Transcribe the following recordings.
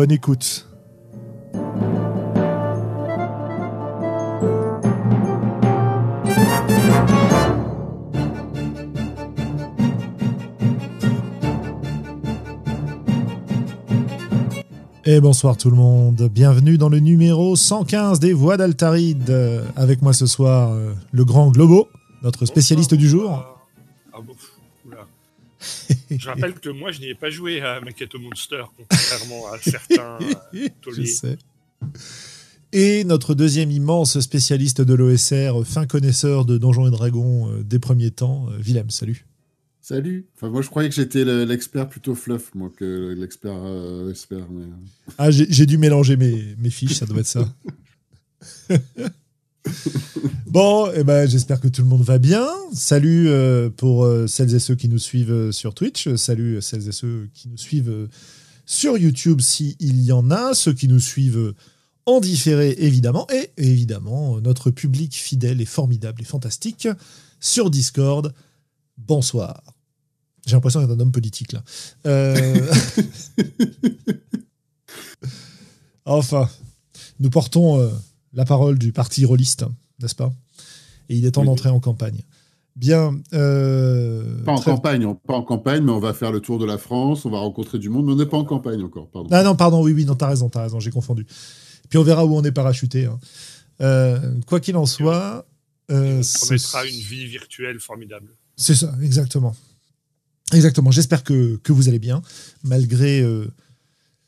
Bonne écoute. Et bonsoir tout le monde, bienvenue dans le numéro 115 des Voix d'Altaride. Avec moi ce soir, euh, le grand Globo, notre spécialiste du jour. Ah bon, oula. Je rappelle que moi, je n'y ai pas joué à Maquette Monster, contrairement à certains euh, Je sais. Et notre deuxième immense spécialiste de l'OSR, fin connaisseur de Donjons et Dragons euh, des premiers temps, euh, Willem, salut. Salut. Enfin, moi, je croyais que j'étais le- l'expert plutôt fluff, moi, que l'expert euh, expert. Mais... Ah, j'ai j'ai dû mélanger mes, mes fiches, ça doit être ça. bon, eh ben, j'espère que tout le monde va bien. Salut euh, pour euh, celles et ceux qui nous suivent euh, sur Twitch. Salut celles et ceux qui nous suivent sur YouTube s'il y en a. Ceux qui nous suivent en différé, évidemment. Et évidemment, notre public fidèle et formidable et fantastique sur Discord. Bonsoir. J'ai l'impression d'être un homme politique là. Enfin, nous portons la parole du parti rôliste, n'est-ce pas? Et il est temps Oui. d'entrer en campagne. Bien. euh, Pas en très- campagne, on- pas en campagne, mais on va faire le tour de la France, on va rencontrer du monde, mais on n'est pas en campagne encore, pardon. Ah non, pardon, oui, oui, non, t'as raison, t'as raison, j'ai confondu. Puis on verra où on est parachuté. hein. Euh, quoi qu'il en soit. euh, On promettra une vie virtuelle formidable. C'est ça, exactement. Exactement. J'espère que, que vous allez bien, malgré euh,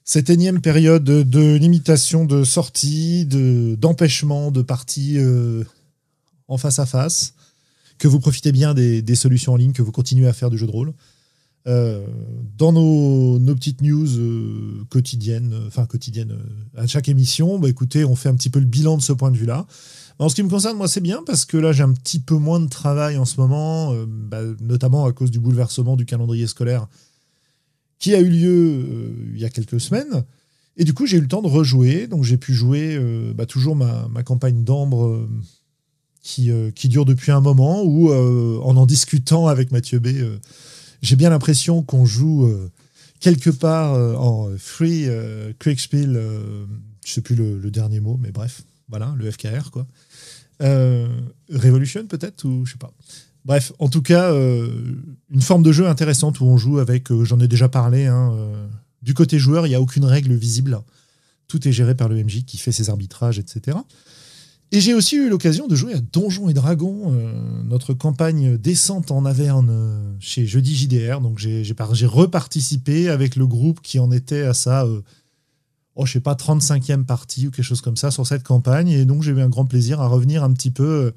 cette énième période de, limitation de sortie, de, d'empêchement de parties euh, en face à face, que vous profitez bien des, solutions en ligne, que vous continuez à faire du jeu de rôle. Euh, dans nos, nos petites news euh, quotidiennes, enfin quotidiennes, à chaque émission, bah, écoutez, on fait un petit peu le bilan de ce point de vue-là. En ce qui me concerne, moi, c'est bien parce que là, j'ai un petit peu moins de travail en ce moment, bah, notamment à cause du bouleversement du calendrier scolaire qui a eu lieu euh, il y a quelques semaines. Et du coup, j'ai eu le temps de rejouer. Donc, j'ai pu jouer euh, bah, toujours ma, campagne d'ambre euh, qui, qui dure depuis un moment, où en en discutant avec Mathieu B, j'ai bien l'impression qu'on joue quelque part en free Kriegspiel, je sais plus le, dernier mot, mais bref, voilà, le FKR, quoi. Revolution, peut-être, ou je sais pas. Bref, en tout cas, euh, une forme de jeu intéressante où on joue avec, euh, j'en ai déjà parlé, hein, euh, du côté joueur, il n'y a aucune règle visible. Tout est géré par le MJ qui fait ses arbitrages, etc. Et j'ai aussi eu l'occasion de jouer à Donjons et Dragons, notre campagne descente en Averne chez Jeudi JDR. Donc j'ai j'ai par- j'ai reparticipé avec le groupe qui en était à sa, oh, je sais pas, 35e partie ou quelque chose comme ça sur cette campagne. Et donc j'ai eu un grand plaisir à revenir un petit peu,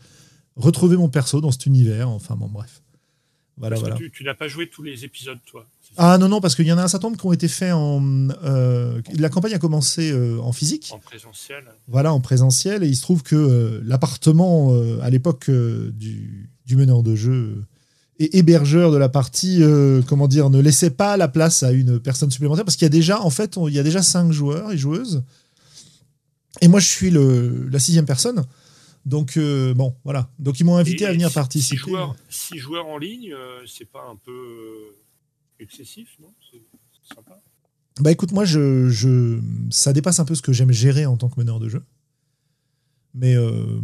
retrouver mon perso dans cet univers. Enfin bon, bref. Voilà, voilà. tu, tu n'as pas joué tous les épisodes, toi. Ah non, non, parce qu'il y en a un certain nombre qui ont été faits en. euh, la campagne a commencé euh, en physique, En présentiel. voilà, en présentiel, et il se trouve que euh, l'appartement, à l'époque du, du meneur de jeu et hébergeur de la partie, comment dire, ne laissait pas la place à une personne supplémentaire, parce qu'il y a déjà, en fait, on- il y a déjà cinq joueurs et joueuses, et moi je suis le, la sixième personne. Donc, euh, bon, voilà. Donc, ils m'ont invité Et- à venir six- participer. Six joueurs, six joueurs en ligne, euh, c'est pas un peu euh, excessif, non? C'est sympa. Bah écoute, moi, je, je, ça dépasse un peu ce que j'aime gérer en tant que meneur de jeu. Mais euh,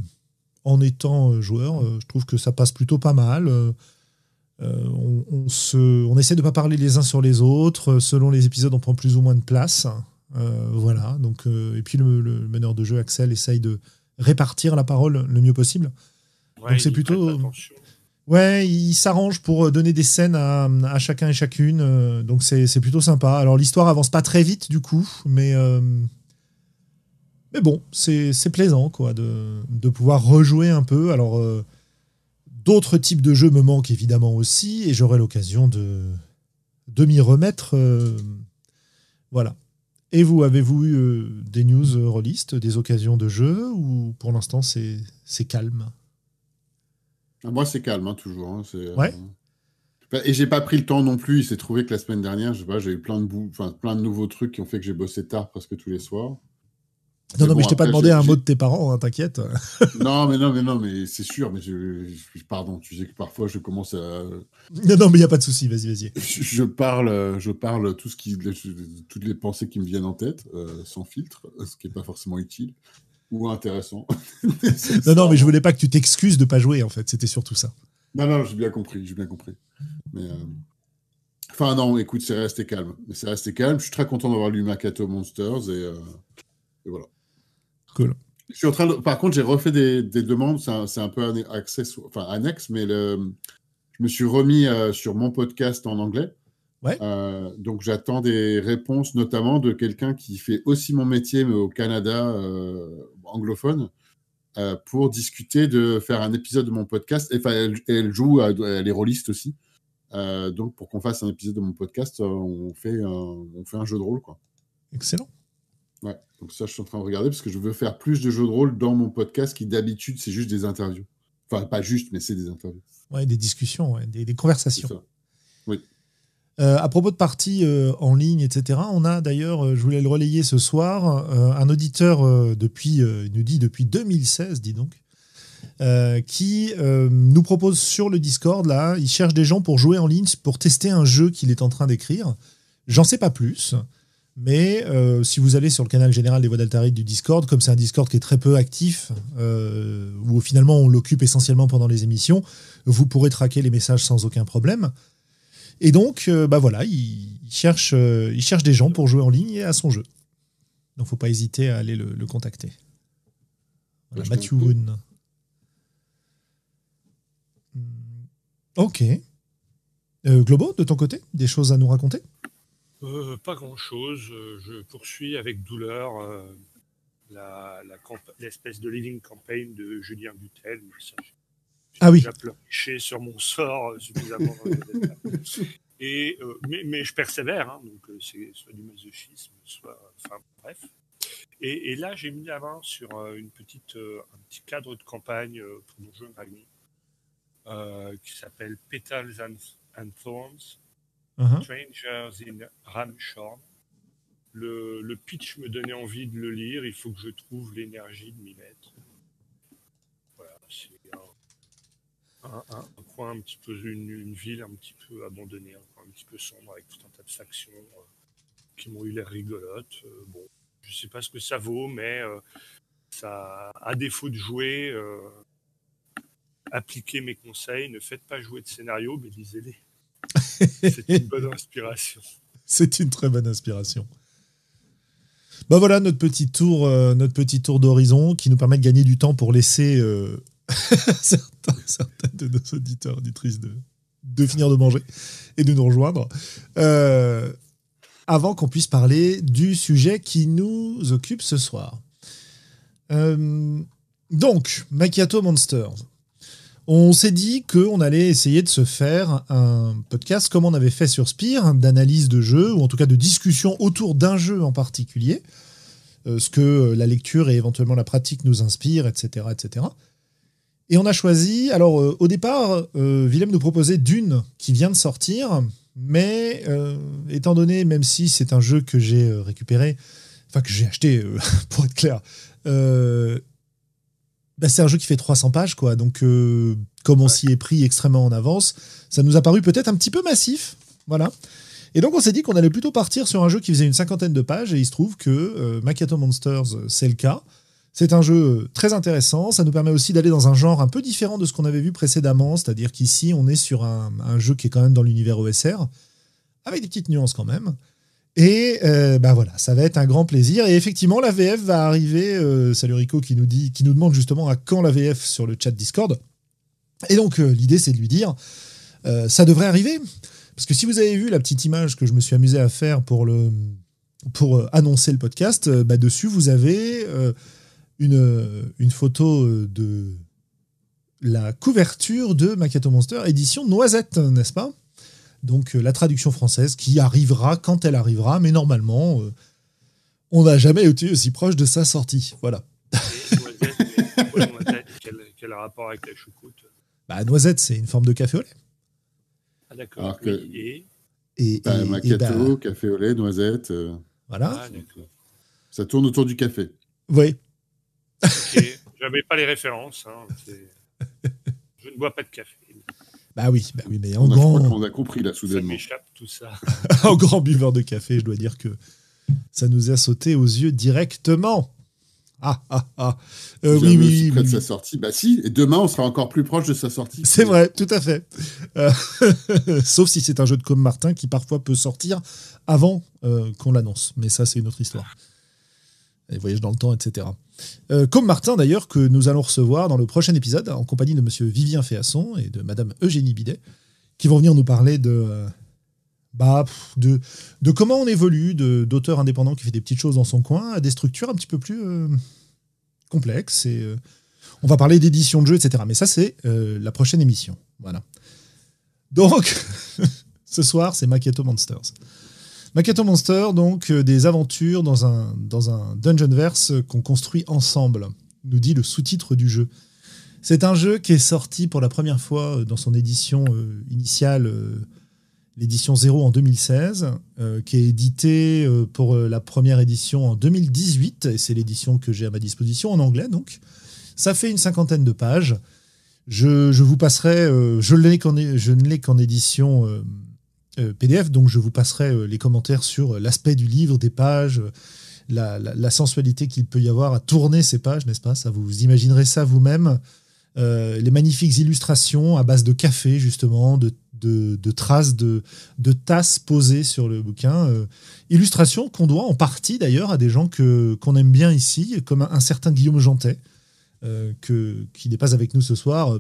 en étant joueur, je trouve que ça passe plutôt pas mal. On, on se, on essaie de pas parler les uns sur les autres. Selon les épisodes, on prend plus ou moins de place. Voilà. Donc, et puis le, le meneur de jeu, Axel, essaye de répartir la parole le mieux possible. Ouais, c'est il plutôt-. Ouais, il s'arrange pour donner des scènes à, à chacun et chacune, euh, donc c'est c'est plutôt sympa. Alors l'histoire avance pas très vite du coup, mais euh, mais bon, c'est c'est plaisant quoi de, de pouvoir rejouer un peu. Alors euh, d'autres types de jeux me manquent évidemment aussi, et j'aurai l'occasion de de m'y remettre. voilà. Et vous, avez-vous eu des news rôlistes, des occasions de jeu, ou pour l'instant c'est calme? Ah, Moi c'est calme, hein, toujours. Hein, ouais. Et j'ai pas pris le temps non plus. Il s'est trouvé que la semaine dernière, je sais pas, j'ai eu plein de, plein de nouveaux trucs qui ont fait que j'ai bossé tard presque tous les soirs. Non, non, mais je t'ai pas demandé un mot de tes parents, hein, t'inquiète. non, mais non, mais non, mais c'est sûr. Mais je, pardon, tu sais que parfois je commence à. Non, non, mais il y a pas de souci. Vas-y, vas-y. Je, parle, je parle tout ce qui, toutes les pensées qui me viennent en tête, euh, sans filtre, ce qui est pas forcément utile ou intéressant. non, non, mais je voulais pas que tu t'excuses de pas jouer. En fait, c'était surtout ça. Non, non, j'ai bien compris, j'ai bien compris. Mais euh, Enfin, non, écoute, c'est resté calme. Mais c'est resté calme. Je suis très content d'avoir lu Makato Monsters et, euh, et voilà. Cool. Je suis en train Par contre, j'ai refait des, demandes. C'est un, peu access... enfin, annexe, mais le... je me suis remis euh, sur mon podcast en anglais. Ouais. Euh, donc, j'attends des réponses, notamment de quelqu'un qui fait aussi mon métier, mais au Canada euh, anglophone, pour discuter de faire un épisode de mon podcast. Enfin, elle, elle, joue, elle est rôliste aussi. donc, pour qu'on fasse un épisode de mon podcast, on fait, on fait un jeu de rôle. Quoi. Excellent. Ouais, donc ça, je suis en train de regarder parce que je veux faire plus de jeux de rôle dans mon podcast qui d'habitude, c'est juste des interviews. Enfin, pas juste, mais c'est des interviews. Ouais, des discussions, des, conversations. Oui. Euh, à propos de parties euh, en ligne, etc., on a d'ailleurs, euh, je voulais le relayer ce soir, un auditeur depuis, il nous dit depuis 2016, dis donc, qui nous propose sur le Discord, là, il cherche des gens pour jouer en ligne, pour tester un jeu qu'il est en train d'écrire. J'en sais pas plus. Mais euh, si vous allez sur le canal général des voix d'Altarid du Discord, comme c'est un Discord qui est très peu actif, euh, où finalement on l'occupe essentiellement pendant les émissions, vous pourrez traquer les messages sans aucun problème. Et donc, euh, bah voilà, il, cherche, il cherche des gens pour jouer en ligne et à son jeu. Donc, faut pas hésiter à aller le, contacter. Voilà, Matthew Woon. Hmm. Ok. Globo, de ton côté, des choses à nous raconter? Euh, pas grand-chose. Euh, je poursuis avec douleur euh, l'espèce de living campaign de Julien Butel. ah oui. J'ai sur mon sort suffisamment. Et, mais, je persévère, hein, donc c'est soit du masochisme, soit. Enfin, bref. Et, là, j'ai mis la main sur une petite, un petit cadre de campagne pour mon jeu Magni qui s'appelle Petals and Thorns Uh-huh. Strangers in Ramshorn. Le, pitch me donnait envie de le lire. Il faut que je trouve l'énergie de m'y mettre. Voilà, c'est un, coin un petit peu, une, ville un petit peu abandonnée, un petit peu sombre, avec tout un tas de euh, qui m'ont eu l'air rigolotes. Euh, bon, je sais pas ce que ça vaut, mais euh, ça, à défaut de jouer, appliquez mes conseils. Ne faites pas jouer de scénario, mais lisez-les. C'est une bonne inspiration. C'est une très bonne inspiration. Bah voilà notre petit tour, euh, notre petit tour d'horizon qui nous permet de gagner du temps pour laisser euh, certains, de nos auditeurs auditrices de, finir de manger et de nous rejoindre. Euh, avant qu'on puisse parler du sujet qui nous occupe ce soir. donc, Macchiato Monsters. On s'est dit qu'on allait essayer de se faire un podcast comme on avait fait sur Spire, d'analyse de jeu, ou en tout cas de discussion autour d'un jeu en particulier, euh, ce que la lecture et éventuellement la pratique nous inspire, etc. etc. Et on a choisi, alors euh, au départ, euh, Willem nous proposait Dune qui vient de sortir, mais étant donné, même si c'est un jeu que j'ai récupéré, enfin que j'ai acheté pour être clair, bah, c'est un jeu qui fait 300 pages, quoi. Donc, euh, comme on s'y est pris extrêmement en avance, ça nous a paru peut-être un petit peu massif. Voilà. Et donc, on s'est dit qu'on allait plutôt partir sur un jeu qui faisait une cinquantaine de pages, et il se trouve que euh, Makato Monsters, c'est le cas. C'est un jeu très intéressant. Ça nous permet aussi d'aller dans un genre un peu différent de ce qu'on avait vu précédemment, c'est-à-dire qu'ici, on est sur un, un, jeu qui est quand même dans l'univers OSR, avec des petites nuances quand même. Et euh, bah voilà, ça va être un grand plaisir. Et effectivement, la VF va arriver. Euh, salut Rico qui nous dit, qui nous demande justement à quand la VF sur le chat Discord. Et donc euh, l'idée c'est de lui dire, ça devrait arriver. Parce que si vous avez vu la petite image que je me suis amusé à faire pour le pour annoncer le podcast, bah dessus vous avez une, photo de la couverture de Makato Monster édition Noisette, n'est-ce pas? Donc la traduction française qui arrivera quand elle arrivera, mais normalement, on n'a jamais été aussi proche de sa sortie. Voilà. quel, rapport avec la choucroute? Bah, Noisette, c'est une forme de café au lait. Ah, d'accord. et, et, bah, bah, café au lait, noisette. Voilà. Ah, ça tourne autour du café. Oui. J'avais pas les références. Hein, je ne bois pas de café. Bah oui, bah oui mais en grand. On a compris là soudainement. Ça m'échappe tout ça. en grand buveur de café, je dois dire que ça nous a sauté aux yeux directement. Ah, ah, ah. Euh, oui, oui, près de sa sortie. Bah si, et demain, on sera encore plus proche de sa sortie. C'est vrai, tout à fait. Euh, sauf si c'est un jeu de comme Martin qui parfois peut sortir avant euh, qu'on l'annonce. Mais ça, c'est une autre histoire. Les voyages dans le temps, etc. Euh, comme Martin d'ailleurs, que nous allons recevoir dans le prochain épisode en compagnie de monsieur Vivien Féasson et de madame Eugénie Bidet, qui vont venir nous parler de, euh, bah, de, de comment on évolue d'auteurs indépendants qui fait des petites choses dans son coin à des structures un petit peu plus euh, complexes. Et, on va parler d'édition de jeux, etc. Mais ça, c'est la prochaine émission. Voilà. Donc, ce soir, c'est Macchiato Monsters. Maketo Monster, donc euh, des aventures dans un, dans un Dungeonverse qu'on construit ensemble, nous dit le sous-titre du jeu. C'est un jeu qui est sorti pour la première fois euh, dans son édition euh, initiale, l'édition 0 en 2016, qui est édité pour la première édition en 2018, et c'est l'édition que j'ai à ma disposition en anglais donc. Ça fait une cinquantaine de pages. Je, vous passerai, je, ne l'ai qu'en édition PDF, donc je vous passerai euh, les commentaires sur euh, l'aspect du livre, des pages, la, sensualité qu'il peut y avoir à tourner ces pages, n'est-ce pas? Ça, vous imaginerez ça vous-même. les magnifiques illustrations à base de café, justement, de, de, traces de, de, tasses posées sur le bouquin. illustrations qu'on doit en partie d'ailleurs à des gens que, qu'on aime bien ici, comme un, certain Guillaume Jantet, que, qui n'est pas avec nous ce soir,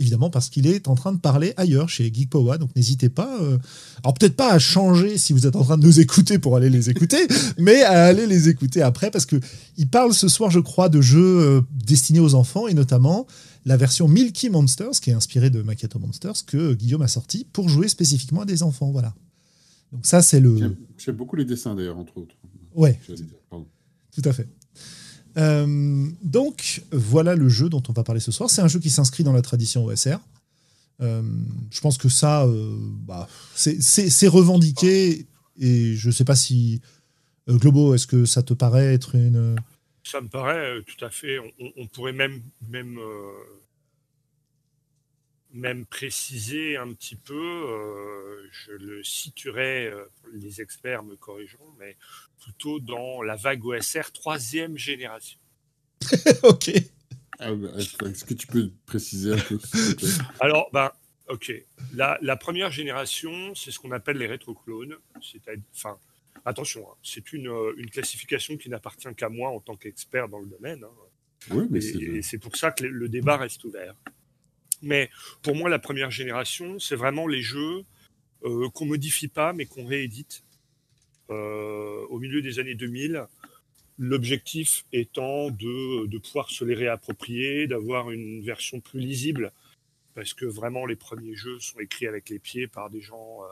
évidemment parce qu'il est en train de parler ailleurs chez Geek Power. Donc n'hésitez pas, euh, alors peut-être pas à changer si vous êtes en train de nous écouter pour aller les écouter, mais à aller les écouter après parce que il parle ce soir, je crois, de jeux euh, destinés aux enfants et notamment la version Milky Monsters qui est inspirée de Macchiato Monsters que Guillaume a sorti pour jouer spécifiquement à des enfants. Voilà. Donc ça c'est le. J'aime beaucoup les dessins d'ailleurs entre autres. Ouais. Tout à fait. Euh, donc, voilà le jeu dont on va parler ce soir. C'est un jeu qui s'inscrit dans la tradition OSR. Euh, je pense que ça, euh, bah, c'est revendiqué. Et je ne sais pas si, Globo, est-ce que ça te paraît être une. Ça me paraît tout à fait. On, pourrait même, même, même préciser un petit peu. je le situerai, les experts me corrigeront, mais plutôt dans la vague OSR troisième génération. ok. Ah, bah, est-ce que tu peux préciser un peu Alors, ben, ok. La, la première génération, c'est ce qu'on appelle les rétroclones. Enfin, attention, hein, c'est une, une, classification qui n'appartient qu'à moi en tant qu'expert dans le domaine. Hein. Oui, mais et c'est pour ça que le débat reste ouvert. Mais pour moi, la première génération, c'est vraiment les jeux euh, qu'on modifie pas, mais qu'on réédite euh, au milieu des années 2000. L'objectif étant de, pouvoir se les réapproprier, d'avoir une version plus lisible, parce que vraiment les premiers jeux sont écrits avec les pieds par des gens euh,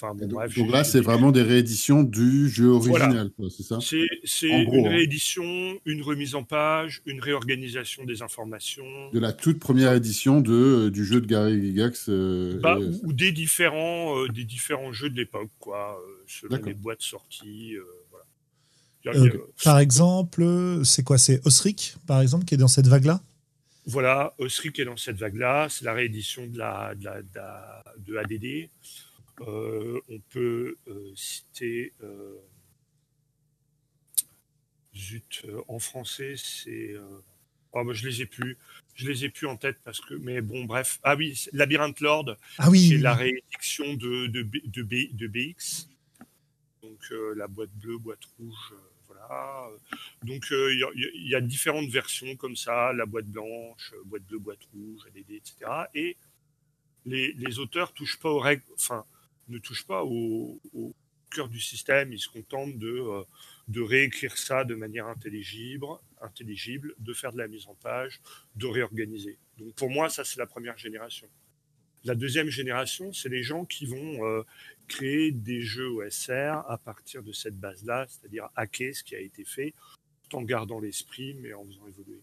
donc, là, c'est vraiment des rééditions du jeu original, c'est ça? C'est une hein. réédition, une remise en page, une réorganisation des informations. De la toute première édition de, euh, du jeu de Gary Gigax euh, bah, ou, des différents, euh, des différents jeux de l'époque, quoi, selon les boîtes sorties. par exemple, c'est quoi? C'est Osric, par exemple, qui est dans cette vague-là? Voilà, Osric est dans cette vague-là. C'est la réédition de, la, de, la, de ADD. Euh, on peut euh, citer. Euh, zut, en français, c'est. Oh, bah, je les ai plus. Je les ai plus en tête parce que. Mais bon, bref. Ah oui, Labyrinthe Lord. Ah oui. C'est la réédition de, de, de, de BX. Donc la boîte bleue, boîte rouge. voilà. Donc il y, a différentes versions comme ça la boîte blanche, boîte bleue, boîte rouge, ADD, etc. Et les, les auteurs touchent pas aux règles. Enfin, ne touche pas au, cœur du système, ils se contentent de, euh, de réécrire ça de manière intelligible, intelligible, de faire de la mise en page, de réorganiser. Donc pour moi, ça c'est la première génération. La deuxième génération, c'est les gens qui vont euh, créer des jeux OSR à partir de cette base-là, c'est-à-dire hacker ce qui a été fait, tout en gardant l'esprit, mais en faisant évoluer.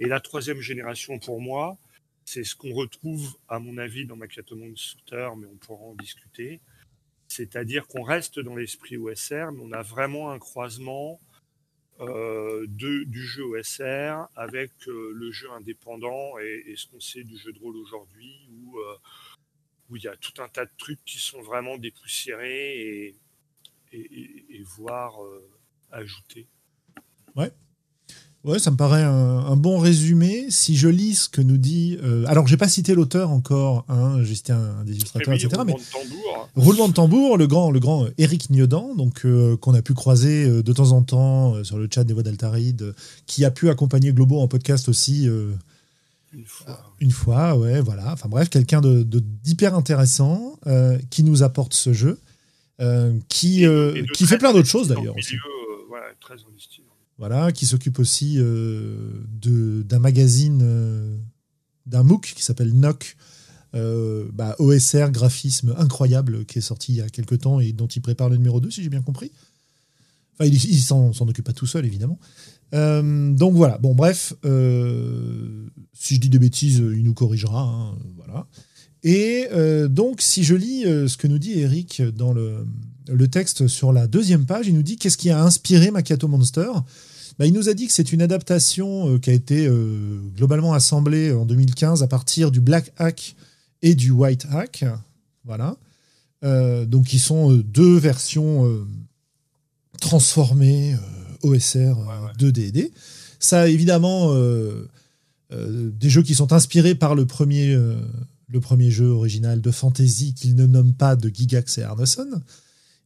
Et la troisième génération, pour moi, c'est ce qu'on retrouve, à mon avis, dans Macchiato Monster, mais on pourra en discuter. C'est-à-dire qu'on reste dans l'esprit OSR, mais on a vraiment un croisement euh, du jeu OSR avec euh, le jeu indépendant et, ce qu'on sait du jeu de rôle aujourd'hui, où, euh, où il y a tout un tas de trucs qui sont vraiment dépoussiérés et voire ajoutés. Ouais. Ouais, ça me paraît un, bon résumé. Si je lis ce que nous dit. Euh, alors, j'ai pas cité l'auteur encore, hein, j'ai cité un, des illustrateurs, etc. Roulement de tambour. Roulement de tambour, le grand, le grand Eric Niodan, donc euh, qu'on a pu croiser euh, de temps en temps sur le chat des voix d'Altaride, qui a pu accompagner Globo en podcast aussi. une fois. Une fois, ouais, voilà. Enfin bref, quelqu'un de, d'hyper intéressant qui nous apporte ce jeu, qui, qui fait plein d'autres choses d'ailleurs. Milieu, voilà, très investi voilà, qui s'occupe aussi euh, d'un magazine, euh, d'un MOOC qui s'appelle NOC, euh, bah, OSR, graphisme incroyable, qui est sorti il y a quelques temps et dont il prépare le numéro 2, si j'ai bien compris. Enfin, il, s'en occupe pas tout seul, évidemment. donc voilà, bon, bref, si je dis des bêtises, il nous corrigera. Hein, voilà. Et donc, si je lis ce que nous dit Eric dans le, le texte sur la deuxième page, il nous dit qu'est-ce qui a inspiré Macchiato Monster. Bah, il nous a dit que c'est une adaptation euh, qui a été euh, globalement assemblée en 2015 à partir du Black Hack et du White Hack. Voilà. Euh, donc, qui sont deux versions transformées OSR de D&D. Ça, évidemment, des jeux qui sont inspirés par le premier, le premier jeu original de fantasy qu'il ne nomme pas de Gigax et Arneson.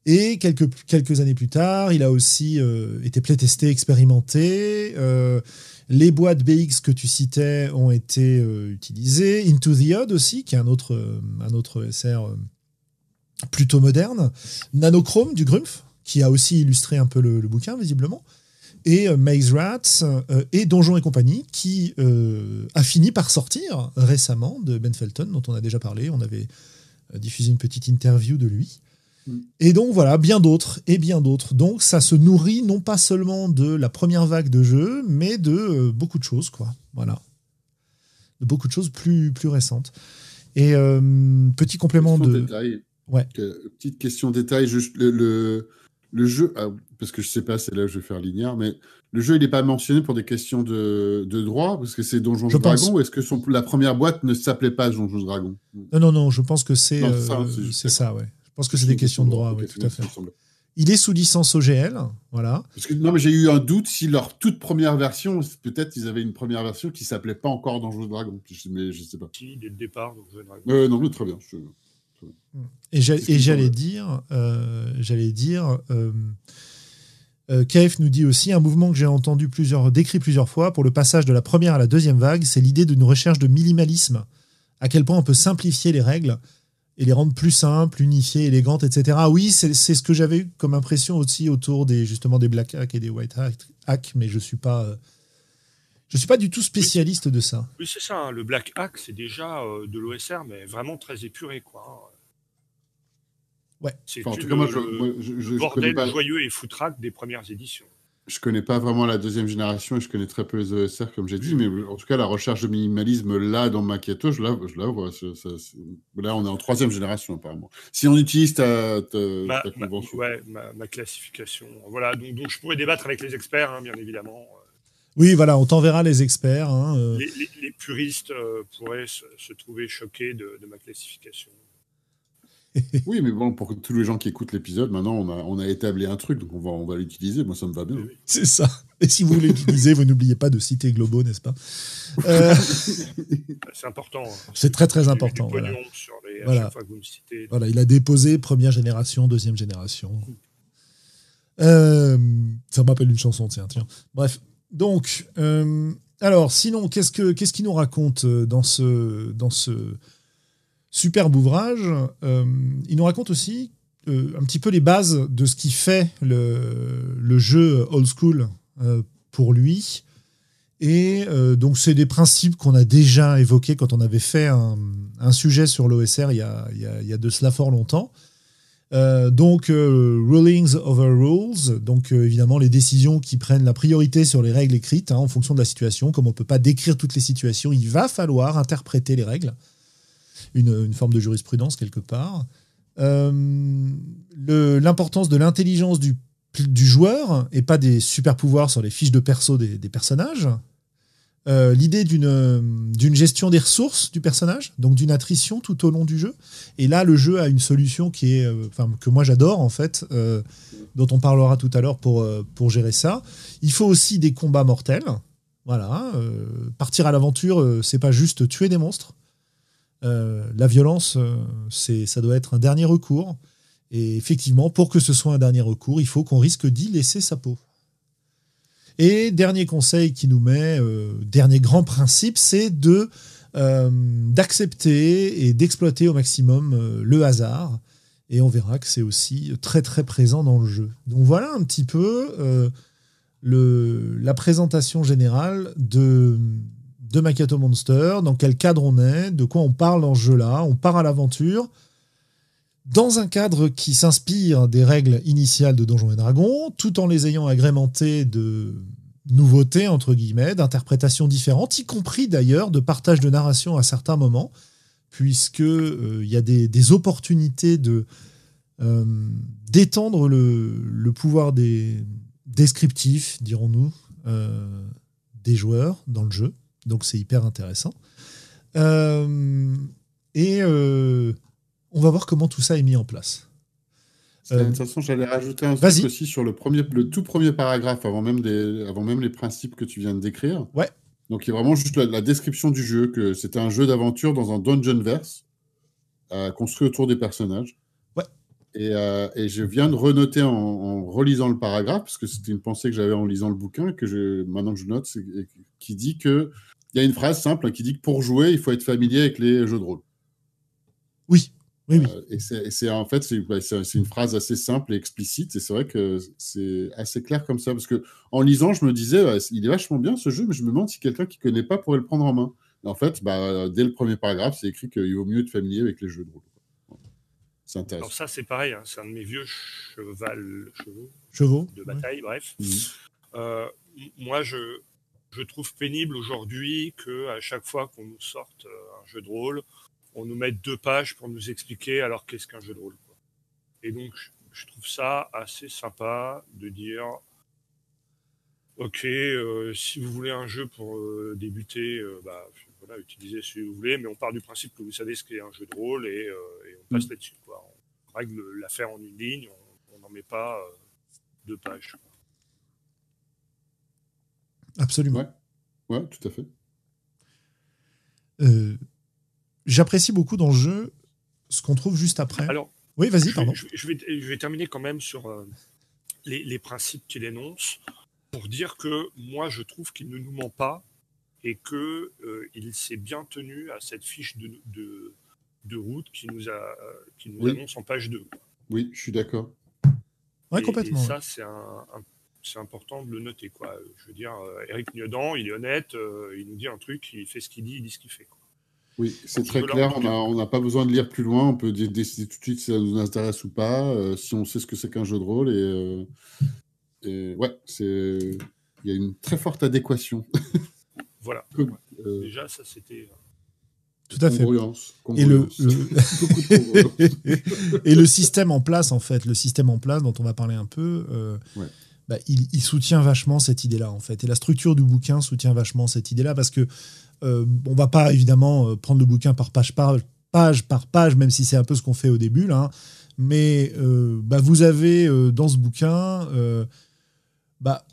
Et quelques, quelques années plus tard, il a aussi euh, été playtesté, expérimenté. Euh, les boîtes BX que tu citais ont été euh, utilisées. Into the Odd aussi, qui est un autre, un autre SR plutôt moderne. Nanochrome du Grumpf, qui a aussi illustré un peu le, bouquin, visiblement. Et Maze Rats et Donjons et compagnie, qui a fini par sortir récemment de Ben Felton, dont on a déjà parlé. On avait diffusé une petite interview de lui. Et donc voilà, bien d'autres et bien d'autres. Donc ça se nourrit non pas seulement de la première vague de jeux, mais de euh, beaucoup de choses, quoi. Voilà. De beaucoup de choses plus, plus récentes. Et euh, petit complément de. Détail. Ouais. petite question détail, juste le, le, jeu, ah, parce que je sais pas, c'est là où je vais faire linéaire, mais le jeu, il n'est pas mentionné pour des questions de, de droit, parce que c'est Donjons et Dragons, ou est-ce que son, la première boîte ne s'appelait pas Donjons et Dragons? Non, non, non, je pense que c'est euh, c'est ça, ouais. Je pense que c'est des questions de droit, oui, tout à fait. Il est sous licence OGL, voilà. Parce que, non, mais j'ai eu un doute si leur toute première version, peut-être ils avaient une première version qui s'appelait pas encore Dangereux Dragon, mais je sais pas. Si, dès le départ, Dangereux Dragon. Euh, non, mais très bien. Et j'allais dire, euh, j'allais dire, euh, euh KF nous dit aussi un mouvement que j'ai entendu plusieurs, décrit plusieurs fois pour le passage de la première à la deuxième vague, c'est l'idée d'une recherche de minimalisme. À quel point on peut simplifier les règles et les rendre plus simples, unifiées, élégantes, etc. Oui, c'est ce que j'avais eu comme impression aussi autour des justement des black hack et des white hack, mais je suis pas euh, je suis pas du tout spécialiste de ça. Oui, c'est ça. Hein. Le black hack, c'est déjà euh, de l'OSR, mais vraiment très épuré, quoi. Hein. Ouais. C'est le, bordel joyeux et foutraque des premières éditions je connais pas vraiment la deuxième génération et je connais très peu les ESR, comme j'ai dit, mais en tout cas, la recherche de minimalisme, là, dans Macchiato, je la, je la vois. là, on est en troisième génération, apparemment. Si on utilise ta, ma, convention. ouais, ma, classification. Voilà, donc, donc, je pourrais débattre avec les experts, hein, bien évidemment. Oui, voilà, on t'enverra les experts. Hein, euh. les, puristes euh, pourraient se, trouver choqués de, de ma classification. oui, mais bon, pour tous les gens qui écoutent l'épisode, maintenant, on a, on a établi un truc, donc on va, on va l'utiliser. Moi, ça me va bien. C'est ça. Et si vous voulez l'utiliser, vous n'oubliez pas de citer Globo, n'est-ce pas? Euh, C'est important. Hein. C'est très, très important. Voilà. voilà. voilà. il a déposé première génération, deuxième génération. Euh, ça me rappelle une chanson, tiens, tiens. Bref, donc, euh, alors, sinon, qu'est-ce, que, qu'est-ce qu'il nous raconte dans ce, dans ce superbe ouvrage. Euh, il nous raconte aussi euh, un petit peu les bases de ce qui fait le, jeu old school euh, pour lui. Et donc, c'est des principes qu'on a déjà évoqués quand on avait fait un, sujet sur l'OSR il, y a de cela fort longtemps. Donc, rulings over rules, donc évidemment les décisions qui prennent la priorité sur les règles écrites hein, en fonction de la situation. Comme on ne peut pas décrire toutes les situations, il va falloir interpréter les règles. Une, forme de jurisprudence quelque part. L'importance de l'intelligence du joueur et pas des super pouvoirs sur les fiches de perso des, personnages. Euh, l'idée d'une gestion des ressources du personnage, donc d'une attrition tout au long du jeu. Et là, le jeu a une solution qui est, euh, que moi j'adore en fait, euh, dont on parlera tout à l'heure pour pour gérer ça. Il faut aussi des combats mortels. Voilà, partir à l'aventure, c'est pas juste tuer des monstres. La violence, c'est ça doit être un dernier recours. Et effectivement, pour que ce soit un dernier recours, il faut qu'on risque d'y laisser sa peau. Et dernier conseil qui nous met, euh, dernier grand principe, c'est de euh, d'accepter et d'exploiter au maximum euh, le hasard. Et on verra que c'est aussi très très présent dans le jeu. Donc voilà un petit peu le, la présentation générale de, de Makato Monster, dans quel cadre on est, de quoi on parle dans ce jeu-là. On part à l'aventure dans un cadre qui s'inspire des règles initiales de Donjons et Dragons, tout en les ayant agrémentées de nouveautés, entre guillemets, d'interprétations différentes, y compris d'ailleurs de partage de narration à certains moments, puisque euh, il y a des, opportunités de euh, d'étendre le, pouvoir des descriptifs, dirons-nous, euh, des joueurs dans le jeu. Donc c'est hyper intéressant. et on va voir comment tout ça est mis en place. de toute façon, j'allais rajouter un truc aussi sur le, premier, le tout premier paragraphe, avant même, des, avant même les principes que tu viens de décrire. Ouais. Donc, il y a vraiment juste la, description du jeu, que c'était un jeu d'aventure dans un dungeon verse, euh, construit autour des personnages. Ouais. Et, euh, et je viens de renoter en, relisant le paragraphe, parce que c'était une pensée que j'avais en lisant le bouquin, que je, maintenant que je note, qui dit que il y a une phrase simple qui dit que pour jouer, il faut être familier avec les jeux de rôle. Oui, oui, euh, et c'est en fait c'est une phrase assez simple et explicite et c'est vrai que c'est assez clair comme ça parce que en lisant je me disais il est vachement bien ce jeu mais je me demande si quelqu'un qui connaît pas pourrait le prendre en main. Et en fait bah, dès le premier paragraphe c'est écrit qu'il vaut mieux être familier avec les jeux de rôle. C'est intéressant. Alors ça c'est pareil hein, c'est un de mes vieux cheval chevaux, chevaux de bataille bref. Mmh. Euh, moi je je trouve pénible aujourd'hui que à chaque fois qu'on nous sorte euh, un jeu de rôle on nous met deux pages pour nous expliquer alors qu'est-ce qu'un jeu de rôle. Et donc, je trouve ça assez sympa de dire, ok, euh, si vous voulez un jeu pour euh, débuter, euh, bah, voilà, utilisez ce que vous voulez, mais on part du principe que vous savez ce qu'est un jeu de rôle et, on passe mm. là-dessus. On règle l'affaire en une ligne, on n'en met pas deux pages. Absolument. Ouais. ouais, tout à fait. J'apprécie beaucoup dans le jeu ce qu'on trouve juste après. Alors, oui, vas-y, pardon. Je vais, je, vais, terminer quand même sur euh, les, principes qu'il énonce pour dire que moi, je trouve qu'il ne nous ment pas et qu'il euh, il s'est bien tenu à cette fiche de, de, route qui nous, a, qui nous annonce en page 2. Oui, je suis d'accord. Oui, complètement. Et ça, c'est un, c'est important de le noter. Quoi. Je veux dire, euh, Eric Niedan, il est honnête, il nous dit un truc, il fait ce qu'il dit, il dit ce qu'il fait. Quoi. Oui, c'est très clair. On n'a pas besoin de lire plus loin. On peut décider tout de suite si ça nous intéresse ou pas, euh, si on sait ce que c'est qu'un jeu de rôle. Et, euh, ouais, c'est il y a une très forte adéquation. voilà. Euh, Déjà, ça c'était. Tout à fait. Et le, et le système en place, en fait, le système en place dont on va parler un peu, bah, il, soutient vachement cette idée-là, en fait. Et la structure du bouquin soutient vachement cette idée-là parce que euh, on va pas évidemment euh, prendre le bouquin par page par page, par page même si c'est un peu ce qu'on fait au début là. Hein. Mais euh, bah, vous avez dans ce bouquin bah,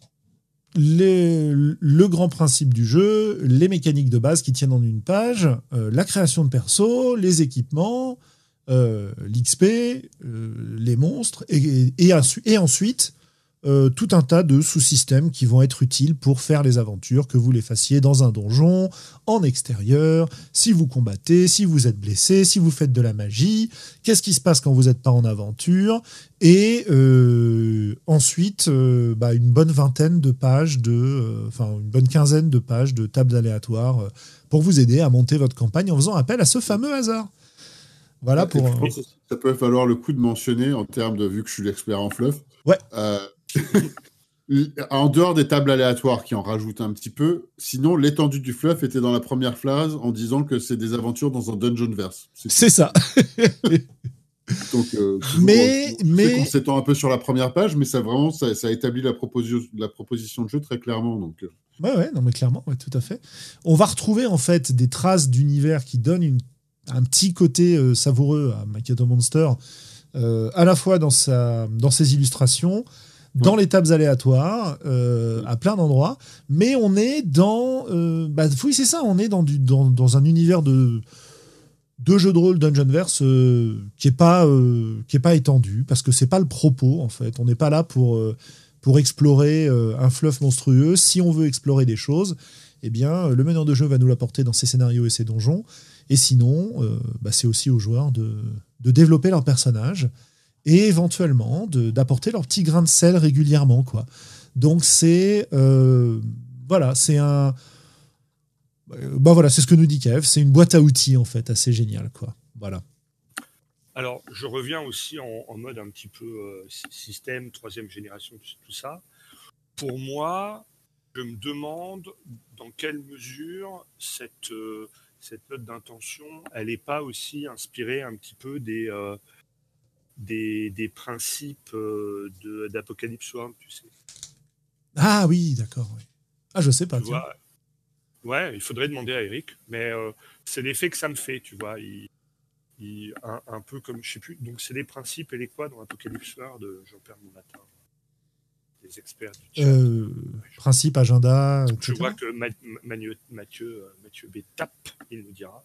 le grand principe du jeu, les mécaniques de base qui tiennent en une page, la création de perso, les équipements, l'XP, les monstres, et, ensuite euh, tout un tas de sous-systèmes qui vont être utiles pour faire les aventures, que vous les fassiez dans un donjon, en extérieur, si vous combattez, si vous êtes blessé, si vous faites de la magie, qu'est-ce qui se passe quand vous n'êtes pas en aventure, et euh, ensuite euh, bah, une bonne vingtaine de pages de, enfin une bonne quinzaine de pages de tables aléatoires pour vous aider à monter votre campagne en faisant appel à ce fameux hasard. Voilà pour. Ça peut falloir le coup de mentionner en termes de vu que je suis l'expert en fluff. Ouais. en dehors des tables aléatoires qui en rajoutent un petit peu, sinon l'étendue du fluff était dans la première phrase en disant que c'est des aventures dans un dungeon verse. C'est ça. Donc, euh, mais, mais... on s'étend un peu sur la première page, mais ça vraiment, ça, ça établit la, proposition, la proposition de jeu très clairement. Donc, euh. ouais, ouais, non, mais clairement, ouais, tout à fait. On va retrouver en fait des traces d'univers qui donnent une, un petit côté euh, savoureux à Makoto Monster, à la fois dans, sa, dans ses illustrations, dans les tables aléatoires, euh, à plein d'endroits. Mais on est dans. Euh, bah, oui, c'est ça, on est dans, du, dans, dans, un univers de, de jeux de rôle Dungeonverse euh, qui n'est pas, qui est pas étendu, parce que c'est pas le propos, en fait. On n'est pas là pour, pour explorer un fluff monstrueux. Si on veut explorer des choses, eh bien, le meneur de jeu va nous l'apporter dans ses scénarios et ses donjons. Et sinon, bah, c'est aussi aux joueurs de, de développer leur personnage et éventuellement d'apporter leur petit grain de sel régulièrement. Quoi. Donc c'est euh, voilà, c'est un bah voilà, c'est ce que nous dit Kev, c'est une boîte à outils en fait, assez génial quoi. Voilà. Alors je reviens aussi en, mode un petit peu euh, système troisième génération tout ça. Pour moi, je me demande dans quelle mesure cette euh, cette note d'intention, elle n'est pas aussi inspirée un petit peu des des, des principes euh, d'Apocalypse World, tu sais. Ah oui, d'accord. Ah, je sais pas. Tu vois, ouais, il faudrait demander à Eric, mais euh, c'est l'effet que ça me fait, tu vois. Il, il, un, peu comme, je sais plus, donc c'est les principes et les quoi dans Apocalypse World, j'en perds mon matin. Les experts du chat. Euh, principe, agenda. Etc. Je vois que Mathieu, Mathieu, Mathieu B tape, il nous dira.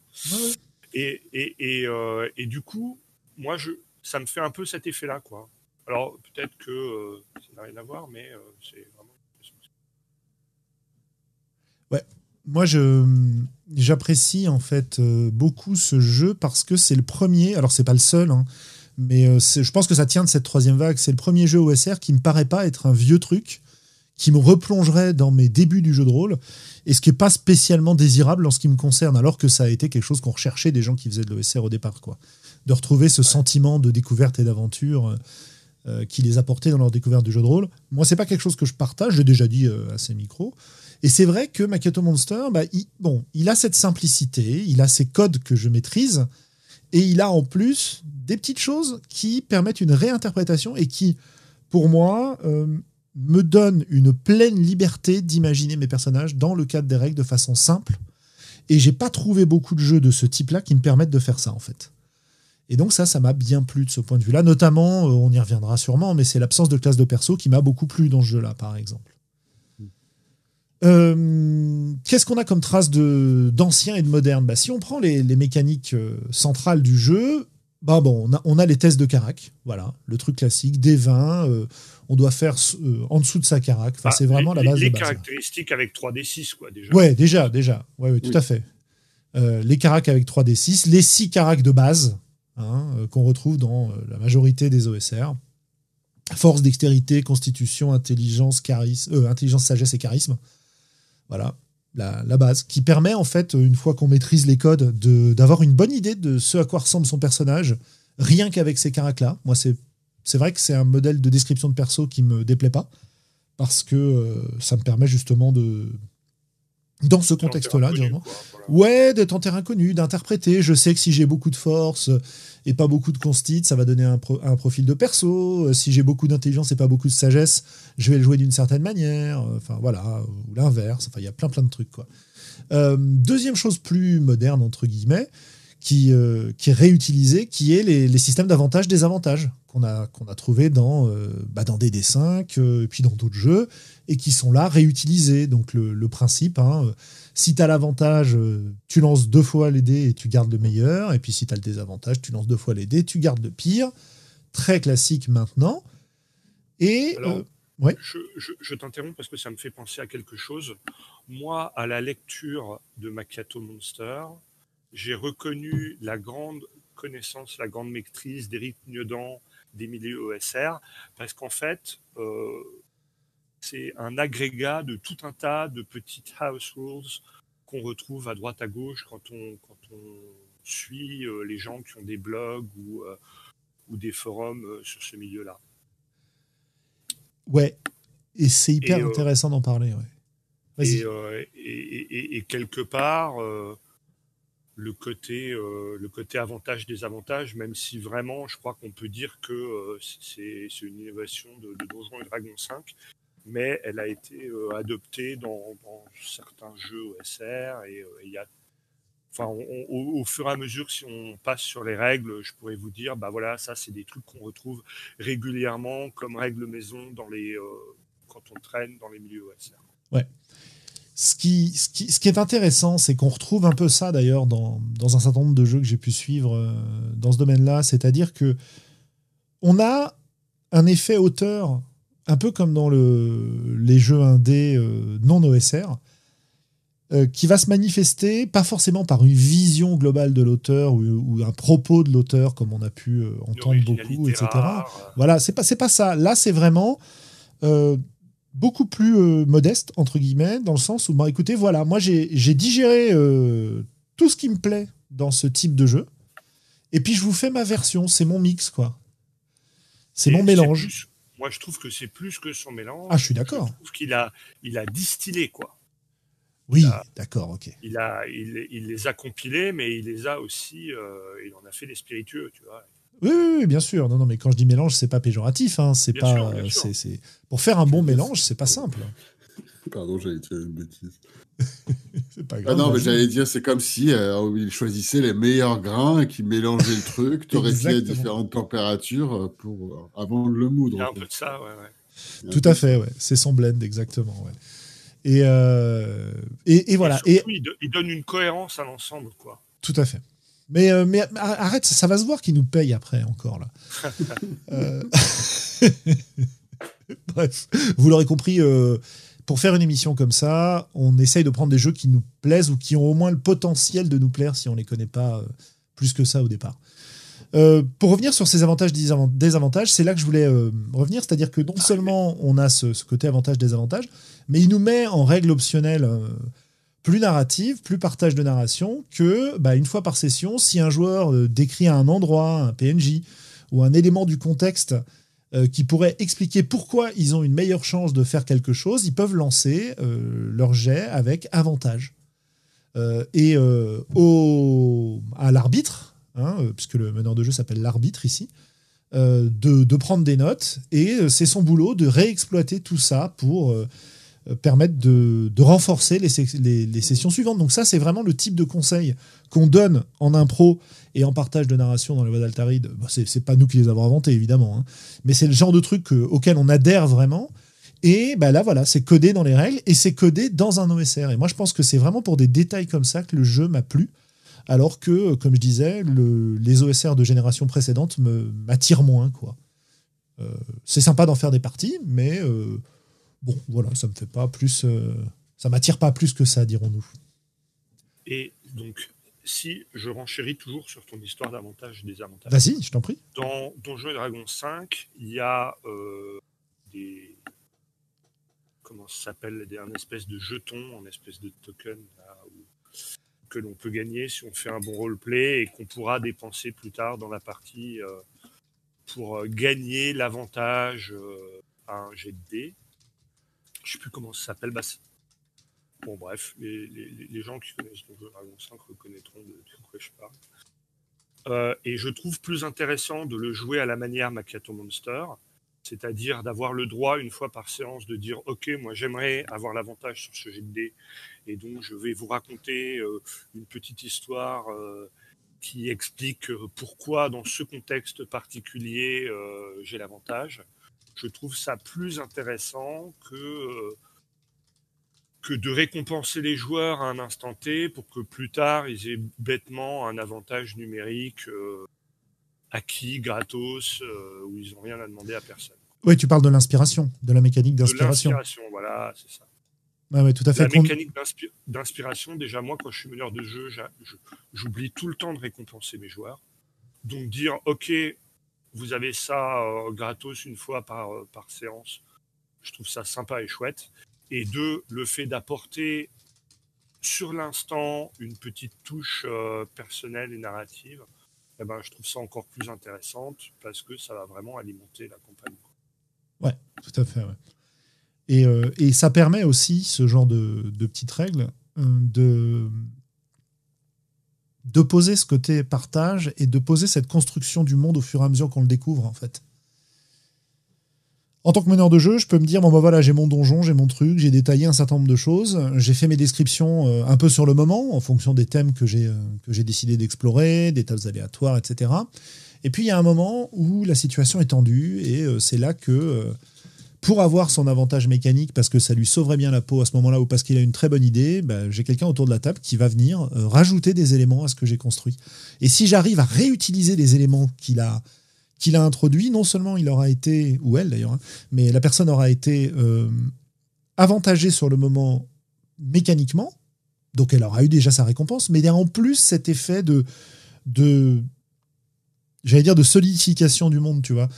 Et, et, et, et, du coup, moi, je, ça me fait un peu cet effet-là, quoi. Alors peut-être que euh, ça n'a rien à voir, mais euh, c'est vraiment. Ouais, moi je j'apprécie en fait euh, beaucoup ce jeu parce que c'est le premier. Alors c'est pas le seul, hein, mais je pense que ça tient de cette troisième vague. C'est le premier jeu OSR qui me paraît pas être un vieux truc qui me replongerait dans mes débuts du jeu de rôle et ce qui est pas spécialement désirable en ce qui me concerne, alors que ça a été quelque chose qu'on recherchait des gens qui faisaient de l'OSR au départ, quoi de retrouver ce sentiment de découverte et d'aventure euh, qui les apportait dans leur découverte du jeu de rôle. Moi, c'est pas quelque chose que je partage, je l'ai déjà dit euh, à ces micros. Et c'est vrai que Makoto Monster, bah, il, bon, il a cette simplicité, il a ces codes que je maîtrise, et il a en plus des petites choses qui permettent une réinterprétation et qui, pour moi, euh, me donnent une pleine liberté d'imaginer mes personnages dans le cadre des règles de façon simple. Et j'ai pas trouvé beaucoup de jeux de ce type-là qui me permettent de faire ça, en fait. Et donc ça, ça m'a bien plu de ce point de vue-là. Notamment, euh, on y reviendra sûrement, mais c'est l'absence de classe de perso qui m'a beaucoup plu dans ce jeu-là, par exemple. Euh, qu'est-ce qu'on a comme trace d'ancien et de moderne? Bah, Si on prend les, mécaniques euh, centrales du jeu, bah bon, on a, les tests de carac, voilà, le truc classique, des 20, on doit faire en dessous de sa carac. Enfin, c'est vraiment la base. Les, les caractéristiques avec 3D6, quoi, déjà. Ouais, déjà, déjà. Ouais, tout à fait. les caracs avec 3D6, les 6 caracs de base, Hein, euh, qu'on retrouve dans euh, la majorité des OSR. Force, dextérité, constitution, intelligence, charisme, euh, intelligence, sagesse et charisme. Voilà, la, base, qui permet en fait, une fois qu'on maîtrise les codes, d'avoir une bonne idée de ce à quoi ressemble son personnage, rien qu'avec ces caractères-là. Moi, c'est vrai que c'est un modèle de description de perso qui me déplaît pas, parce que ça me permet justement de, dans ce contexte-là, Ouais, d'être en terrain inconnu, d'interpréter. Je sais que si j'ai beaucoup de force et pas beaucoup de constite, ça va donner un, profil de perso. Euh, si j'ai beaucoup d'intelligence et pas beaucoup de sagesse, je vais le jouer d'une certaine manière. Euh, enfin, voilà, ou l'inverse. Enfin, il y a plein, plein de trucs, quoi. Euh, deuxième chose plus moderne, entre guillemets, qui, qui est réutilisée, qui est les, systèmes d'avantages-désavantages qu'on a, qu'on a trouvé dans, bah, dans DD5 et puis dans d'autres jeux et qui sont là réutilisés. Donc le, principe, hein, si tu as l'avantage, euh, tu lances deux fois les dés et tu gardes le meilleur, et puis si tu as le désavantage, tu lances deux fois les dés, tu gardes le pire. Très classique maintenant. Et Alors, euh, Ouais. Je, je- je t'interromps parce que ça me fait penser à quelque chose. Moi, à la lecture de Macchiato Monster, j'ai reconnu la grande connaissance, la grande maîtrise d'Éric Niedan des milieux OSR, parce qu'en fait, euh, c'est un agrégat de tout un tas de petites house rules qu'on retrouve à droite à gauche quand on, quand on suit euh, les gens qui ont des blogs ou, euh, ou des forums sur ce milieu-là. Ouais. Et c'est hyper Et, intéressant d'en parler. Ouais. Et, et, quelque part, le côté, euh, le côté avantage désavantage, même si vraiment, je crois qu'on peut dire que euh, c'est une innovation de, de Donjons et Dragons 5, mais elle a été euh, adoptée dans, certains jeux OSR et euh, il y Enfin, au, fur et à mesure, si on passe sur les règles, je pourrais vous dire, bah voilà, ça c'est des trucs qu'on retrouve régulièrement comme règles maison dans les, quand on traîne dans les milieux OSR. Ce qui, ce, qui, ce qui est intéressant, c'est qu'on retrouve un peu ça d'ailleurs dans, dans un certain nombre de jeux que j'ai pu suivre euh, dans ce domaine-là. C'est-à-dire que on a un effet auteur, un peu comme dans le, les jeux indés euh, non OSR, euh, qui va se manifester pas forcément par une vision globale de l'auteur ou, ou un propos de l'auteur, comme on a pu entendre beaucoup, etc. Voilà, c'est pas pas ça. Là, c'est vraiment euh, beaucoup plus euh, modeste entre guillemets, dans le sens où, bah, écoutez, voilà, moi j'ai digéré euh, tout ce qui me plaît dans ce type de jeu, et puis je vous fais ma version. C'est mon mix, quoi. C'est mon mélange. plus- moi, je trouve que c'est plus que son mélange. Ah, je suis d'accord. Je trouve qu'il a, il a distillé quoi. Oui, d'accord, ok. Il a, il, il les a compilés, mais il les a aussi, euh, il en a fait des spiritueux, tu vois. Oui, oui, oui, bien sûr. Non, non, mais quand je dis mélange, c'est pas péjoratif. Hein. C'est Bien pas. sûr, bien sûr. c'est- c'est- Pour faire un bon mélange, c'est pas simple. Pardon, j'allais dire une bêtise. C'est pas Ah grave. non, mais j'allais dire, c'est comme si euh, il choisissait les meilleurs grains et qu'il mélangeait le truc, torréfiait à différentes températures euh, pour, euh, avant de le moudre. Il y a un peu de ça, ouais, ouais. Tout à fait, ouais. C'est son blend, exactement. Ouais. Et, euh, et, et voilà. Et Et, surtout, il, do- il donne une cohérence à l'ensemble, quoi. Tout à fait. Mais, euh, mais arrête, ça va se voir qu'il nous paye après encore là. Euh, Bref, vous l'aurez compris, euh, pour faire une émission comme ça, on essaye de prendre des jeux qui nous plaisent ou qui ont au moins le potentiel de nous plaire si on les connaît pas plus que ça au départ. Euh, pour revenir sur ces avantages désavan- désavantages, c'est là que je voulais euh, revenir, c'est-à-dire que non seulement on a ce, ce côté avantage désavantage, mais il nous met en règle optionnelle plus narrative, plus partage de narration, que bah, une fois par session, si un joueur euh, décrit un endroit, un PNJ ou un élément du contexte euh, qui pourrait expliquer pourquoi ils ont une meilleure chance de faire quelque chose, ils peuvent lancer euh, leur jet avec avantage. Et au, à l'arbitre, hein, puisque le meneur de jeu s'appelle l'arbitre ici, de, prendre des notes, et c'est son boulot de réexploiter tout ça pour euh, permettre de, renforcer les, sessions suivantes. Donc ça, c'est vraiment le type de conseil qu'on donne en impro et en partage de narration dans les voix d'Altaride. Bah, c'est pas nous qui les avons inventés, évidemment, hein. mais c'est le genre de truc auquel on adhère vraiment. Et bah là, voilà, c'est codé dans les règles et c'est codé dans un OSR. Et moi, je pense que c'est vraiment pour des détails comme ça que le jeu m'a plu. Alors que, euh, comme je disais, le- les OSR de génération précédente m'attirent moins. Euh, c'est sympa d'en faire des parties, mais bon, voilà, ça me fait pas plus. euh, ça m'attire pas plus que ça, dirons-nous. Et donc, si je renchéris toujours sur ton histoire d'avantages et désavantages, Vas-y, je t'en prie. dans Donjons et Dragons 5, il y a euh, des. Comment ça s'appelle des- Un espèce de jeton, un espèce de token là, où- que l'on peut gagner si on fait un bon roleplay et qu'on pourra dépenser plus tard dans la partie euh, pour gagner l'avantage euh, à un jet de dés. Je sais plus comment ça s'appelle. Bah, bon, bref, les, gens qui connaissent Donjons et Dragons 5 reconnaîtront de, quoi je parle. Euh, et je trouve plus intéressant de le jouer à la manière Macchiato Monster, c'est-à-dire d'avoir le droit une fois par séance de dire ok moi j'aimerais avoir l'avantage sur ce jet de et donc je vais vous raconter euh, une petite histoire euh, qui explique pourquoi dans ce contexte particulier j'ai l'avantage. Je trouve ça plus intéressant que euh, que de récompenser les joueurs à un instant T pour que plus tard ils aient bêtement un avantage numérique euh, acquis, gratos, euh, où ils n'ont rien à demander à personne. Oui, tu parles de l'inspiration, de la mécanique d'inspiration. L'inspiration, voilà, c'est ça. Ouais, tout à fait. La mécanique d'inspiration, déjà, moi, quand je suis meneur de jeu, j'oublie tout le temps de récompenser mes joueurs. Donc, dire, OK, vous avez ça euh, gratos une fois par, euh, par séance, je trouve ça sympa et chouette. Et deux, le fait d'apporter sur l'instant une petite touche euh, personnelle et narrative, eh ben, je trouve ça encore plus intéressante parce que ça va vraiment alimenter la campagne. Ouais, tout à fait. Euh, et, ça permet aussi, ce genre de, petites règles, de, de poser ce côté partage et de poser cette construction du monde au fur et à mesure qu'on le découvre, en fait. En tant que meneur de jeu, je peux me dire bon bah voilà, j'ai mon donjon, j'ai mon truc, j'ai détaillé un certain nombre de choses, j'ai fait mes descriptions euh, un peu sur le moment en fonction des thèmes que j'ai que j'ai décidé d'explorer, des tables aléatoires, etc. Et puis il y a un moment où la situation est tendue et c'est là que pour avoir son avantage mécanique, parce que ça lui sauverait bien la peau à ce moment-là, ou parce qu'il a une très bonne idée, bah, j'ai quelqu'un autour de la table qui va venir euh, rajouter des éléments à ce que j'ai construit. Et si j'arrive à réutiliser les éléments qu'il a, qu'il a introduits, non seulement il aura été, ou elle d'ailleurs, hein, mais la personne aura été euh, avantagée sur le moment mécaniquement, donc elle aura eu déjà sa récompense, mais il y a en plus cet effet de, de j'allais dire de solidification du monde, tu vois.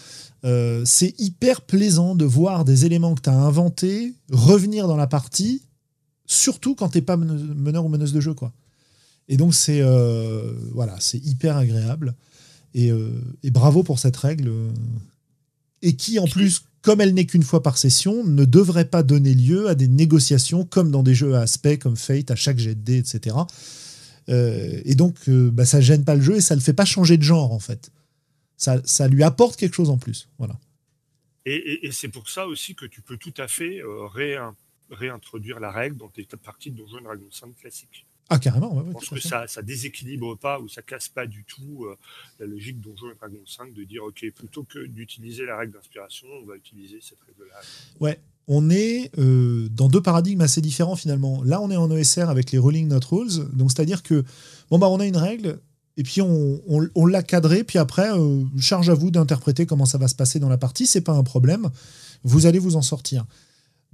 Euh, c'est hyper plaisant de voir des éléments que tu as inventés revenir dans la partie, surtout quand t'es pas meneur ou meneuse de jeu. quoi. Et donc, c'est euh, voilà, c'est hyper agréable. Et, euh, et, bravo pour cette règle. Et qui, en plus, comme elle n'est qu'une fois par session, ne devrait pas donner lieu à des négociations comme dans des jeux à aspect, comme Fate, à chaque jet de etc. et donc, bah, ça gêne pas le jeu et ça le fait pas changer de genre, en fait ça, lui apporte quelque chose en plus. Voilà. Et, c'est pour ça aussi que tu peux tout à fait euh, réintroduire la règle dans tes parties de Donjons Dragon 5 classique. Ah, carrément, Je pense que ça, ça déséquilibre pas ou ça casse pas du tout euh, la logique Donjons Dragon 5 de dire, OK, plutôt que d'utiliser la règle d'inspiration, on va utiliser cette règle-là. Ouais, on est euh, dans deux paradigmes assez différents finalement. Là, on est en ESR avec les Rolling Not Rules, donc c'est-à-dire que, bon, bah, on a une règle, et puis on, l'a cadré, puis après, euh, charge à vous d'interpréter comment ça va se passer dans la partie, c'est pas un problème, vous allez vous en sortir.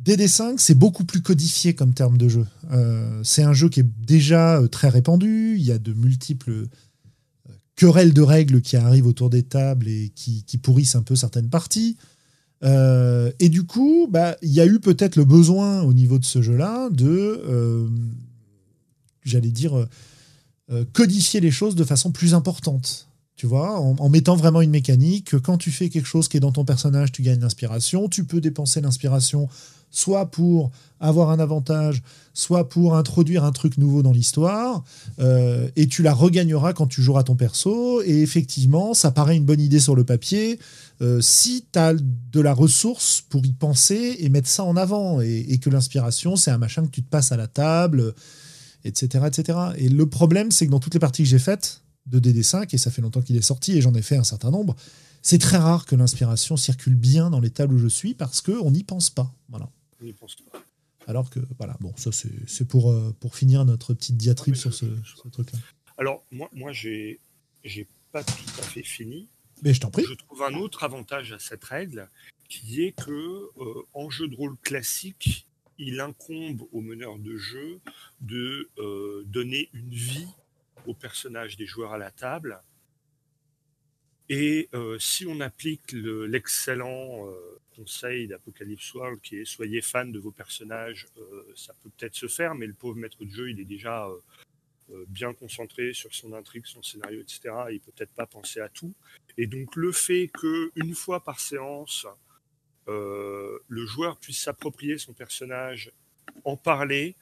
DD5, c'est beaucoup plus codifié comme terme de jeu. Euh, c'est un jeu qui est déjà euh, très répandu, il y a de multiples querelles de règles qui arrivent autour des tables et qui, pourrissent un peu certaines parties. et du coup, bah, il y a eu peut-être le besoin au niveau de ce jeu-là de, j'allais dire, codifier les choses de façon plus importante. Tu vois, en, mettant vraiment une mécanique que quand tu fais quelque chose qui est dans ton personnage, tu gagnes l'inspiration. Tu peux dépenser l'inspiration soit pour avoir un avantage, soit pour introduire un truc nouveau dans l'histoire, euh, et tu la regagneras quand tu joueras ton perso, et effectivement, ça paraît une bonne idée sur le papier, euh, si tu as de la ressource pour y penser et mettre ça en avant, et que l'inspiration, c'est un machin que tu te passes à la table, etc., etc. Et le problème, c'est que dans toutes les parties que j'ai faites de DD5, et ça fait longtemps qu'il est sorti, et j'en ai fait un certain nombre, c'est très rare que l'inspiration circule bien dans les tables où je suis parce qu'on n'y pense pas. Voilà. On n'y pense pas. Alors que, voilà, bon, ça c'est pour, euh, pour finir notre petite diatribe sur ce, truc-là. Alors, moi, moi j'ai pas tout à fait fini. Mais je t'en prie. Je trouve un autre avantage à cette règle qui est que euh, en jeu de rôle classique, il incombe au meneur de jeu de euh, donner une vie au personnage des joueurs à la table. Et euh, si on applique l'excellent euh, conseil d'Apocalypse World qui est soyez fan de vos personnages, ça peut peut-être se faire, mais le pauvre maître de jeu, il est déjà bien concentré sur son intrigue, son scénario, etc. Il peut peut-être pas penser à tout. Et donc le fait qu'une fois par séance, euh, le joueur puisse s'approprier son personnage, en parler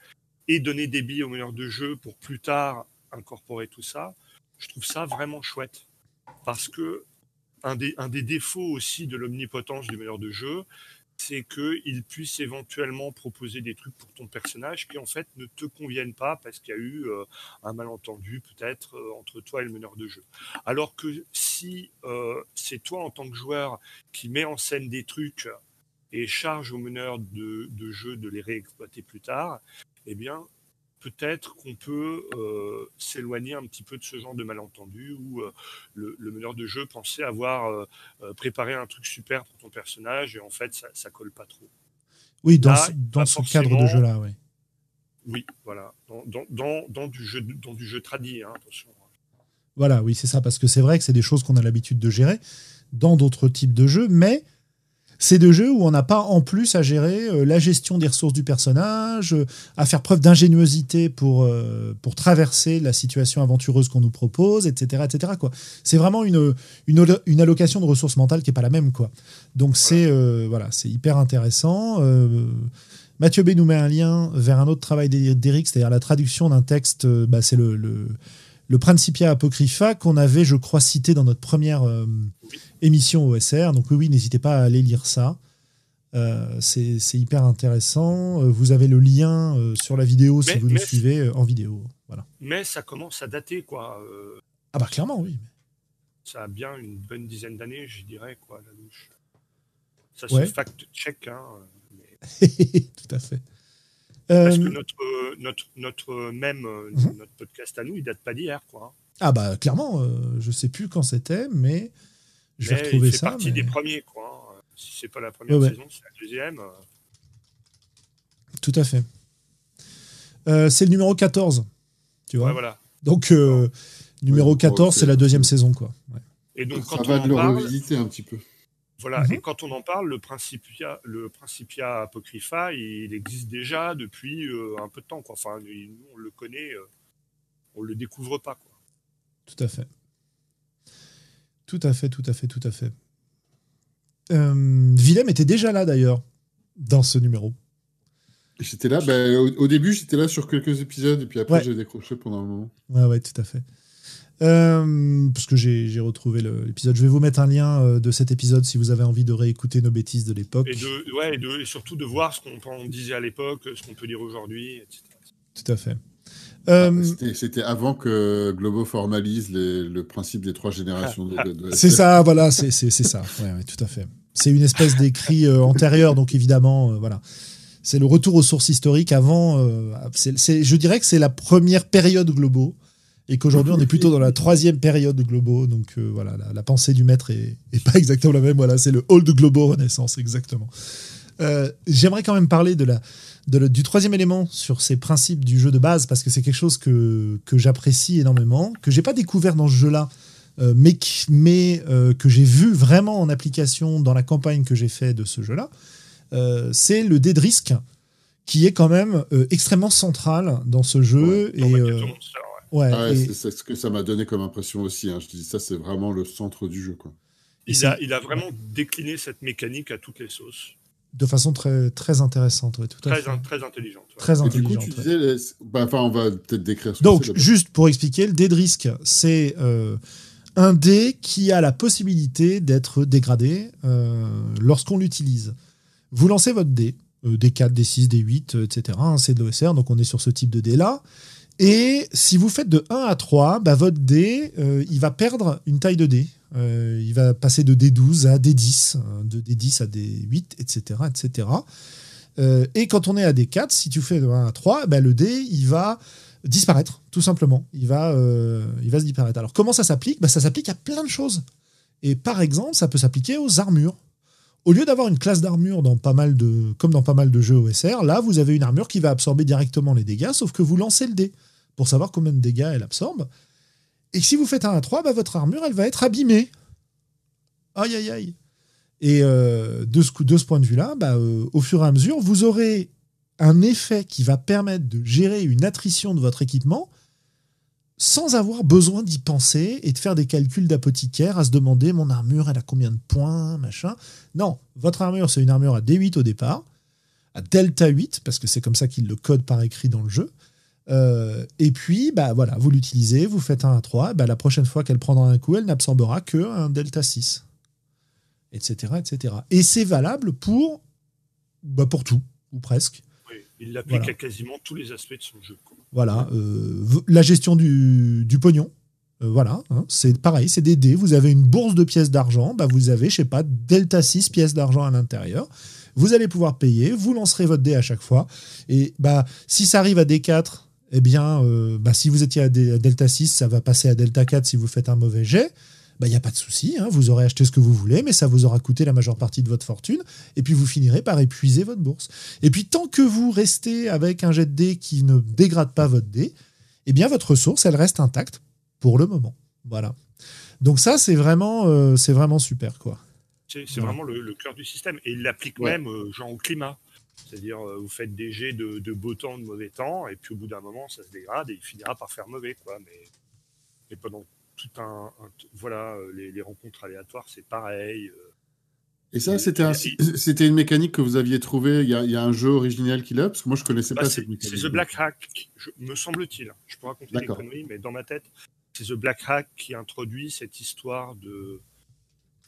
et donner des billes au meneur de jeu pour plus tard incorporer tout ça, je trouve ça vraiment chouette. Parce que un des, un des défauts aussi de l'omnipotence du meneur de jeu, c'est qu'il puisse éventuellement proposer des trucs pour ton personnage qui en fait ne te conviennent pas parce qu'il y a eu euh, un malentendu peut-être euh, entre toi et le meneur de jeu. Alors que si euh, c'est toi en tant que joueur qui met en scène des trucs et charge au meneur de, jeu de les réexploiter plus tard, eh bien peut-être qu'on peut, euh, s'éloigner un petit peu de ce genre de malentendu où euh, le, meneur de jeu pensait avoir préparé un truc super pour ton personnage et en fait ça, ça colle pas trop. Oui, dans, dans ce cadre de jeu-là, oui. Oui, voilà, dans, dans, dans, du jeu, dans du jeu tradit, hein, attention. Voilà, oui, c'est ça, parce que c'est vrai que c'est des choses qu'on a l'habitude de gérer dans d'autres types de jeux, mais c'est de jeux où on n'a pas en plus à gérer euh, la gestion des ressources du personnage, euh, à faire preuve d'ingéniosité pour, euh, pour traverser la situation aventureuse qu'on nous propose, etc. etc. Quoi. C'est vraiment une, une, allocation de ressources mentales qui n'est pas la même. Quoi. Donc c'est voilà, c'est hyper intéressant. Mathieu B nous met un lien vers un autre travail d'Eric, c'est-à-dire la traduction d'un texte, bah, c'est le, le Principia Apocrypha qu'on avait, je crois, cité dans notre première euh, émission OSR. Donc oui, n'hésitez pas à aller lire ça. Euh, c'est hyper intéressant. Euh, vous avez le lien sur la vidéo si vous nous suivez en vidéo. Voilà. Mais ça commence à dater, quoi. Ah bah clairement, oui. Ça a bien une bonne dizaine d'années, je dirais, quoi, la louche. Ça se fact-check, hein. Tout à fait. Parce que euh, notre, euh, notre, notre même euh, mhm. notre podcast à nous, il date pas d'hier, quoi. Ah bah clairement, je sais plus quand c'était, mais je vais retrouver ça. C'est partie des premiers, quoi. Si c'est pas la première saison, c'est la deuxième. Tout à fait. c'est le numéro 14, tu vois. Ouais, voilà. Donc numéro 14, c'est la deuxième saison, quoi. Et donc ça va de le revisiter un petit peu. Voilà, et mhm. quand on en parle, le Principia, le Principia Apocrypha, il existe déjà depuis euh, un peu de temps. Quoi. Enfin, on le connaît, euh, on le découvre pas. Quoi. Tout à fait. Tout à fait, tout à fait, tout à fait. Euh, Willem était déjà là d'ailleurs, dans ce numéro. J'étais là, ben, au, début j'étais là sur quelques épisodes et puis après j'ai décroché pendant un moment. Ouais, ouais, tout à fait. Euh, parce que j'ai retrouvé l'épisode. Je vais vous mettre un lien euh, de cet épisode si vous avez envie de réécouter nos bêtises de l'époque. Et, ouais, et, surtout de voir ce qu'on disait à l'époque, ce qu'on peut dire aujourd'hui, etc. Tout à fait. Euh, c'était avant que Globo formalise le principe des trois générations. c'est ça, voilà, c'est ça. Ouais, tout à fait. C'est une espèce d'écrit antérieur, donc évidemment, voilà. C'est le retour aux sources historiques avant. je dirais que c'est la première période Globo et qu'aujourd'hui on est plutôt dans la troisième période de Globo. Donc euh, voilà, la, pensée du maître est, pas exactement la même. Voilà, c'est le Old Globo Renaissance, exactement. Euh, j'aimerais quand même parler de la, du troisième élément sur ces principes du jeu de base parce que c'est quelque chose que, que j'apprécie énormément, que j'ai pas découvert dans ce jeu-là, euh, mais, mais que j'ai vu vraiment en application dans la campagne que j'ai fait de ce jeu-là. c'est le dé de risque qui est quand même extrêmement central dans ce jeu. et, Ouais, c'est ce que ça m'a donné comme impression aussi. Hein. Je dis ça, c'est vraiment le centre du jeu. Quoi. Il, a, il a vraiment décliné cette mécanique à toutes les sauces. De façon très, très intéressante, tout très, très intelligente. Très intelligente. du coup, tu disais, bah, enfin, on va peut-être décrire. Ce Donc, juste pour expliquer, le dé de risque, c'est euh, un dé qui a la possibilité d'être dégradé euh, lorsqu'on l'utilise. Vous lancez votre dé, euh, d 4, d 6, d 8, etc. c'est de l'OSR, donc on est sur ce type de dé là. Et si vous faites de 1 à 3, bah, votre dé, euh, il va perdre une taille de dé. Euh, il va passer de D12 à D10, euh, de D10 à D8, etc. etc. et quand on est à D4, si tu fais de 1 à 3, bah, le dé, il va disparaître, tout simplement. Il va, il va se disparaître. Alors comment ça s'applique? Bah, Ça s'applique à plein de choses. Et par exemple, ça peut s'appliquer aux armures. Au lieu d'avoir une classe d'armure dans pas mal de, comme dans pas mal de jeux OSR, là vous avez une armure qui va absorber directement les dégâts, sauf que vous lancez le dé pour savoir combien de dégâts elle absorbe. Et si vous faites un à 3, bah, votre armure elle va être abîmée. Aïe aïe aïe. Et euh, de, ce, de ce point de vue-là, bah, euh, au fur et à mesure, vous aurez un effet qui va permettre de gérer une attrition de votre équipement sans avoir besoin d'y penser et de faire des calculs d'apothicaire à se demander mon armure elle a combien de points, machin. Non, votre armure c'est une armure à D8 au départ, à delta 8 parce que c'est comme ça qu'il le code par écrit dans le jeu. Euh, et puis bah voilà, vous l'utilisez, vous faites un à 3, bah, la prochaine fois qu'elle prendra un coup, elle n'absorbera que un delta 6. Etc. etc. Et c'est valable pour, bah, pour tout, ou presque. Oui, il l'applique à quasiment tous les aspects de son jeu. Voilà, euh, la gestion du, pognon. Euh, voilà, hein, c'est pareil, c'est des dés. Vous avez une bourse de pièces d'argent, bah vous avez, je sais pas, delta 6 pièces d'argent à l'intérieur. Vous allez pouvoir payer, vous lancerez votre dé à chaque fois. Et bah, si ça arrive à D4, eh bien, bah, si vous étiez à, Delta 6, ça va passer à Delta 4 si vous faites un mauvais jet. Il bah, n'y a pas de souci, hein, vous aurez acheté ce que vous voulez, mais ça vous aura coûté la majeure partie de votre fortune, et puis vous finirez par épuiser votre bourse. Et puis tant que vous restez avec un jet de dés qui ne dégrade pas votre dé, eh bien votre ressource, elle reste intacte pour le moment. Voilà. Donc ça, c'est vraiment, euh, c'est vraiment super, quoi. C'est vraiment le, cœur du système. Et il l'applique même, euh, genre, au climat. C'est-à-dire, euh, vous faites des jets de, beau temps, de mauvais temps, et puis au bout d'un moment, ça se dégrade et il finira par faire mauvais, quoi. Mais, pendant tout un, voilà, les, rencontres aléatoires, c'est pareil. Et ça, c'était une mécanique que vous aviez trouvée. Il y a, un jeu original qui l'a, parce que moi, je connaissais bah, pas cette mécanique. C'est The Black Hack, me semble-t-il. Je peux raconter des conneries, mais dans ma tête, c'est The Black Hack qui introduit cette histoire de,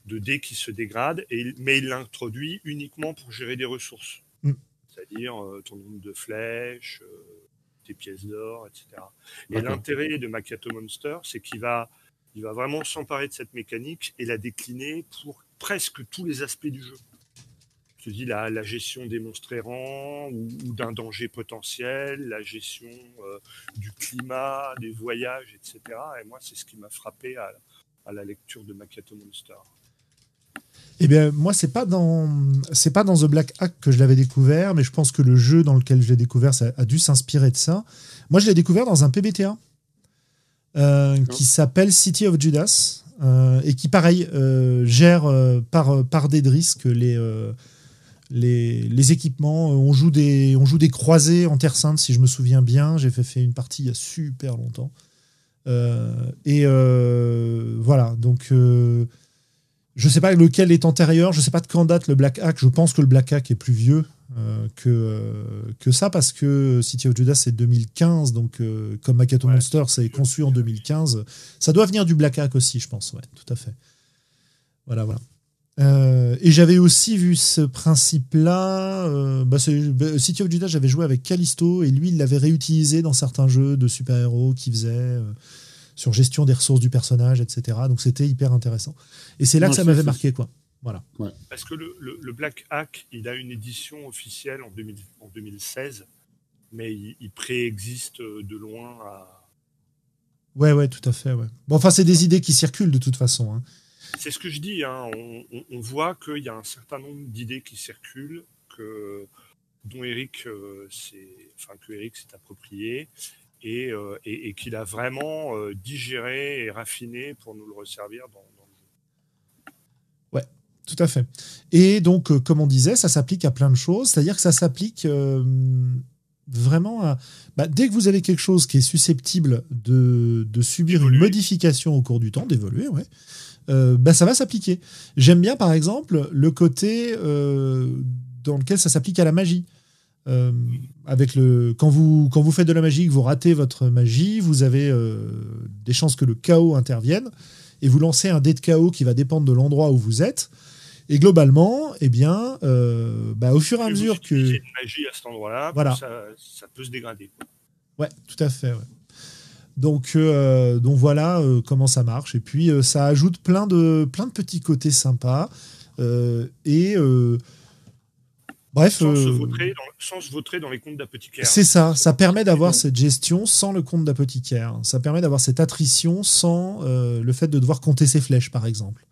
de dés qui se dégradent, et, mais il l'introduit uniquement pour gérer des ressources. Mm. C'est-à-dire euh, ton nombre de flèches, euh, tes pièces d'or, etc. Et l'intérêt de Macchiato Monster, c'est qu'il va, il va vraiment s'emparer de cette mécanique et la décliner pour presque tous les aspects du jeu dis la, la gestion des monstres errants ou, d'un danger potentiel, la gestion euh, du climat, des voyages, etc. Et moi, c'est ce qui m'a frappé à, la lecture de Macchiato Monster. Eh bien, moi, c'est pas dans c'est pas dans The Black Hack que je l'avais découvert, mais je pense que le jeu dans lequel je l'ai découvert, ça a dû s'inspirer de ça. Moi, je l'ai découvert dans un PBTA euh, qui s'appelle City of Judas euh, et qui, pareil, gère par par Dedris que les les, équipements. Euh, on joue, des, on joue des croisés en Terre Sainte, si je me souviens bien. J'ai fait, fait une partie il y a super longtemps. Euh, et euh, voilà, donc je sais pas lequel est antérieur, je sais pas de quand date le Black Hack. Je pense que le Black Hack est plus vieux que, que ça parce que City of Judas c'est 2015, donc comme Makato Monster c'est conçu en 2015. Ça doit venir du Black Hack aussi, je pense, ouais, tout à fait. Voilà, voilà. Euh, et j'avais aussi vu ce principe-là. Euh, bah, bah, City of Judas, j'avais joué avec Callisto et lui, il l'avait réutilisé dans certains jeux de super-héros qu'il faisait euh, sur gestion des ressources du personnage, etc. Donc c'était hyper intéressant. Et c'est là que ça m'avait marqué, quoi. Voilà. Parce que le, Black Hack, il a une édition officielle en, 2016, mais il, préexiste de loin à. Ouais, ouais, tout à fait, ouais. Bon, enfin, c'est des idées qui circulent de toute façon. Hein. C'est ce que je dis. Hein. On, voit qu'il y a un certain nombre d'idées qui circulent, que, dont Eric, euh, enfin, que Eric s'est approprié et, euh, et, qu'il a vraiment euh, digéré et raffiné pour nous le resservir dans, le jeu. Ouais, tout à fait. Et donc, comme on disait, ça s'applique à plein de choses. C'est-à-dire que ça s'applique vraiment à. Bah, dès que vous avez quelque chose qui est susceptible de, de subir une modification au cours du temps, d'évoluer, ouais euh, bah, ça va s'appliquer. J'aime bien, par exemple, le côté euh, dans lequel ça s'applique à la magie. Euh, avec le, quand, vous, quand vous faites de la magie, que vous ratez votre magie, vous avez des chances que le chaos intervienne, et vous lancez un dé de chaos qui va dépendre de l'endroit où vous êtes. Et globalement, eh bien, bah, au fur et à mesure que. une magie à cet endroit-là, voilà. ça, peut se dégrader. Ouais, tout à fait. Ouais. Donc, euh, donc voilà euh, comment ça marche. Et puis euh, ça ajoute plein de, plein de petits côtés sympas. et bref. Sans se, vautrer dans, les comptes d'apothicaire. C'est ça. Ça permet d'avoir cette gestion sans le compte d'apothicaire. Ça permet d'avoir cette attrition sans le fait de devoir compter ses flèches, par exemple.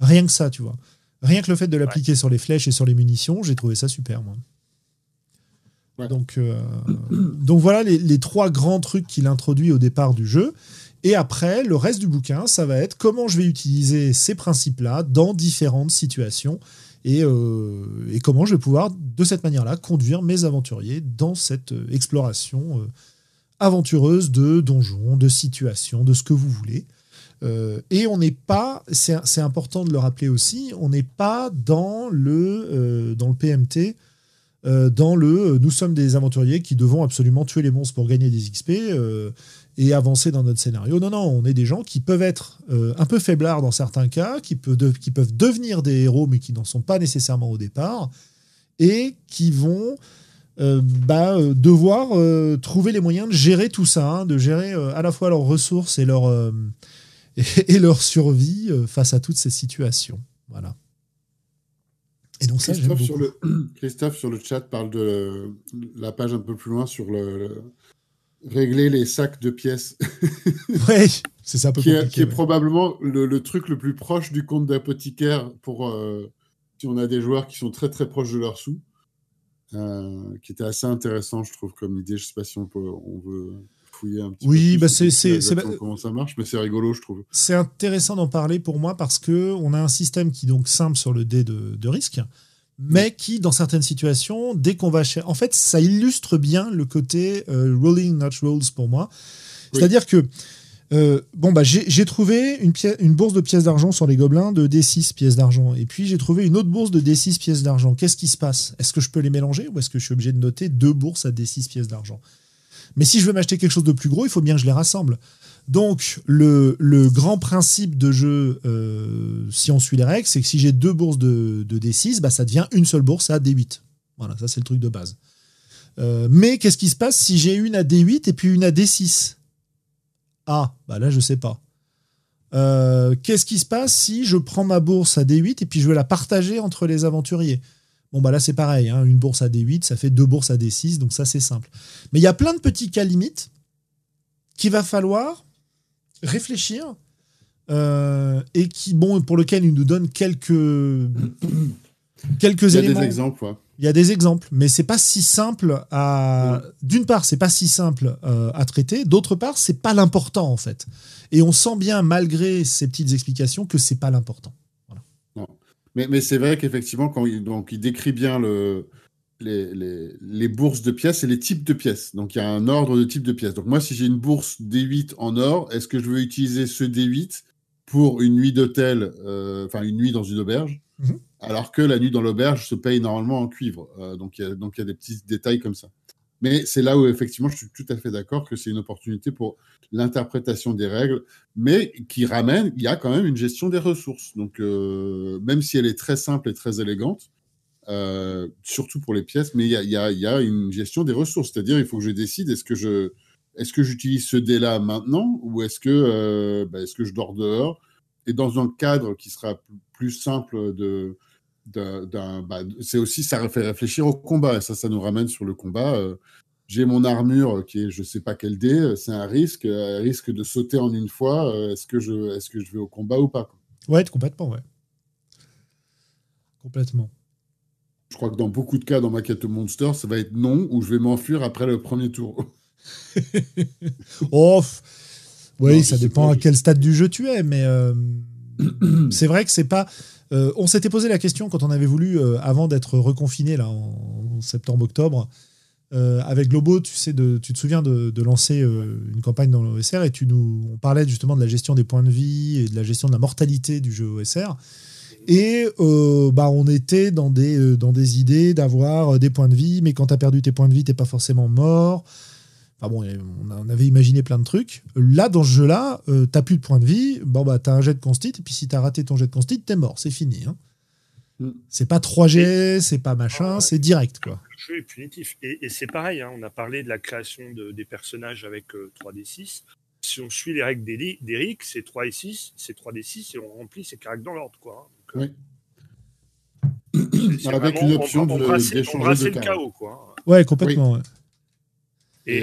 Rien que ça, tu vois. Rien que le fait de l'appliquer sur les flèches et sur les munitions, j'ai trouvé ça super, moi. Donc, euh, donc voilà les, trois grands trucs qu'il introduit au départ du jeu. Et après, le reste du bouquin, ça va être comment je vais utiliser ces principes-là dans différentes situations et, euh, et, comment je vais pouvoir, de cette manière-là, conduire mes aventuriers dans cette euh, exploration aventureuse de donjons, de situations, de ce que vous voulez. et on n'est pas, c'est important de le rappeler aussi, on n'est pas dans le, dans le PMT euh, dans le euh, nous sommes des aventuriers qui devons absolument tuer les monstres pour gagner des XP euh, et avancer dans notre scénario. Non, non, on est des gens qui peuvent être un peu faiblards dans certains cas, qui, qui peuvent devenir des héros mais qui n'en sont pas nécessairement au départ et qui vont bah, devoir trouver les moyens de gérer tout ça, hein, de gérer à la fois leurs ressources et leur, et leur survie face à toutes ces situations. Voilà. Et donc Christophe, sur le, Christophe sur le chat parle de la page un peu plus loin sur le, Régler les sacs de pièces. oui, c'est ça. qui, est, qui est probablement le, truc le plus proche du compte d'apothicaire pour euh, si on a des joueurs qui sont très très proches de leurs sous. Euh, qui était assez intéressant, je trouve, comme idée. Je sais pas si on, peut, on veut fouiller un petit oui, peu. Bah c'est, c'est, comment ça marche, mais c'est rigolo, je trouve. C'est intéressant d'en parler pour moi parce que on a un système qui est donc simple sur le dé de, de risque, mais qui, dans certaines situations, dès qu'on va chercher. En fait, ça illustre bien le côté euh, rolling not rolls pour moi. C'est-à-dire que euh, bon, bah, j'ai trouvé une, une, bourse de pièces d'argent sur les gobelins de D6 pièces d'argent. Et puis j'ai trouvé une autre bourse de D6 pièces d'argent. Qu'est-ce qui se passe? Est-ce que je peux les mélanger ou est-ce que je suis obligé de noter deux bourses à D6 pièces d'argent? Mais si je veux m'acheter quelque chose de plus gros, il faut bien que je les rassemble. Donc le, grand principe de jeu, euh, si on suit les règles, c'est que si j'ai deux bourses de, de D6, bah, ça devient une seule bourse à D8. Voilà, ça c'est le truc de base. Euh, mais qu'est-ce qui se passe si j'ai une à D8 et puis une à D6 ah, bah là, je sais pas. Euh, qu'est-ce qui se passe si je prends ma bourse à D8 et puis je veux la partager entre les aventuriers? Bon, bah là, c'est pareil. Hein. une bourse à D8, ça fait deux bourses à D6, donc ça, c'est simple. Mais il y a plein de petits cas limites qu'il va falloir réfléchir euh, et qui, bon, pour lequel il nous donne quelques, quelques éléments. Il y a des exemples, il y a des exemples, mais c'est pas si simple à. D'une part, c'est pas si simple euh, à traiter. D'autre part, c'est pas l'important en fait. Et on sent bien, malgré ces petites explications, que c'est pas l'important. Mais, mais c'est vrai qu'effectivement, quand il, donc, il décrit bien le, les, les, les, bourses de pièces et les types de pièces. Donc il y a un ordre de type de pièces. Donc moi, si j'ai une bourse D8 en or, est-ce que je veux utiliser ce D8 pour une nuit d'hôtel, euh, enfin une nuit dans une auberge? Mhm alors que la nuit dans l'auberge se paye normalement en cuivre. Euh, donc il y a des petits détails comme ça. Mais c'est là où effectivement je suis tout à fait d'accord que c'est une opportunité pour l'interprétation des règles, mais qui ramène, il y a quand même une gestion des ressources. Donc euh, même si elle est très simple et très élégante, euh, surtout pour les pièces, mais il y a, une gestion des ressources. C'est-à-dire il faut que je décide est-ce que je est-ce que j'utilise ce dé-là maintenant ou est-ce que, bah, est-ce que je dors dehors? Et dans un cadre qui sera plus simple de, bah, c'est aussi, ça fait réfléchir au combat. Ça, ça nous ramène sur le combat. Euh, j'ai mon armure qui est, je sais pas quel dé, c'est un risque, un risque de sauter en une fois. Euh, est-ce que je, est-ce que je vais au combat ou pas quoi? Ouais, complètement, ouais. Complètement. Je crois que dans beaucoup de cas, dans ma quête monster, ça va être non ou je vais m'enfuir après le premier tour. oh, oui, ça dépend à quel stade du jeu tu es, mais euh, c'est vrai que c'est pas. Euh, on s'était posé la question quand on avait voulu, euh, avant d'être reconfiné là en, septembre-octobre, avec Globo, tu sais, de, tu te souviens de, lancer une campagne dans l'OSR et tu nous, on parlait justement de la gestion des points de vie et de la gestion de la mortalité du jeu OSR. Et bah, on était dans des, dans des idées d'avoir des points de vie, mais quand tu as perdu tes points de vie, t'es pas forcément mort. Enfin bon, on avait imaginé plein de trucs. Là, dans ce jeu-là, tu euh, t'as plus de points de vie. Bon, bah, t'as un jet de constit, et puis si t'as raté ton jet de constit, t'es mort, c'est fini. Hein. Mm. C'est pas 3G, c'est pas machin, ah c'est direct, quoi. Le jeu est punitif. Et, c'est pareil, hein, on a parlé de la création des personnages avec 3D6. Euh, si on suit les règles d'Eric, c'est 3 et 6, c'est 3D6 et on remplit ses caractères dans l'ordre, quoi. Oui. Avec une option d'échanger de le chaos, quoi. Ouais, complètement. Ouais. Et,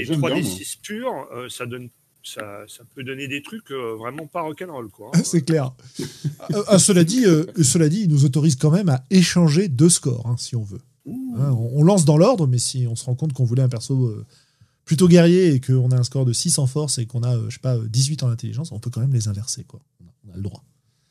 et, 3D6 pur, euh, ça donne ça, ça, peut donner des trucs euh, vraiment pas rock'n'roll. Quoi. Hein. C'est clair. Ah, cela, dit, euh, cela dit, il nous autorise quand même à échanger deux scores, hein, si on veut. Hein, on, lance dans l'ordre, mais si on se rend compte qu'on voulait un perso plutôt guerrier et qu'on a un score de 6 en force et qu'on a, je sais pas, 18 en intelligence, on peut quand même les inverser. Quoi. On a le droit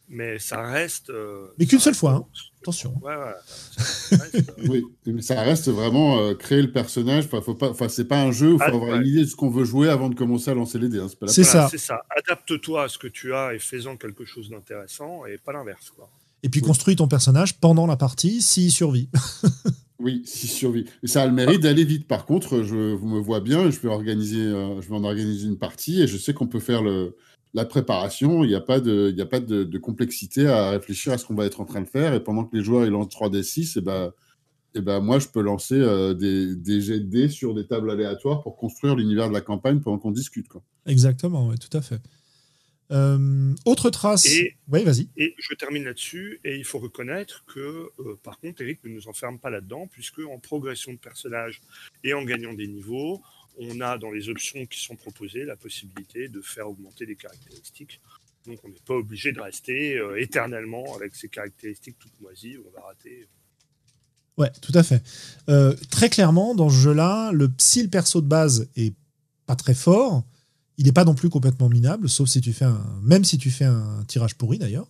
mais ça reste. Euh, mais qu'une seule fois, hein. attention. Ouais, ouais. Ça reste, euh, oui, mais ça reste vraiment euh, créer le personnage. Enfin, faut pas. Enfin, c'est pas un jeu. Il faut ah, avoir une idée de ce qu'on veut jouer avant de commencer à lancer les dés. Hein. C'est ça. C'est ça. Adapte-toi à ce que tu as et fais-en quelque chose d'intéressant et pas l'inverse, quoi. Et puis construis ton personnage pendant la partie s'il survit. oui, s'il survit. Et ça a le mérite d'aller vite. Par contre, je vous me vois bien. Je vais organiser. je vais en organiser une partie et je sais qu'on peut faire le la préparation, il n'y a pas, de, y a pas de, complexité à réfléchir à ce qu'on va être en train de faire. Et pendant que les joueurs ils lancent 3D6, et ben, et ben moi, je peux lancer euh, des, des jets de dés sur des tables aléatoires pour construire l'univers de la campagne pendant qu'on discute. Quoi. Exactement, oui, tout à fait. Euh, autre trace. oui, vas-y. Et je termine là-dessus. Et il faut reconnaître que, euh, par contre, Eric ne nous enferme pas là-dedans, puisque en progression de personnage et en gagnant des niveaux, on a dans les options qui sont proposées la possibilité de faire augmenter des caractéristiques. Donc on n'est pas obligé de rester euh, éternellement avec ces caractéristiques toutes moisies, on va rater. Ouais, tout à fait. Euh, très clairement, dans ce jeu-là, le, si le perso de base est pas très fort, il n'est pas non plus complètement minable, sauf si tu fais un, même si tu fais un tirage pourri d'ailleurs.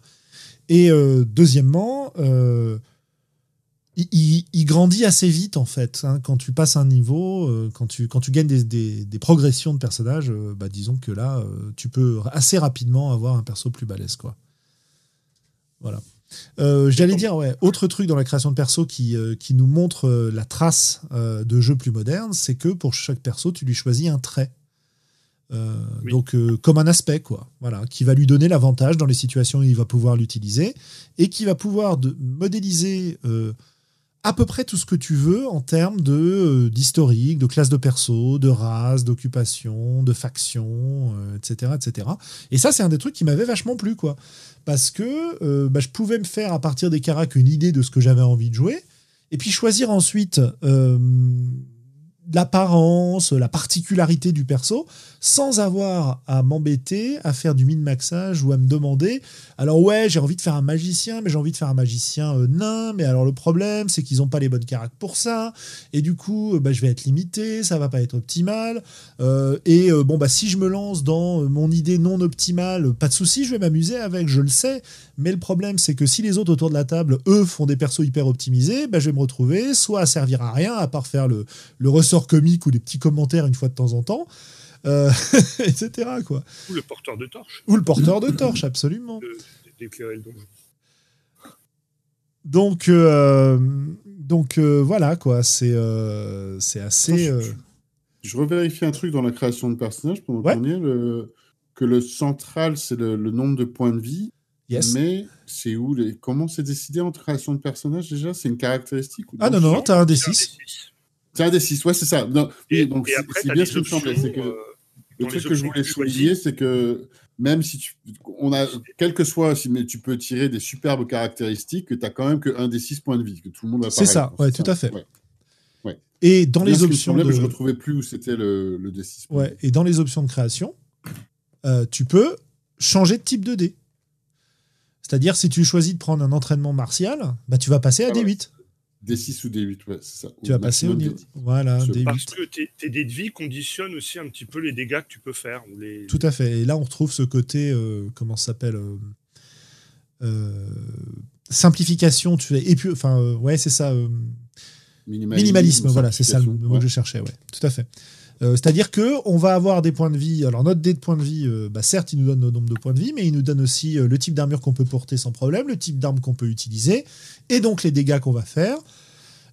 Et euh, deuxièmement, il, il, grandit assez vite en fait. Hein, quand tu passes un niveau, euh, quand, tu, quand tu gagnes des, des, des progressions de personnages, euh, bah, disons que là, euh, tu peux assez rapidement avoir un perso plus balèze. Quoi. Voilà. J'allais dire, ouais, autre truc dans la création de perso qui, qui nous montre la trace de jeux plus modernes, c'est que pour chaque perso, tu lui choisis un trait. Euh, oui. Donc, euh, comme un aspect, quoi. Voilà, qui va lui donner l'avantage dans les situations où il va pouvoir l'utiliser et qui va pouvoir de, modéliser euh, à peu près tout ce que tu veux en termes de d'historique, de classe de perso, de race, d'occupation, de faction, etc., etc. Et ça, c'est un des trucs qui m'avait vachement plu, quoi. Parce que bah, je pouvais me faire à partir des caracs une idée de ce que j'avais envie de jouer et puis choisir ensuite l'apparence, la particularité du perso, sans avoir à m'embêter, à faire du min-maxage ou à me demander alors ouais, j'ai envie de faire un magicien, mais j'ai envie de faire un magicien euh, nain, mais alors le problème, c'est qu'ils n'ont pas les bonnes caractères pour ça, et du coup, euh, bah, je vais être limité, ça va pas être optimal, euh, et bon, bah si je me lance dans mon idée non optimale, pas de souci, je vais m'amuser avec, je le sais, mais le problème, c'est que si les autres autour de la table, eux, font des persos hyper optimisés, bah, je vais me retrouver soit à servir à rien, à part faire le, le ressort comique ou les petits commentaires une fois de temps en temps, euh, etc. Quoi. Ou le porteur de torche. Ou le porteur de torche, absolument. D'éclairer le donjon. Donc, euh, donc euh, voilà, quoi. C'est euh, c'est assez. Je, je, revérifie un truc dans la création de personnages pendant Ouais. Le, que le central, c'est le, le nombre de points de vie. Yes. Mais c'est où les... Comment c'est décidé en création de personnages déjà? C'est une caractéristique ou Ah non, non, t'as un C'est un D6. D6. C'est un des 6, ouais, c'est ça. Non, oui, Et, donc et c'est après, c'est t'as bien ce que. C'est euh, le truc que je voulais souligner, c'est que même si tu, on a, quel que soit, si mais tu peux tirer des superbes caractéristiques, que tu as quand même que un des 6 points de vie, que tout le monde a C'est ça, ouais, tout à fait. Ouais. Et dans Bien les options mais je de... retrouvais plus où c'était le, le D6. points de Ouais, et dans les options de création, euh, tu peux changer de type de dé. C'est-à-dire, si tu choisis de prendre un entraînement martial, bah, tu vas passer à Ah ouais. D8. D6 ou D8, ouais, c'est ça. Tu vas passer au niveau. D10. Voilà, Ce- Parce D8. que tes, tes dés de vie conditionnent aussi un petit peu les dégâts que tu peux faire. Ou les... Tout à fait. Et là, on retrouve ce côté, euh, comment ça s'appelle euh, euh, Simplification. Tu et puis, enfin, euh, ouais, c'est ça. euh, Minimalisme, minimalisme, voilà, c'est ça le mot ouais. que je cherchais, ouais, tout à fait. Euh, C'est-à-dire que on va avoir des points de vie. Alors notre dé de points de vie, euh, bah, certes, il nous donne le nombre de points de vie, mais il nous donne aussi euh, le type d'armure qu'on peut porter sans problème, le type d'arme qu'on peut utiliser, et donc les dégâts qu'on va faire,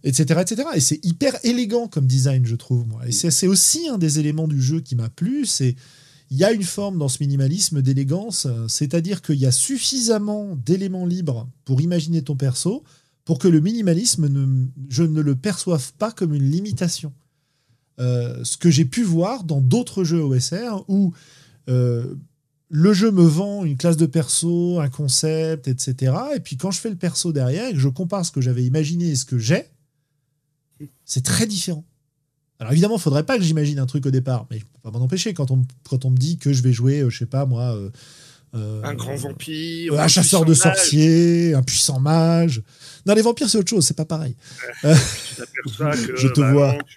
etc., etc. Et c'est hyper élégant comme design, je trouve. Moi. Et c'est aussi un des éléments du jeu qui m'a plu. C'est il y a une forme dans ce minimalisme d'élégance, c'est-à-dire qu'il y a suffisamment d'éléments libres pour imaginer ton perso, pour que le minimalisme, ne, je ne le perçoive pas comme une limitation. Euh, ce que j'ai pu voir dans d'autres jeux OSR où euh, le jeu me vend une classe de perso, un concept, etc. Et puis quand je fais le perso derrière et que je compare ce que j'avais imaginé et ce que j'ai, c'est très différent. Alors évidemment, il faudrait pas que j'imagine un truc au départ, mais je peux pas m'en empêcher quand on, quand on me dit que je vais jouer, euh, je sais pas moi, euh, euh, Un grand vampire. euh, un un chasseur de mage, sorciers, un puissant mage. Non, les vampires, c'est autre chose, c'est pas pareil. Tu t'aperçois que Je te bah, vois. non, tu,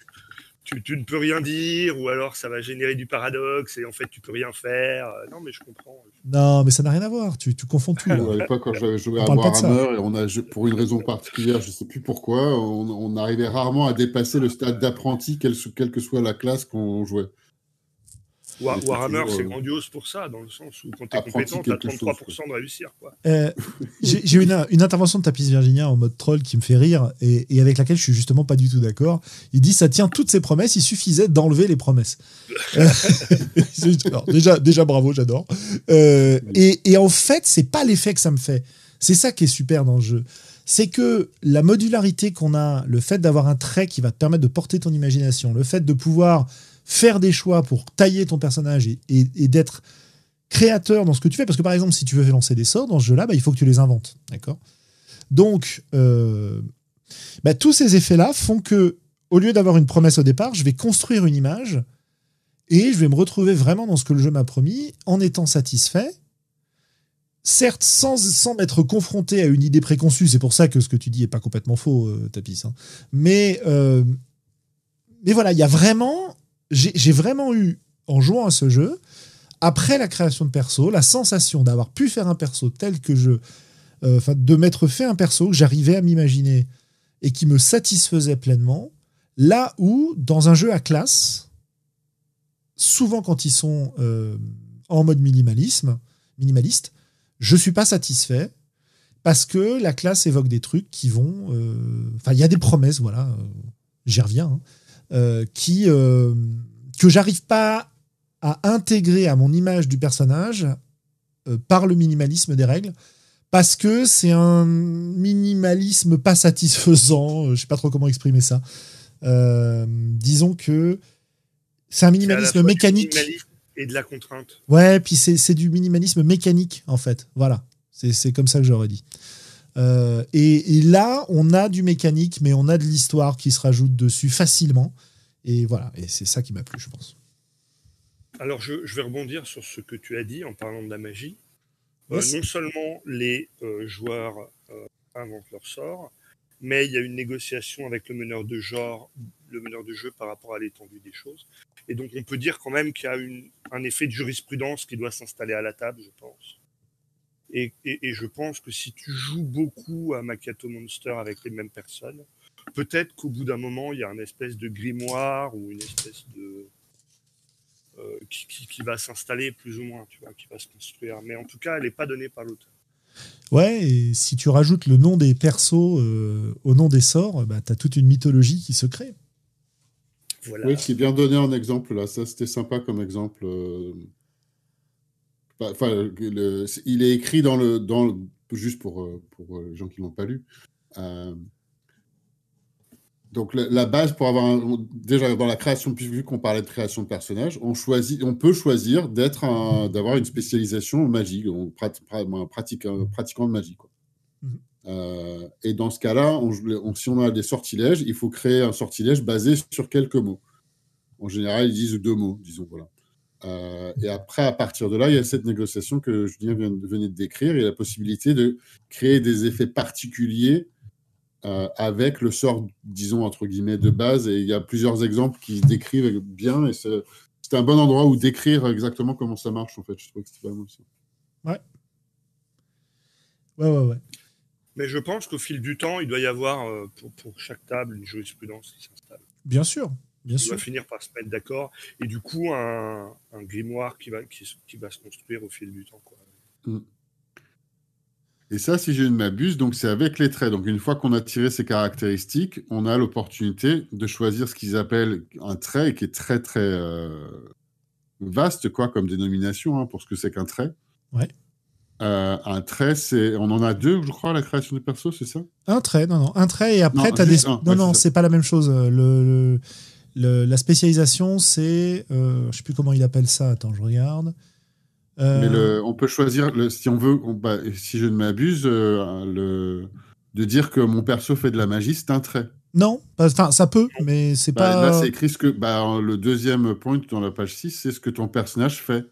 tu- tu ne peux rien dire, ou alors ça va générer du paradoxe, et en fait tu peux rien faire. Euh, Non, mais je comprends. Non, mais ça n'a rien à voir, tu, tu confonds tout. là. À l'époque, quand j'avais joué On à. Warhammer, et on a, pour une raison particulière, je sais plus pourquoi, on, on arrivait rarement à dépasser le stade d'apprenti, quelle, quelle que soit la classe qu'on jouait. Warhammer, c'est euh, grandiose pour ça, dans le sens où quand t'es compétent, t'as quelque 33% de réussir. Euh, J'ai une, une intervention de Tapis Virginia en mode troll qui me fait rire et, et avec laquelle je suis justement pas du tout d'accord. Il dit ça tient toutes ses promesses, il suffisait d'enlever les promesses. Euh, alors, déjà, déjà bravo, j'adore. Euh, et, et en fait, c'est pas l'effet que ça me fait. C'est ça qui est super dans le jeu. C'est que la modularité qu'on a, le fait d'avoir un trait qui va te permettre de porter ton imagination, le fait de pouvoir faire des choix pour tailler ton personnage et, d'être créateur dans ce que tu fais. Parce que par exemple, si tu veux lancer des sorts dans ce jeu-là, bah, il faut que tu les inventes. D'accord? Donc, euh, bah, tous ces effets-là font que, au lieu d'avoir une promesse au départ, je vais construire une image Et je vais me retrouver vraiment dans ce que le jeu m'a promis, en étant satisfait. Certes, sans, sans m'être confronté à une idée préconçue, c'est pour ça que ce que tu dis est pas complètement faux, euh, Tapis. hein. Mais, euh, mais voilà, il y a vraiment. J'ai vraiment eu, en jouant à ce jeu, après la création de perso, la sensation d'avoir pu faire un perso tel que je. euh, Enfin, de m'être fait un perso que j'arrivais à m'imaginer et qui me satisfaisait pleinement. Là où, dans un jeu à classe, souvent quand ils sont euh, en mode minimalisme, minimaliste, je suis pas satisfait parce que la classe évoque des trucs qui vont. euh, Enfin, il y a des promesses, voilà, j'y reviens, hein, euh, qui euh, que j'arrive pas à intégrer à mon image du personnage euh, par le minimalisme des règles. Parce que c'est un minimalisme pas satisfaisant, je sais pas trop comment exprimer ça. Euh, disons que c'est un minimalisme mécanique. minimalisme Et de la contrainte. Ouais, puis c'est c'est du minimalisme mécanique, en fait. Voilà. C'est c'est comme ça que j'aurais dit. Euh, et, et là, on a du mécanique, mais on a de l'histoire qui se rajoute dessus facilement. Et voilà. Et c'est ça qui m'a plu, je pense. Alors, je, je vais rebondir sur ce que tu as dit en parlant de la magie. Euh, non seulement les euh, joueurs inventent leur sort, mais il y a une négociation avec le meneur de genre, le meneur de jeu par rapport à l'étendue des choses. Et donc, on peut dire quand même qu'il y a une- un effet de jurisprudence qui doit s'installer à la table, je pense. Et, et- et je pense que si tu joues beaucoup à Macchiato Monster avec les mêmes personnes, peut-être qu'au bout d'un moment, il y a un espèce de grimoire ou une espèce de euh, qui, qui- qui va s'installer plus ou moins, tu vois, qui va se construire. Mais en tout cas, elle n'est pas donnée par l'auteur. Ouais, et si tu rajoutes le nom des persos euh, au nom des sorts, bah, tu as toute une mythologie qui se crée. Voilà. Oui, c'est bien donné en exemple là. Ça, c'était sympa comme exemple. euh. Enfin, le- c'est- il est écrit dans le, dans le- juste pour, euh, pour euh, les gens qui l'ont pas lu. Euh, Donc la, la base pour avoir un- déjà dans la création, vu qu'on parlait de création de personnages, on choisit, on peut choisir d'être un- d'avoir une spécialisation en magie, on pratique- un pratiquant de magie. Quoi. Mhm. Euh, et dans ce cas-là, on- on- si on a des sortilèges, il faut créer un sortilège basé sur quelques mots. En général, ils disent deux mots, disons voilà. Euh, et après, à partir de là, il y a cette négociation que Julien vient de- venait de décrire et la possibilité de créer des effets particuliers euh, avec le sort, disons, entre guillemets, de base. Et il y a plusieurs exemples qui décrivent bien. Et c'est c'est un bon endroit où décrire exactement comment ça marche, en fait. Je trouve que c'était pas mal aussi. Ouais, ouais, ouais. Mais je pense qu'au fil du temps, il doit y avoir euh, pour, pour chaque table une jurisprudence qui s'installe. Bien sûr, bien On sûr. va finir par se mettre d'accord. Et du coup, un, un grimoire qui va, qui, va se construire au fil du temps. Quoi. Et ça, si je ne m'abuse, donc c'est avec les traits. Donc une fois qu'on a tiré ces caractéristiques, on a l'opportunité de choisir ce qu'ils appellent un trait, qui est très très euh, vaste, quoi, comme dénomination, hein, pour ce que c'est qu'un trait. Ouais. Euh, un trait, c'est, on en a deux, je crois, à la création des persos, c'est ça? Un trait, non, non, un trait et après Non, t'as des. un, non, ouais, non, c'est pas la même chose. Le, le- le- la spécialisation, c'est, euh, je sais plus comment il appelle ça. Attends, je regarde. Euh, Mais le, on peut choisir, le, si on veut, on- bah, si je ne m'abuse, euh, le, de dire que mon perso fait de la magie, c'est un trait. Non, enfin ça peut, mais c'est Bah, pas. Là, c'est écrit ce que bah, le deuxième point dans la page 6, c'est ce que ton personnage fait,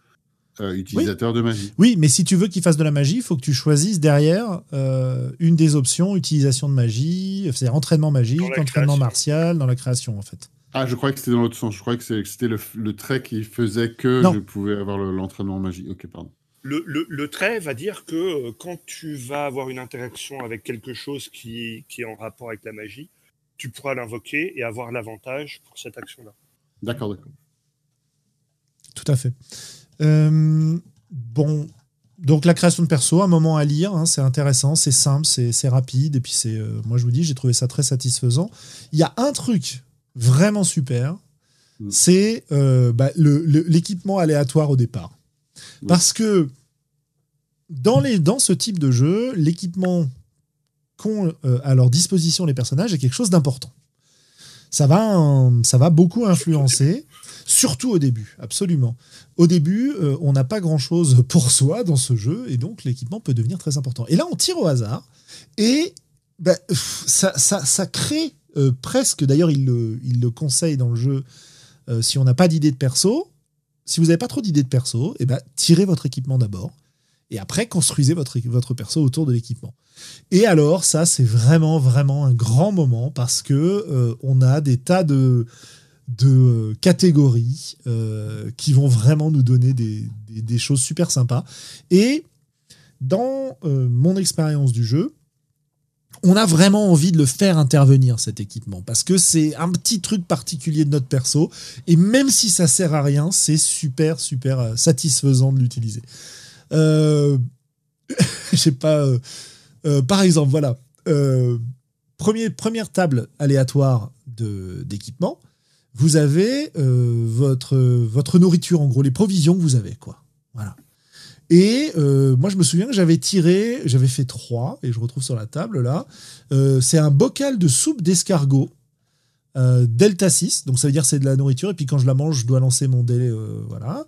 euh, utilisateur de magie. Oui, mais si tu veux qu'il fasse de la magie, il faut que tu choisisses derrière euh, une des options utilisation de magie, c'est-à-dire entraînement magique, entraînement création. martial, dans la création en fait. Ah, je croyais que c'était dans l'autre sens. Je croyais que c'était le, le trait qui faisait que Non. je pouvais avoir le- l'entraînement en magie. Ok, pardon. Le, le- le trait va dire que euh, quand tu vas avoir une interaction avec quelque chose qui, qui est en rapport avec la magie, tu pourras l'invoquer et avoir l'avantage pour cette action-là. D'accord, d'accord. Tout à fait. Euh, bon, donc la création de perso, un moment à lire, hein, c'est intéressant, c'est simple, c'est c'est rapide, et puis c'est, euh, moi je vous dis, j'ai trouvé ça très satisfaisant. Il y a un truc vraiment super, Mm. c'est euh, bah, l'équipement aléatoire au départ. Parce que dans, les, dans ce type de jeu, l'équipement qu'ont euh, à leur disposition les personnages est quelque chose d'important. Ça va, ça va beaucoup influencer, surtout au début, absolument. Au début, euh, on n'a pas grand-chose pour soi dans ce jeu, et donc l'équipement peut devenir très important. Et là, on tire au hasard, et bah, ça, ça, ça crée euh, presque, d'ailleurs, il le, il le conseille dans le jeu, euh, si on n'a pas d'idée de perso, si vous n'avez pas trop d'idées de perso, eh ben, tirez votre équipement d'abord. Et après, construisez votre, votre perso autour de l'équipement. Et alors, ça, c'est vraiment, vraiment un grand moment parce que euh, on a des tas de, de catégories qui vont vraiment nous donner des, des, choses super sympas. Et dans mon expérience du jeu, on a vraiment envie de le faire intervenir cet équipement parce que c'est un petit truc particulier de notre perso et même si ça sert à rien, c'est super super satisfaisant de l'utiliser. Euh, pas. Euh, par exemple, voilà. Euh, première table aléatoire d'équipement. Vous avez euh, votre, votre nourriture, en gros, les provisions que vous avez, quoi. Voilà. Et moi, je me souviens que j'avais tiré, j'avais fait trois, et je retrouve sur la table là. c'est un bocal de soupe d'escargot, Delta 6, donc ça veut dire c'est de la nourriture, et puis quand je la mange, je dois lancer mon délai, voilà.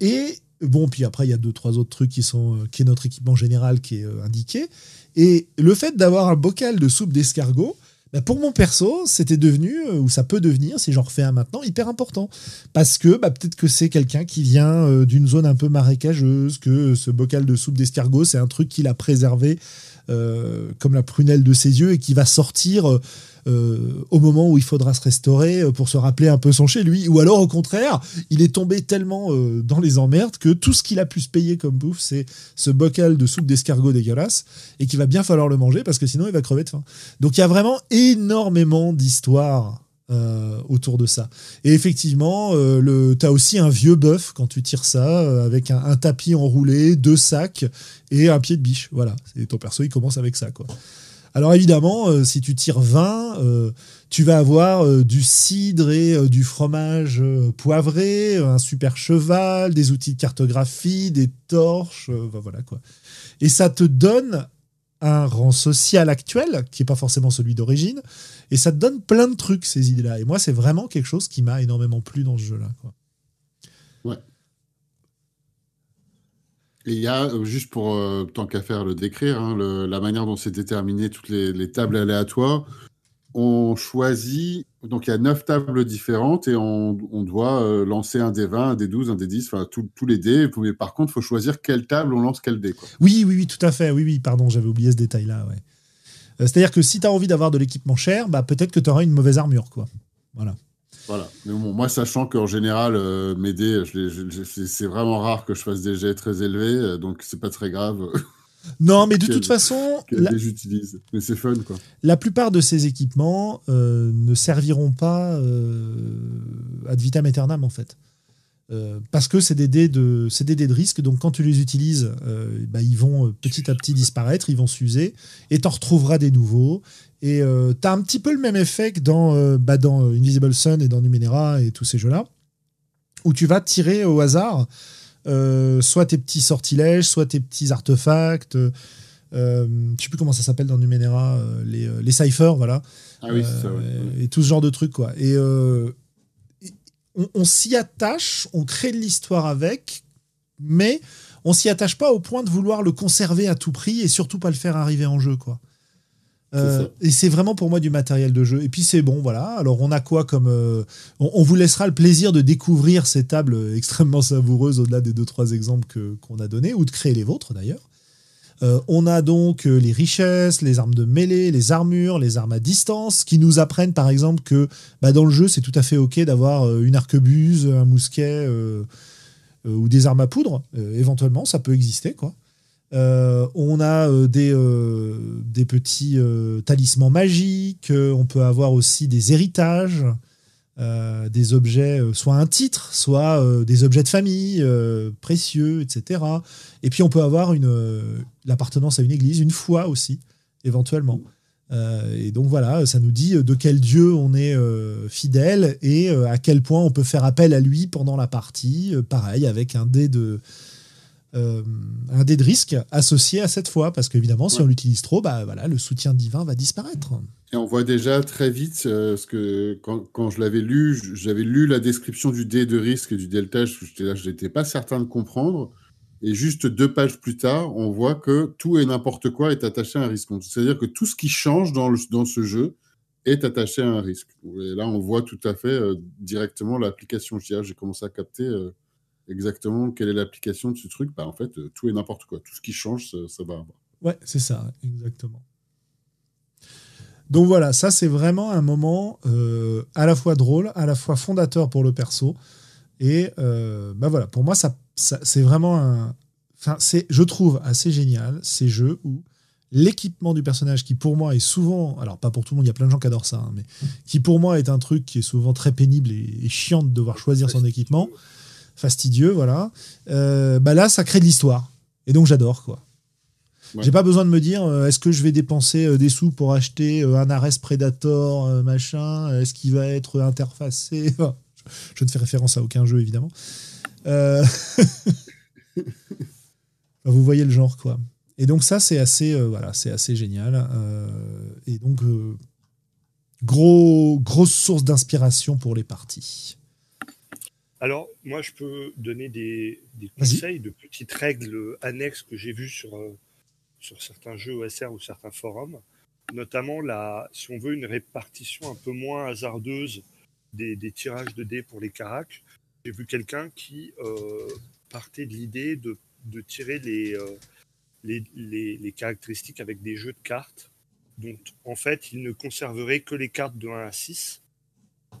et Bon, puis après, il y a deux, trois autres trucs qui sont, euh, qui est notre équipement général qui est euh, indiqué. Et le fait d'avoir un bocal de soupe d'escargot, bah, pour mon perso, c'était devenu, euh, ou ça peut devenir, si j'en refais un maintenant, hyper important. Parce que bah, peut-être que c'est quelqu'un qui vient d'une zone un peu marécageuse, que ce bocal de soupe d'escargot, c'est un truc qu'il a préservé comme la prunelle de ses yeux et qui va sortir euh, au moment où il faudra se restaurer euh, pour se rappeler un peu son chez lui. Ou alors, au contraire, il est tombé tellement euh, dans les emmerdes que tout ce qu'il a pu se payer comme bouffe, c'est ce bocal de soupe d'escargot dégueulasse et qu'il va bien falloir le manger parce que sinon il va crever de faim. Donc il y a vraiment énormément d'histoires autour de ça. Et effectivement, euh, tu as aussi un vieux bœuf quand tu tires ça, avec un, tapis enroulé, deux sacs et un pied de biche. Voilà, et ton perso, il commence avec ça. quoi. Alors évidemment, euh, si tu tires 20, euh, tu vas avoir euh, du cidre et du fromage poivré, un super cheval, des outils de cartographie, des torches, voilà quoi. Et ça te donne un rang social actuel, qui n'est pas forcément celui d'origine, et ça te donne plein de trucs, ces idées-là. Et moi, c'est vraiment quelque chose qui m'a énormément plu dans ce jeu-là. Ouais. Et il y a, euh, juste pour euh, tant qu'à faire le décrire, hein, la manière dont c'est déterminé toutes les, tables aléatoires, on choisit, donc il y a neuf tables différentes et on, doit euh, lancer un des 20, un des 12, un des 10, enfin tous les dés. Mais par contre, il faut choisir quelle table on lance quel dé. Oui, oui, oui, tout à fait. Oui, oui, pardon, j'avais oublié ce détail-là. Ouais. C'est-à-dire que si tu as envie d'avoir de l'équipement cher, bah, peut-être que tu auras une mauvaise armure. quoi. Voilà. Voilà. Mais bon, moi, sachant qu'en général, euh, mes dés, c'est vraiment rare que je fasse des jets très élevés, euh, donc c'est pas très grave. Non, mais de toute façon. la... j'utilise. Mais c'est fun, quoi. La plupart de ces équipements euh, ne serviront pas ad vitam aeternam, en fait. parce que c'est des, dés de, des dés de risque, donc quand tu les utilises, bah, ils vont petit à petit disparaître, ils vont s'user, et tu en retrouveras des nouveaux. Et euh, tu as un petit peu le même effet que dans, euh, bah, dans euh, Invisible Sun et dans Numenera et tous ces jeux-là, où tu vas tirer au hasard soit tes petits sortilèges, soit tes petits artefacts. je sais plus comment ça s'appelle dans Numenera, les, les ciphers, voilà. Ah oui, ça, Et tout ce genre de trucs, quoi. Et on, on s'y attache, on crée de l'histoire avec, mais on s'y attache pas au point de vouloir le conserver à tout prix et surtout pas le faire arriver en jeu, quoi. Euh, et c'est vraiment pour moi du matériel de jeu. Et puis c'est bon, voilà. Alors on a quoi comme. Euh, on, vous laissera le plaisir de découvrir ces tables extrêmement savoureuses au-delà des deux, trois exemples qu'on a donnés, ou de créer les vôtres d'ailleurs. Euh, on a donc les richesses, les armes de mêlée, les armures, les armes à distance, qui nous apprennent par exemple que bah, dans le jeu c'est tout à fait ok d'avoir une arquebuse, un mousquet ou des armes à poudre. éventuellement, ça peut exister quoi. Euh, on a euh, des, euh, des petits talismans magiques, on peut avoir aussi des héritages, des objets, soit un titre, soit des objets de famille précieux, etc. Et puis on peut avoir une l'appartenance à une église, une foi aussi, éventuellement. et donc voilà, ça nous dit de quel Dieu on est fidèle et à quel point on peut faire appel à lui pendant la partie. pareil, avec un dé de, euh, un dé de risque associé à cette foi, parce qu'évidemment, si on l'utilise trop, bah, voilà, le soutien divin va disparaître. Et on voit déjà très vite, euh, parce que quand, quand je l'avais lu, j'avais lu la description du dé de risque et du delta, je n'étais pas certain de comprendre. Et juste deux pages plus tard, on voit que tout et n'importe quoi est attaché à un risque. C'est-à-dire que tout ce qui change dans, le, dans ce jeu est attaché à un risque. Et là, on voit tout à fait euh, directement l'application. J'ai commencé à capter exactement quelle est l'application de ce truc. Bah, en fait, euh, tout et n'importe quoi. Tout ce qui change, ça, va avoir. Ouais, c'est ça, exactement. Donc voilà, ça c'est vraiment un moment à la fois drôle, à la fois fondateur pour le perso. Et bah voilà, pour moi, ça, c'est vraiment un. Enfin, c'est, je trouve assez génial ces jeux où l'équipement du personnage qui pour moi est souvent, alors pas pour tout le monde, il y a plein de gens qui adorent ça, hein, mais qui pour moi est un truc qui est souvent très pénible et, chiant de devoir choisir son équipement, fastidieux, voilà. Euh, bah là, ça crée de l'histoire et donc j'adore quoi. J'ai pas besoin de me dire euh, est-ce que je vais dépenser euh, des sous pour acheter un Ares Predator machin, est-ce qu'il va être interfacé Je ne fais référence à aucun jeu évidemment. Vous voyez le genre quoi. Et donc ça, c'est assez, voilà, c'est assez génial. Et donc, gros, grosse source d'inspiration pour les parties. Alors, moi, je peux donner des, conseils de petites règles annexes que j'ai vues sur, sur certains jeux OSR ou certains forums. Notamment, la, si on veut une répartition un peu moins hasardeuse des, tirages de dés pour les caracs, j'ai vu quelqu'un qui partait de l'idée de, de, tirer les, les, caractéristiques avec des jeux de cartes. Donc, en fait, il ne conserverait que les cartes de 1 à 6.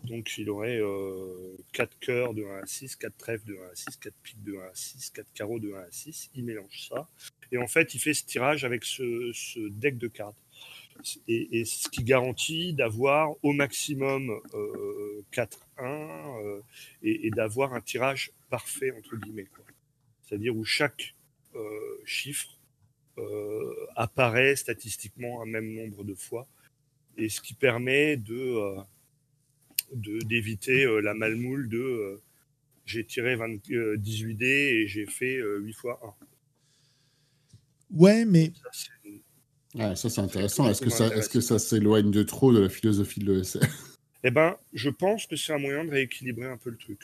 Donc, il aurait euh, 4 cœurs de 1 à 6, 4 trèfles de 1 à 6, 4 piques de 1 à 6, 4 carreaux de 1 à 6. Il mélange ça. Et en fait, il fait ce tirage avec ce, deck de cartes. Et, ce qui garantit d'avoir au maximum euh, 4-1 euh, et, d'avoir un tirage parfait, entre guillemets. C'est-à-dire où chaque euh, chiffre euh, apparaît statistiquement un même nombre de fois, et ce qui permet de euh, d'éviter euh, la malmoule de j'ai tiré 18 dés et j'ai fait 8 fois 1. Ouais, mais. Ça, c'est intéressant. Est-ce que, ça, est que ça s'éloigne de trop de la philosophie de l'ESR Eh ben, je pense que c'est un moyen de rééquilibrer un peu le truc.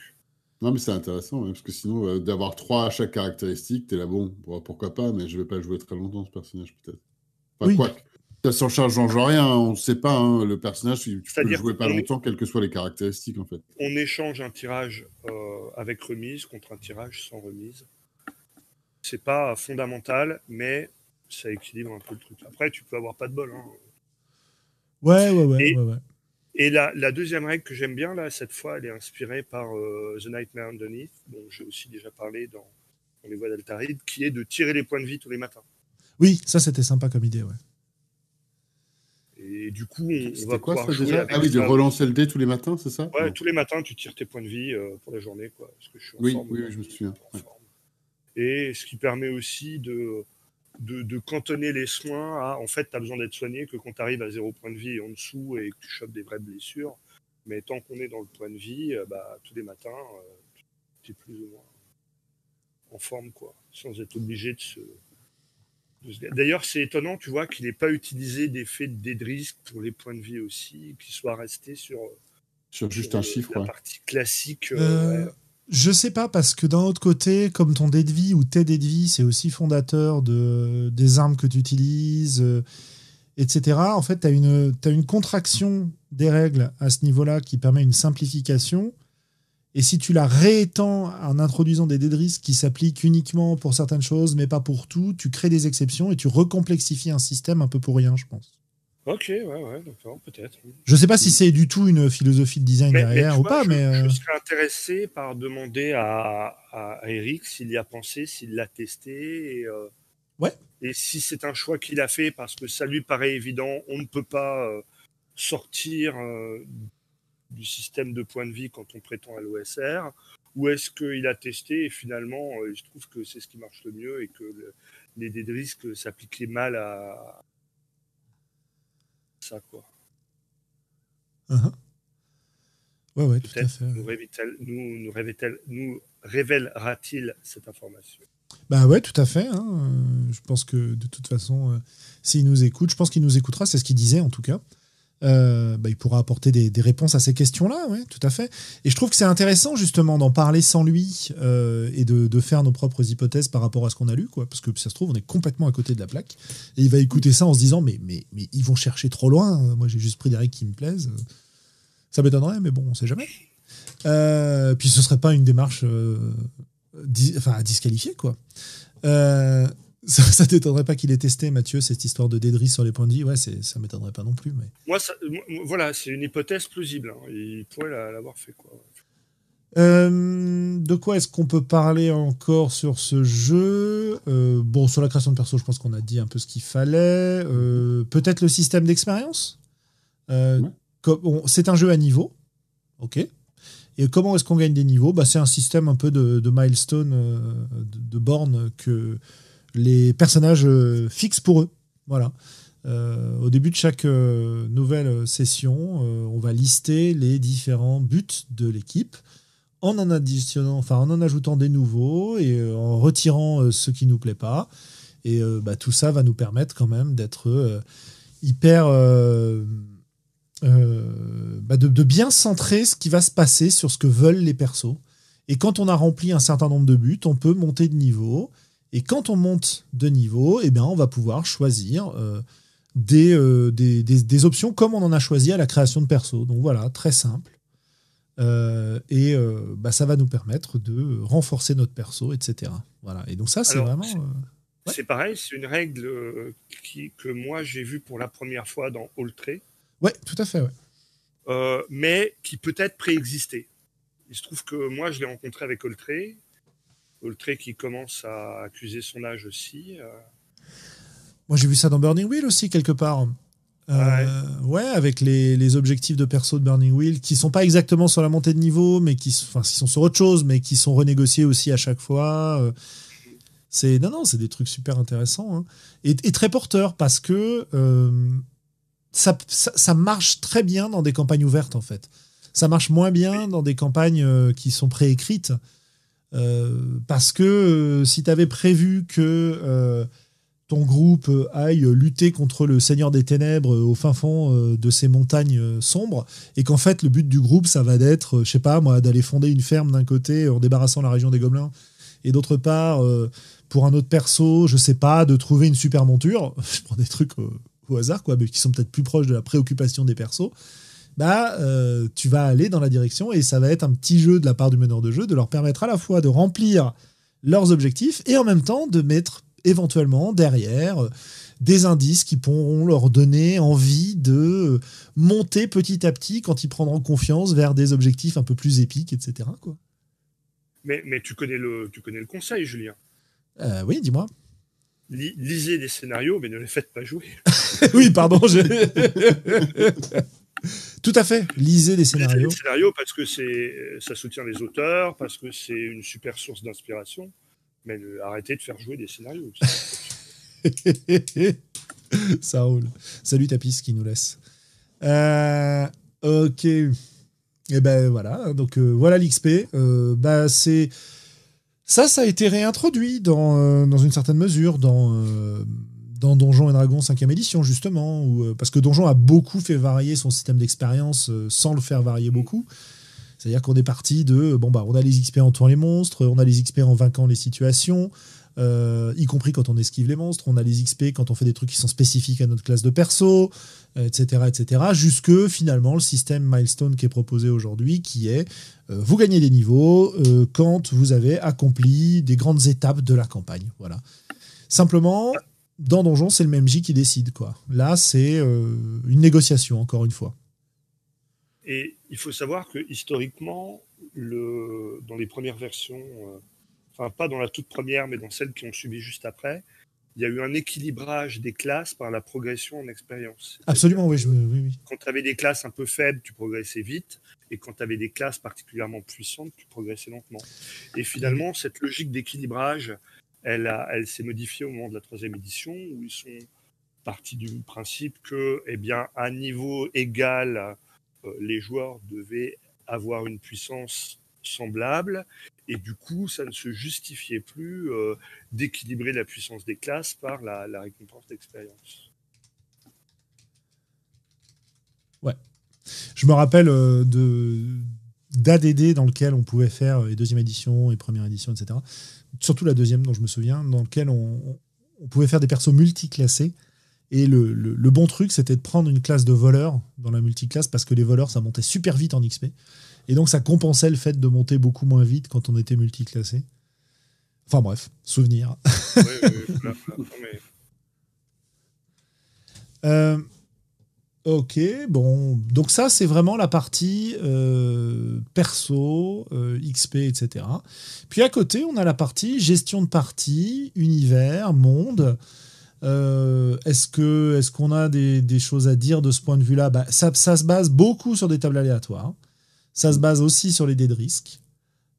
Non, mais c'est intéressant, parce que sinon, euh, d'avoir trois à chaque caractéristique, t'es là, bon, pourquoi pas, mais je vais pas jouer très longtemps ce personnage, peut-être. Enfin, quoi ça s'en charge change rien, hein, on ne sait pas, hein, le personnage, tu peux le jouer pas longtemps, quelles que soient les caractéristiques, en fait. On échange un tirage euh, avec remise contre un tirage sans remise. C'est pas fondamental, mais ça équilibre un peu le truc. Après, tu peux avoir pas de bol. Hein. Ouais, ouais, ouais, ouais, et la, deuxième règle que j'aime bien, là, cette fois, elle est inspirée par euh, The Nightmare Underneath, dont j'ai aussi déjà parlé dans, les voies d'Altaride, qui est de tirer les points de vie tous les matins. Oui, ça c'était sympa comme idée, ouais. Et du coup, on, va quoi ça déjà Ah oui, de relancer le dé tous les matins, c'est ça Ouais, tous les matins, tu tires tes points de vie euh, pour la journée, quoi. que je suis oui, oui, je me souviens. Et ce qui permet aussi de de, cantonner les soins à en fait, tu as besoin d'être soigné que quand tu arrives à zéro point de vie en dessous et que tu chopes des vraies blessures. Mais tant qu'on est dans le point de vie, euh, bah, tous les matins, euh, tu es plus ou moins en forme, quoi, sans être obligé de se. D'ailleurs, c'est étonnant, tu vois, qu'il n'ait pas utilisé d'effet de risque pour les points de vie aussi, qu'il soit resté sur. Sur juste un chiffre, la partie classique. Euh, je sais pas, parce que d'un autre côté, comme ton dé de vie ou tes dés de vie, c'est aussi fondateur de, des armes que tu utilises, euh, etc. En fait, tu as une, as une contraction des règles à ce niveau-là qui permet une simplification. Et si tu la réétends en introduisant des dés de risque qui s'appliquent uniquement pour certaines choses, mais pas pour tout, tu crées des exceptions et tu recomplexifies un système un peu pour rien, je pense. Ok, ouais, ouais, d'accord, peut-être. Je sais pas si c'est du tout une philosophie de design derrière ou pas, je, mais. Je euh, serais intéressé par demander à, à, Eric s'il y a pensé, s'il l'a testé. Et, euh, ouais. Et si c'est un choix qu'il a fait parce que ça lui paraît évident, on ne peut pas euh, sortir du système de points de vie quand on prétend à l'OSR, ou est-ce qu'il a testé et finalement il se trouve que c'est ce qui marche le mieux et que les dés de risque s'appliquaient mal à, ça, quoi. Uh-huh. Ouais, ouais, tout à fait. Nous, nous, nous révélera-t-il cette information? Bah ouais, tout à fait. Hein. Je pense que de toute façon, euh, s'il nous écoute, je pense qu'il nous écoutera, c'est ce qu'il disait en tout cas. Euh, bah, il pourra apporter des, réponses à ces questions-là, oui, tout à fait. Et je trouve que c'est intéressant justement d'en parler sans lui euh, et de, faire nos propres hypothèses par rapport à ce qu'on a lu, quoi, parce que ça se trouve, on est complètement à côté de la plaque. Et il va écouter ça en se disant, mais, mais, mais ils vont chercher trop loin, moi j'ai juste pris des règles qui me plaisent. Ça m'étonnerait, mais bon, on sait jamais. Euh, puis ce serait pas une démarche enfin, à disqualifier, quoi. Ça, ne t'étonnerait pas qu'il ait testé, Mathieu, cette histoire de Dédris sur les points de vie Ouais, ça m'étonnerait pas non plus. Mais... Moi, voilà, c'est une hypothèse plausible. Hein. Il pourrait l'avoir fait. Quoi. Euh, de quoi est-ce qu'on peut parler encore sur ce jeu? Euh, Bon, sur la création de perso, je pense qu'on a dit un peu ce qu'il fallait. Euh, peut-être le système d'expérience? C'est un jeu à niveau. Ok. Et comment est-ce qu'on gagne des niveaux? Bah, C'est un système un peu de, milestone, de, de bornes que les personnages euh, fixes pour eux. Voilà. Euh, au début de chaque euh, nouvelle session, on va lister les différents buts de l'équipe en en additionnant, enfin en en ajoutant des nouveaux et en retirant ce qui nous plaît pas. Et bah, tout ça va nous permettre quand même d'être hyper bah, de, de, bien centrer ce qui va se passer sur ce que veulent les persos. Et quand on a rempli un certain nombre de buts, on peut monter de niveau et quand on monte de niveau, eh bien, on va pouvoir choisir euh, euh, des, des, options comme on en a choisi à la création de perso. Donc voilà, très simple. Euh, et bah, ça va nous permettre de renforcer notre perso, etc. Voilà. Et donc ça, c'est vraiment... C'est pareil, c'est une règle qui, que moi j'ai vue pour la première fois dans Alltray. Ouais, tout à fait, ouais. mais qui peut-être préexistait. Il se trouve que moi je l'ai rencontré avec Alltray Oltré qui commence à accuser son âge aussi. Euh. Moi, j'ai vu ça dans Burning Wheel aussi, quelque part. Euh, ouais. avec les, objectifs de perso de Burning Wheel qui sont pas exactement sur la montée de niveau, mais qui, enfin, sont sur autre chose, mais qui sont renégociés aussi à chaque fois. Euh. C'est non, non, c'est des trucs super intéressants hein. et, très porteurs parce que ça, ça, marche très bien dans des campagnes ouvertes en fait. Ça marche moins bien dans des campagnes qui sont préécrites. Euh, parce que euh, si tu avais prévu que euh, ton groupe aille lutter contre le Seigneur des Ténèbres au fin fond de ces montagnes sombres, et qu'en fait le but du groupe, ça va d'être, je sais pas moi, d'aller fonder une ferme d'un côté en débarrassant la région des Gobelins, et d'autre part, pour un autre perso, je sais pas, de trouver une super monture, je prends des trucs au hasard, quoi, mais qui sont peut-être plus proches de la préoccupation des persos, bah, euh, tu vas aller dans la direction et ça va être un petit jeu de la part du meneur de jeu de leur permettre à la fois de remplir leurs objectifs et en même temps de mettre éventuellement derrière euh, des indices qui pourront leur donner envie de monter petit à petit quand ils prendront confiance vers des objectifs un peu plus épiques, etc. Quoi. Mais, mais tu, connais le, tu connais le conseil, Julien euh, Oui, dis-moi. lisez des scénarios, mais ne les faites pas jouer. oui, pardon. Je... Tout à fait. Lisez des scénarios. Des scénarios parce que c'est, ça soutient les auteurs, parce que c'est une super source d'inspiration. Mais arrêtez de faire jouer des scénarios. ça roule. Salut Tapis qui nous laisse. Euh, ok. Et eh ben voilà. Donc euh, voilà l'XP. Euh, bah c'est ça, ça a été réintroduit dans, dans une certaine mesure dans dans Donjons et Dragons 5e édition, justement, euh, parce que Donjon a beaucoup fait varier son système d'expérience euh, sans le faire varier beaucoup. C'est-à-dire qu'on est parti de, bon, bah, on a les XP en tuant les monstres, on a les XP en vainquant les situations, euh, y compris quand on esquive les monstres, on a les XP quand on fait des trucs qui sont spécifiques à notre classe de perso, etc., etc., jusque finalement le système milestone qui est proposé aujourd'hui, qui est vous gagnez des niveaux quand vous avez accompli des grandes étapes de la campagne. Voilà. Simplement, dans Donjon, c'est le même J qui décide. Quoi. Là, c'est euh, une négociation, encore une fois. Et il faut savoir que historiquement, le, dans les premières versions, euh, enfin pas dans la toute première, mais dans celles qui ont suivi juste après, il y a eu un équilibrage des classes par la progression en expérience. Absolument, oui, oui, oui. Quand tu avais des classes un peu faibles, tu progressais vite, et quand tu avais des classes particulièrement puissantes, tu progressais lentement. Et finalement, cette logique d'équilibrage, elle, s'est modifiée au moment de la troisième édition, où ils sont partis du principe que, eh bien, à niveau égal, euh, les joueurs devaient avoir une puissance semblable, et du coup, ça ne se justifiait plus euh, d'équilibrer la puissance des classes par la, récompense d'expérience. Ouais. Je me rappelle euh, d'ADD dans lequel on pouvait faire les deuxième édition et première édition, etc. Surtout la deuxième dont je me souviens, dans lequel on, on pouvait faire des persos multiclassés. Et le, le, bon truc, c'était de prendre une classe de voleurs dans la multiclasse parce que les voleurs, ça montait super vite en XP. Et donc, ça compensait le fait de monter beaucoup moins vite quand on était multiclassé. Enfin bref, souvenir. Oui, oui, euh, ok, bon. Donc ça, c'est vraiment la partie euh, perso, euh, XP, etc. Puis à côté, on a la partie gestion de partie, univers, monde. est-ce que est-ce qu'on a des, choses à dire de ce point de vue-là? Bah, ça, se base beaucoup sur des tables aléatoires. Ça se base aussi sur les dés de risque.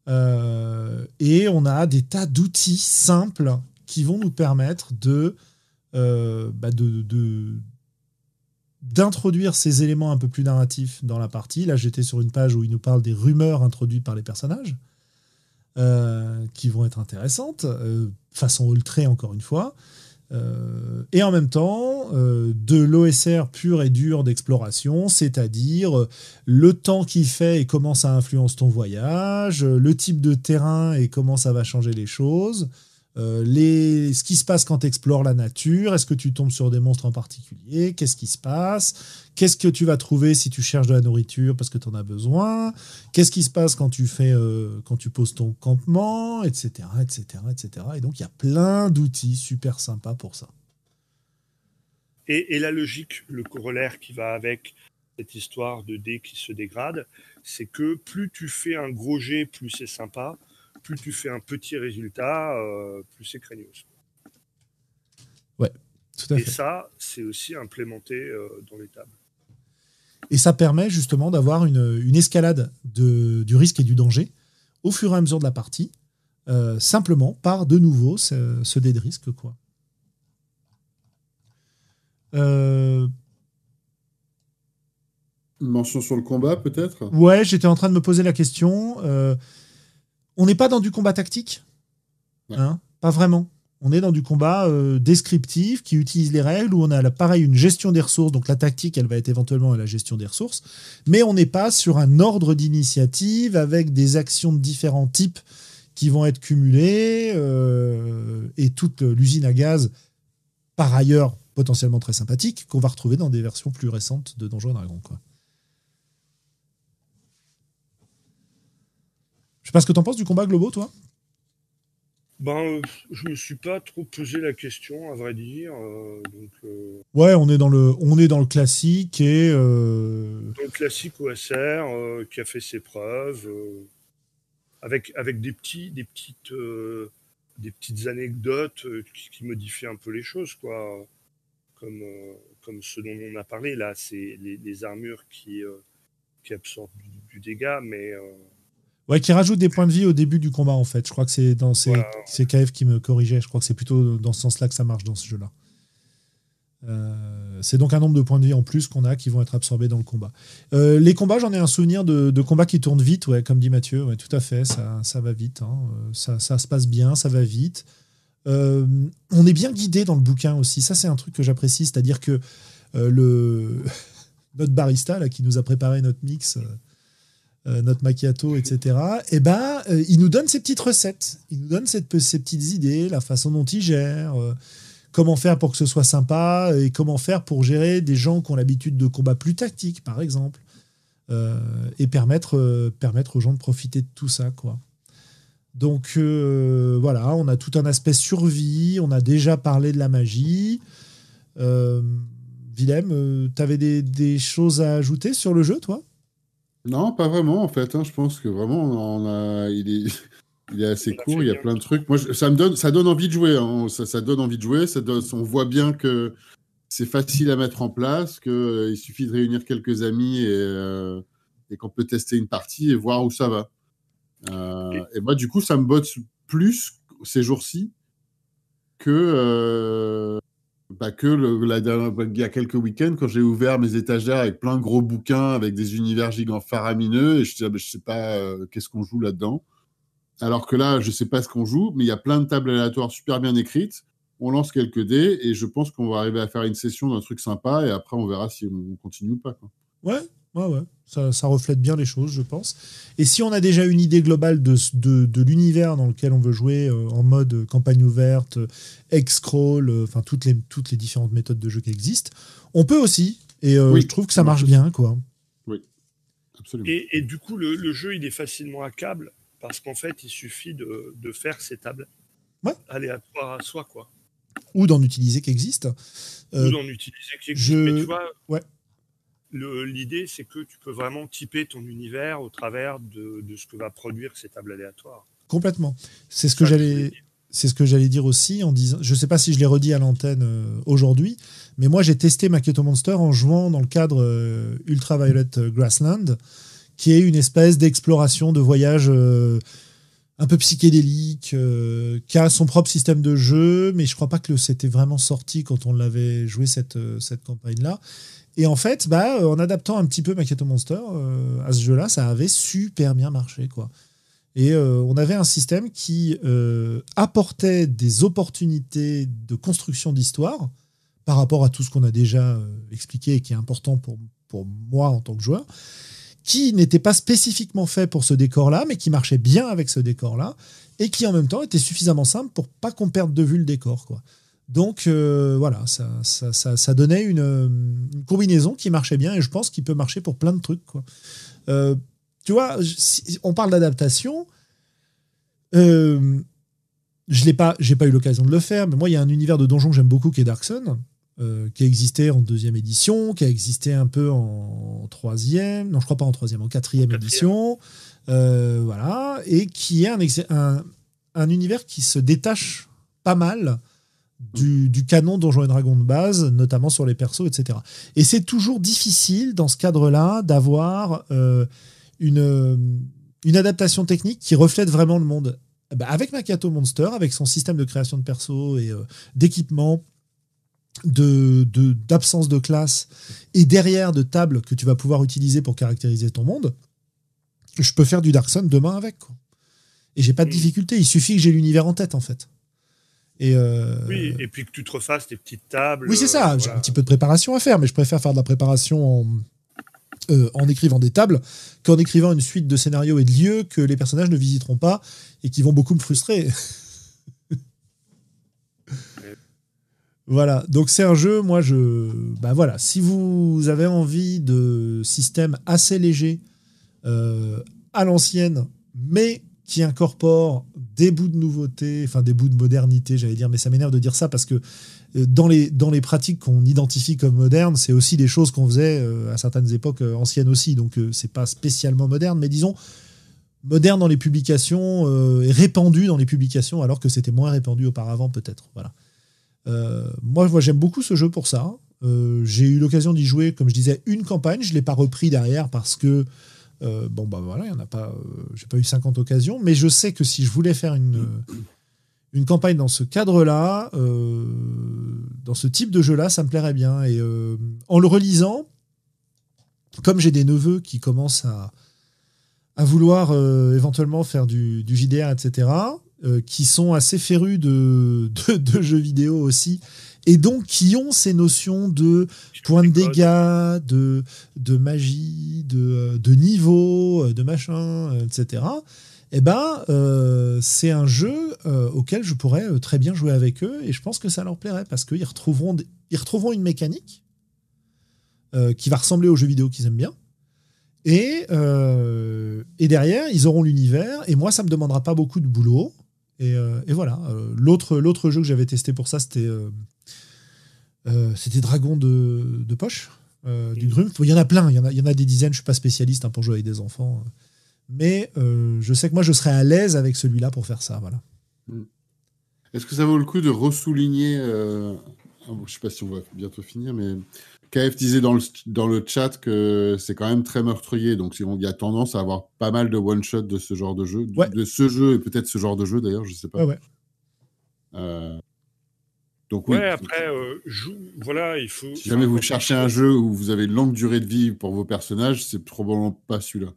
Euh, et on a des tas d'outils simples qui vont nous permettre de, euh, bah de, d'introduire ces éléments un peu plus narratifs dans la partie. Là, j'étais sur une page où il nous parle des rumeurs introduites par les personnages, euh, qui vont être intéressantes, façon ultrée encore une fois. Euh, et en même temps, euh, de l'OSR pur et dur d'exploration, c'est-à-dire euh, le temps qu'il fait et comment ça influence ton voyage, le type de terrain et comment ça va changer les choses, euh, les, ce qui se passe quand tu explores la nature, est-ce que tu tombes sur des monstres en particulier, qu'est-ce qui se passe, qu'est-ce que tu vas trouver si tu cherches de la nourriture parce que tu en as besoin, qu'est-ce qui se passe quand tu fais euh, quand tu poses ton campement, etc., etc., etc. Et donc il y a plein d'outils super sympas pour ça. Et, et, la logique, le corollaire qui va avec cette histoire de dés qui se dégrade, c'est que plus tu fais un gros jet, plus c'est sympa, plus tu fais un petit résultat, euh, plus c'est craignos. Ouais, tout à fait. Et ça, c'est aussi implémenté euh, dans les tables. Et ça permet justement d'avoir une, escalade de, du risque et du danger au fur et à mesure de la partie, euh, simplement par de nouveau ce, ce dé de risque. Quoi. Une mention sur le combat, peut-être? Ouais, j'étais en train de me poser la question. On n'est pas dans du combat tactique. Hein? Pas vraiment. On est dans du combat euh, descriptif qui utilise les règles où on a pareil une gestion des ressources. Donc la tactique, elle va être éventuellement la gestion des ressources. Mais on n'est pas sur un ordre d'initiative avec des actions de différents types qui vont être cumulées euh, et toute l'usine à gaz, par ailleurs potentiellement très sympathique, qu'on va retrouver dans des versions plus récentes de Donjons et Dragons. Quoi. Je sais pas ce que tu en penses du combat global, toi? Ben, je me suis pas trop posé la question, à vrai dire. Euh, euh, Ouais, on est dans le, on est dans le classique et. Euh... Dans le classique OSR qui a fait ses preuves, avec avec des petits, des petites, des petites anecdotes qui, modifient un peu les choses, quoi. Comme comme ce dont on a parlé là, c'est les, armures qui qui absorbent du dégât, mais Ouais, qui rajoute des points de vie au début du combat, en fait. Je crois que c'est dans ces, KF qui me corrigeait. Je crois que c'est plutôt dans ce sens-là que ça marche dans ce jeu-là. Euh, c'est donc un nombre de points de vie en plus qu'on a qui vont être absorbés dans le combat. Euh, les combats, j'en ai un souvenir de, combats qui tournent vite, ouais, comme dit Mathieu. Ouais, tout à fait, ça, ça va vite. Hein. Euh, ça, ça, se passe bien, ça va vite. on est bien guidé dans le bouquin aussi. Ça, c'est un truc que j'apprécie. C'est-à-dire que le... notre barista là, qui nous a préparé notre mix euh, notre macchiato, etc. Et eh ben, euh, il nous donne ses petites recettes, il nous donne ses petites idées, la façon dont il gère, euh, comment faire pour que ce soit sympa et comment faire pour gérer des gens qui ont l'habitude de combats plus tactiques, par exemple, et permettre, permettre aux gens de profiter de tout ça, quoi. Donc voilà, on a tout un aspect survie, on a déjà parlé de la magie. Willem, tu avais des choses à ajouter sur le jeu, toi? Non, pas vraiment en fait. Hein. Je pense que vraiment, on a... il, est... il est assez court, il y a plein de trucs. Moi, ça me donne, ça donne envie de jouer. Hein. Ça, ça, donne envie de jouer. Ça donne... On voit bien que c'est facile à mettre en place, qu'il euh, il suffit de réunir quelques amis et, euh, et qu'on peut tester une partie et voir où ça va. Euh, et moi, du coup, ça me botte plus ces jours-ci que pas que la, il y a quelques week-ends, quand j'ai ouvert mes étagères avec plein de gros bouquins, avec des univers gigants faramineux, et je disais, ah, je sais pas euh, qu'est-ce qu'on joue là-dedans. Alors que là, je sais pas ce qu'on joue, mais il y a plein de tables aléatoires super bien écrites. On lance quelques dés, et je pense qu'on va arriver à faire une session d'un truc sympa, et après, on verra si on continue ou pas. Ouais, ouais, ouais. Ça, ça, reflète bien les choses, je pense. Et si on a déjà une idée globale de, de, de l'univers dans lequel on veut jouer, euh, en mode campagne ouverte, X-Crawl, euh, enfin toutes, les, toutes les différentes méthodes de jeu qui existent, on peut aussi. Et euh, Oui, je trouve que ça marche bien, quoi. Absolument. Et, et du coup, le, le jeu, il est facilement hackable parce qu'en fait, il suffit de, de faire ces tables Ouais. aléatoires à soi, quoi. Ou d'en utiliser qui existent. Euh, Ou d'en utiliser qui existe. je- Mais tu vois, Ouais. L'idée, c'est que tu peux vraiment typer ton univers au travers de, de ce que va produire ces tables aléatoires. Complètement. C'est ce que j'allais. dire. C'est ce que j'allais dire aussi en disant. Je sais pas si je l'ai redit à l'antenne euh, aujourd'hui, mais moi j'ai testé Maketo Monster en jouant dans le cadre euh, Ultraviolet Grassland, qui est une espèce d'exploration de voyage euh, un peu psychédélique, euh, qui a son propre système de jeu, mais je crois pas que c'était vraiment sorti quand on l'avait joué cette, euh, cette campagne-là. Et en fait, bah, euh, en adaptant un petit peu Maketo Monster à ce jeu-là, ça avait super bien marché, quoi. Et on avait un système qui apportait des opportunités de construction d'histoire par rapport à tout ce qu'on a déjà expliqué et qui est important pour, pour moi en tant que joueur, qui n'était pas spécifiquement fait pour ce décor-là, mais qui marchait bien avec ce décor-là, et qui en même temps était suffisamment simple pour pas qu'on perde de vue le décor. Quoi. Donc euh, voilà, ça, ça, donnait une, combinaison qui marchait bien, et je pense qu'il peut marcher pour plein de trucs. Quoi. Euh, tu vois, on parle d'adaptation. Euh, je n'ai pas, pas eu l'occasion de le faire, mais moi, il y a un univers de donjon que j'aime beaucoup qui est Dark Sun, euh, qui a existé en deuxième édition, qui a existé un peu en troisième, non, je crois pas en troisième, en quatrième, Quatrième. édition, euh, voilà, et qui est un, ex- un, un univers qui se détache pas mal du, du canon Donjons et Dragons de base, notamment sur les persos, etc. Et c'est toujours difficile dans ce cadre-là d'avoir euh, une, une adaptation technique qui reflète vraiment le monde. Ben, avec Makato Monster, avec son système de création de persos et euh, d'équipement, de, de- d'absence de, classe et derrière de tables que tu vas pouvoir utiliser pour caractériser ton monde, je peux faire du Dark Sun demain avec. Quoi. Et j'ai pas de Mm. difficulté, il suffit que j'ai l'univers en tête en fait. Et euh, Oui, et puis que tu te refasses tes petites tables. oui, c'est ça. euh, J'ai un petit peu de préparation à faire, mais je préfère faire de la préparation en, euh, en écrivant des tables qu'en écrivant une suite de scénarios et de lieux que les personnages ne visiteront pas et qui vont beaucoup me frustrer. voilà. Donc c'est un jeu. Moi, je, bah voilà. Si vous avez envie de système assez léger euh, à l'ancienne, mais qui incorpore des bouts de nouveauté, enfin des bouts de modernité, j'allais dire, mais ça m'énerve de dire ça parce que euh, dans les, dans les pratiques qu'on identifie comme modernes, c'est aussi des choses qu'on faisait euh, à certaines époques anciennes aussi, donc c'est pas spécialement moderne, mais disons moderne dans les publications euh, répandu dans les publications alors que c'était moins répandu auparavant peut-être. Voilà. Euh, moi, j'aime beaucoup ce jeu pour ça. Euh, j'ai eu l'occasion d'y jouer, comme je disais, une campagne. Je l'ai pas repris derrière parce que euh, bon bah voilà, il en a pas, j'ai pas eu 50 occasions, mais je sais que si je voulais faire une une campagne dans ce cadre-là, dans ce type de jeu-là, ça me plairait bien. Et en le relisant, comme j'ai des neveux qui commencent à, à vouloir éventuellement faire du, du JDR, etc., euh, qui sont assez férus de, de, de jeux vidéo aussi, et donc qui ont ces notions de points de dégâts, de, de magie, de, de niveau, de machin, euh, etc. Eh ben, euh, c'est un jeu euh, auquel je pourrais euh, très bien jouer avec eux et je pense que ça leur plairait parce qu'ils retrouveront, des- ils retrouveront une mécanique euh, qui va ressembler aux jeux vidéo qu'ils aiment bien. Et, euh, et derrière, ils auront l'univers et moi, ça me demandera pas beaucoup de boulot. Et, euh, et voilà. Euh, L'autre, l'autre jeu que j'avais testé pour ça, c'était euh, euh, c'était Dragon de, de poche, euh, du Grumpf. Il y en a plein, il y en a, il y en a des dizaines. Je suis pas spécialiste hein, pour jouer avec des enfants, mais euh, je sais que moi, je serais à l'aise avec celui-là pour faire ça. Voilà. Est-ce que ça vaut le coup de ressouligner euh, ah Je sais pas si on va bientôt finir, mais KF disait dans le, dans le chat que c'est quand même très meurtrier, donc il y a tendance à avoir pas mal de one-shot de ce genre de jeu, de- Ouais. de ce jeu et peut-être ce genre de jeu d'ailleurs, je sais pas. Ouais, ouais. Euh, donc oui, Ouais, après, euh, joue, voilà, il faut. si jamais vous cherchez un jeu où vous avez une longue durée de vie pour vos personnages, c'est probablement pas celui-là.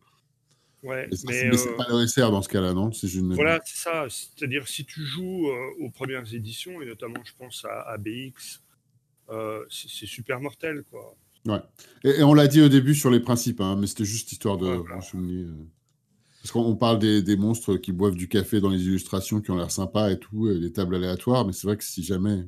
Ouais, Mais, mais c'est euh, pas le SR dans ce cas-là, non Si je ne- voilà, c'est ça. C'est-à-dire, si tu joues euh, aux premières éditions, et notamment, je pense à, à BX, euh, c'est super mortel, quoi. Ouais. Et, on l'a dit au début sur les principes, hein, mais c'était juste histoire de. Euh, parce qu'on parle des, monstres qui boivent du café dans les illustrations qui ont l'air sympas et tout, et des tables aléatoires, mais c'est vrai que si jamais.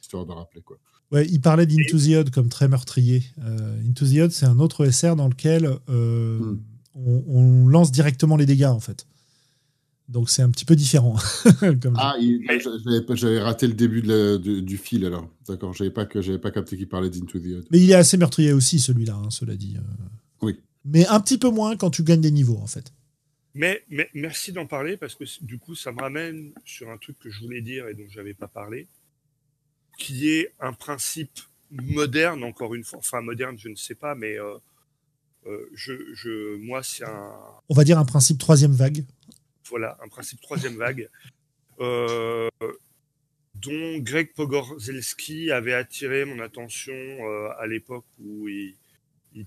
Histoire de rappeler, quoi. Ouais, il parlait d'Into the comme très meurtrier. Euh, Into the c'est un autre SR dans lequel euh, hmm. on, lance directement les dégâts, en fait. Donc c'est un petit peu différent. ah, j'avais raté le début du fil alors. D'accord, j'avais pas que j'avais pas capté qu'il parlait d'Into the Mais il est assez meurtrier aussi celui-là, hein, cela dit. Euh. Oui. Mais un petit peu moins quand tu gagnes des niveaux en fait. Mais, mais merci d'en parler parce que du coup ça me ramène sur un truc que je voulais dire et dont j'avais pas parlé, qui est un principe moderne encore une fois, enfin moderne je ne sais pas, mais euh, euh, je, je, moi c'est un. On va dire un principe troisième vague voilà, un principe troisième vague, euh, dont Greg Pogorzelski avait attiré mon attention euh, à l'époque où il,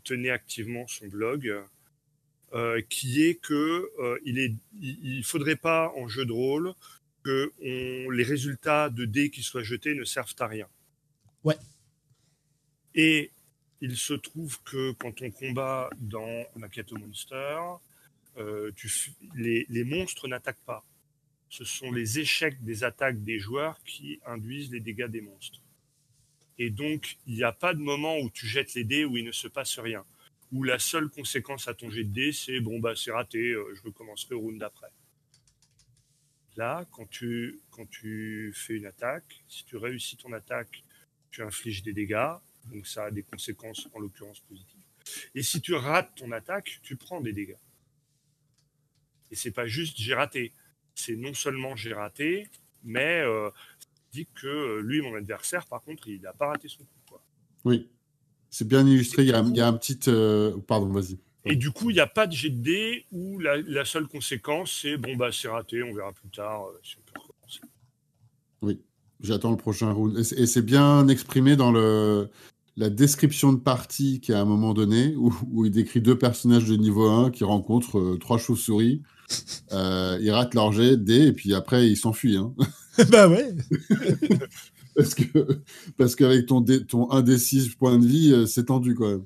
tenait activement son blog, euh, qui est que il est, il, faudrait pas en jeu de rôle que les résultats de dés qui soient jetés ne servent à rien. Ouais. Et il se trouve que quand on combat dans Maquette Monster, euh, les, monstres n'attaquent pas. Ce sont les échecs des attaques des joueurs qui induisent les dégâts des monstres. Et donc, il n'y a pas de moment où tu jettes les dés où il ne se passe rien. Où la seule conséquence à ton jet de dés, c'est bon, bah, c'est raté, euh, je recommencerai au round d'après. Là, quand tu, quand tu fais une attaque, si tu réussis ton attaque, tu infliges des dégâts. Donc, ça a des conséquences, en l'occurrence positives. Et si tu rates ton attaque, tu prends des dégâts. Et c'est pas juste j'ai raté. C'est non seulement j'ai raté, mais euh, dit que euh, lui, mon adversaire, par contre, il n'a pas raté son coup. Oui, c'est bien illustré. Il y, a, un petit. Euh, pardon, vas-y. Et du coup, il n'y a pas de jet de dés où la, seule conséquence, c'est bon, bah, c'est raté, on verra plus tard si on peut recommencer. Oui, j'attends le prochain round. Et c'est bien exprimé dans le, la description de partie qui à un moment donné, où, où, il décrit deux personnages de niveau 1 qui rencontrent trois chauves-souris euh, ils ratent leur jet, D, et puis après, ils s'enfuient. Hein. bah ouais Parce que parce qu'avec ton, ton 1 des 6 points de vie, euh, c'est tendu quand même.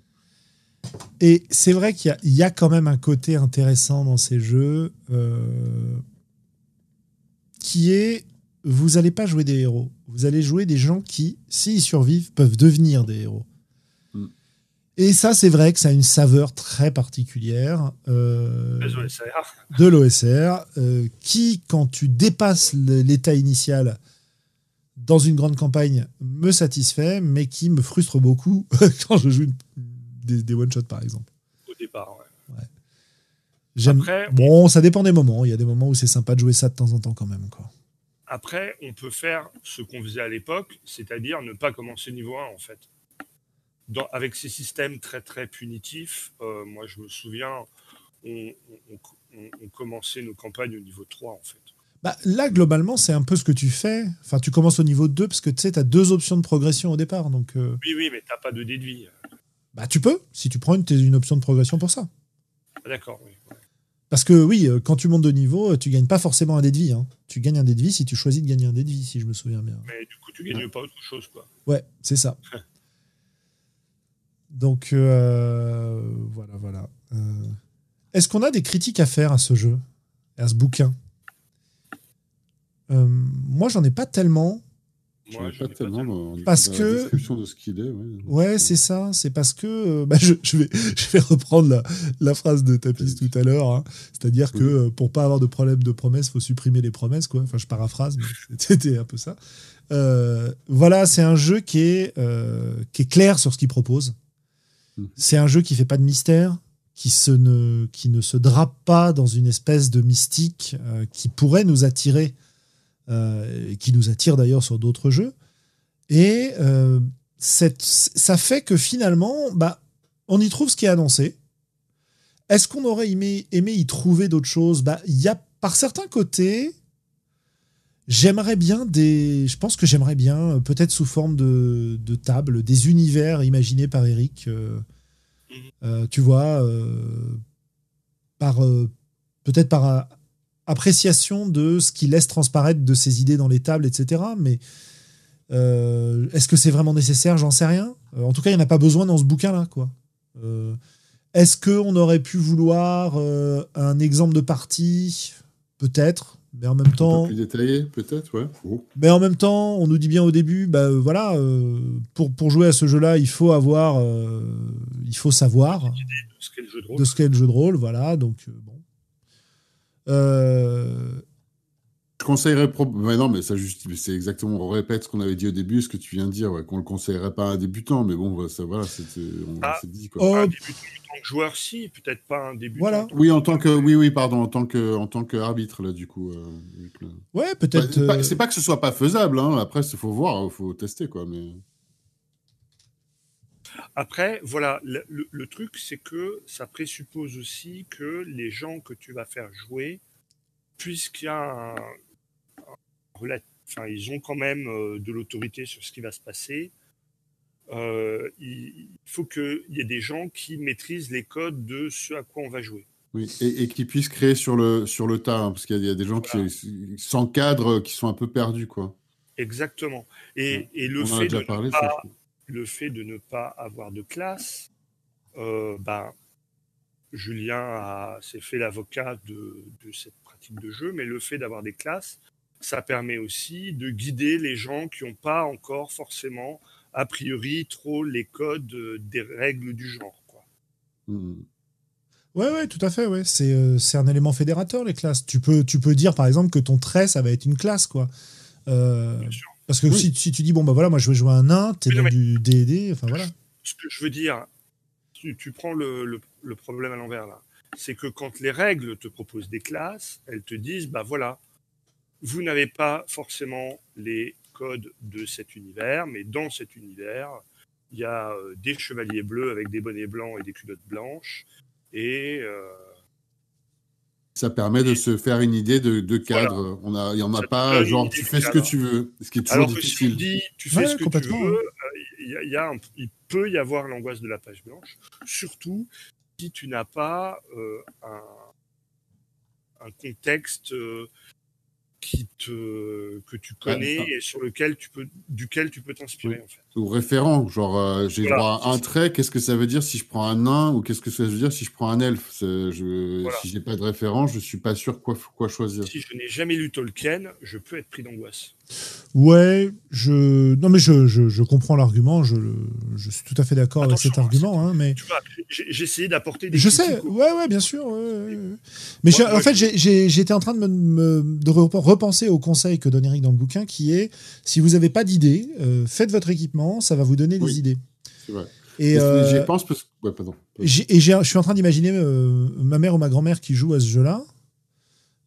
Et c'est vrai qu'il y, a quand même un côté intéressant dans ces jeux euh, qui est vous n'allez pas jouer des héros, vous allez jouer des gens qui, s'ils survivent, peuvent devenir des héros. Et ça, c'est vrai que ça a une saveur très particulière euh, de l'OSR, euh, qui, quand tu dépasses l'état initial dans une grande campagne, me satisfait, mais qui me frustre beaucoup quand je joue des, one-shots, par exemple. Au départ, ouais. J'aime... bon, ça dépend des moments. Il y a des moments où c'est sympa de jouer ça de temps en temps quand même. Quoi. Après, on peut faire ce qu'on faisait à l'époque, c'est-à-dire ne pas commencer niveau 1, en fait avec ces systèmes très très punitifs, euh, moi je me souviens, on, commençait nos campagnes au niveau 3 en fait. Bah, là, globalement, c'est un peu ce que tu fais. Enfin, tu commences au niveau 2 parce que tu sais, tu as deux options de progression au départ. Donc, euh. Oui, oui, mais tu pas de dé de vie. Bah, tu peux, si tu prends une, une option de progression pour ça. Ah, d'accord, oui. Parce que oui, euh, quand tu montes de niveau, tu gagnes pas forcément un dé de vie. Hein. Tu gagnes un dé de vie si tu choisis de gagner un dé de vie, si je me souviens bien. Mais du coup, tu gagnes pas autre chose, quoi. Ouais, c'est ça. Donc euh, voilà, voilà. Euh, est-ce qu'on a des critiques à faire à ce jeu, à ce bouquin euh, Moi, j'en ai pas tellement. Moi, pas tellement parce que la description de ce qu'il est. Ouais, c'est ça. C'est parce que bah, je, vais, je vais reprendre la, phrase de Tapis tout à l'heure. Hein. C'est-à-dire que pour pas avoir de problème de promesses, faut supprimer les promesses. Quoi. Enfin, je paraphrase, mais c'était un peu ça. voilà, c'est un jeu qui est, qui est clair sur ce qu'il propose. Mhm. C'est un jeu qui fait pas de mystère, qui, ne, se drape pas dans une espèce de mystique euh, qui pourrait nous attirer, euh, qui nous attire d'ailleurs sur d'autres jeux. Et euh, ça fait que finalement, bah, on y trouve ce qui est annoncé. Est-ce qu'on aurait aimé, y trouver d'autres choses? Bah, Il y a par certains côtés, J'aimerais bien des. Je pense que j'aimerais bien, euh, peut-être sous forme de, de, table, des univers imaginés par Eric. Euh, mhm. euh, tu vois, par peut-être par appréciation de ce qui laisse transparaître de ses idées dans les tables, etc. Mais Est-ce que c'est vraiment nécessaire? J'en sais rien. En tout cas, il n'y en a pas besoin dans ce bouquin-là. quoi. Est-ce qu'on aurait pu vouloir un exemple de partie? Peut-être. Mais en même Un temps, peu plus détaillé, peut-être, ouais. Oh. mais en même temps, on nous dit bien au début, bah euh, voilà, euh, pour, pour jouer à ce jeu-là, il faut avoir, euh, il faut savoir Ce qu'est le jeu de rôle. de ce qu'est le jeu de rôle, voilà. Donc euh, bon. Je conseillerais. Mais non, mais ça juste, mais c'est exactement. On répète ce qu'on avait dit au début, ce que tu viens de dire, ouais, qu'on le conseillerait pas à un débutant, mais bon, ça, voilà, c'était, on Ah. s'est dit quoi. Oh, Un débutant en tant que joueur, si, peut-être pas un débutant. Voilà. Oui, en tant que, oui, oui, pardon, en tant que, en tant qu'arbitre là, du coup. euh, le- ouais, Bah, peut-être. c'est, pas, euh, c'est pas que ce soit pas faisable, hein. Après, il faut voir, faut tester, quoi. Mais Après, voilà, le, le- le truc, c'est que ça présuppose aussi que les gens que tu vas faire jouer, puisqu'il y a un, enfin, ils ont quand même euh, de l'autorité sur ce qui va se passer. euh, il faut qu'il y ait des gens qui maîtrisent les codes de ce à quoi on va jouer. oui, et, et qu'ils puissent créer sur le, sur le tas, hein, parce qu'il y, a- il y a des gens Voilà. qui, sans cadre, qui sont un peu perdus, quoi. Exactement. Et, Ouais. et le, fait de parlé, pas, ça. le fait de ne pas avoir de classe, euh, ben, Julien s'est fait l'avocat de, de cette pratique de jeu, mais le fait d'avoir des classes, ça permet aussi de guider les gens qui n'ont pas encore forcément, a priori, trop les codes euh, des règles du genre. Quoi. Mm. Ouais, ouais, tout à fait. Ouais. C'est euh, c'est un élément fédérateur, les classes. Tu peux, tu peux dire, par exemple, que ton trait, ça va être une classe, quoi. Euh, Bien sûr. parce que Oui. si, si tu dis, bon, bah voilà, moi, je vais jouer un nain, t'es dans mais- du D&D, enfin voilà. Ce que je veux dire, tu, tu prends le, le- le problème à l'envers là. C'est que quand les règles te proposent des classes, elles te disent, bah voilà, vous n'avez pas forcément les codes de cet univers, mais dans cet univers, il y a euh, des chevaliers bleus avec des bonnets blancs et des culottes blanches, et euh, Ça permet de se faire une idée de, de cadre. On a, il y en a Ça pas, genre, tu fais ce que tu veux, ce qui est toujours alors que si on difficile. dit, tu fais Ouais, ce que tu veux, euh, il y a- il y a un- il peut y avoir l'angoisse de la page blanche, surtout si tu n'as pas euh, un, un contexte euh, qui te, que tu connais Ouais, et sur lequel tu peux, duquel tu peux t'inspirer. En fait. Ou référent, genre, euh, j'ai Voilà, droit à un trait, qu'est-ce que ça veut dire si je prends un nain ou qu'est-ce que ça veut dire si je prends un elfe? C'est- je, Voilà. Si j'ai pas de référent, je suis pas sûr quoi, quoi choisir. Si je n'ai jamais lu Tolkien, je peux être pris d'angoisse. Ouais, je. Non, mais je, je, je comprends l'argument, je, je suis tout à fait d'accord avec cet argument, hein, mais. Tu vois, j'ai essayé d'apporter des Je sais, ouais, ouais, bien sûr. ouais, ouais, ouais. Mais Moi- j'ai- moi, en fait, j'étais en train de, me, me- de re- repenser au conseil que donne Eric dans le bouquin, qui est si vous n'avez pas d'idée, euh, faites votre équipement, ça va vous donner des idées. C'est vrai. Et, euh, J'y pense parce que. Ouais, pardon. et je suis en train d'imaginer euh, ma mère ou ma grand-mère qui joue à ce jeu-là.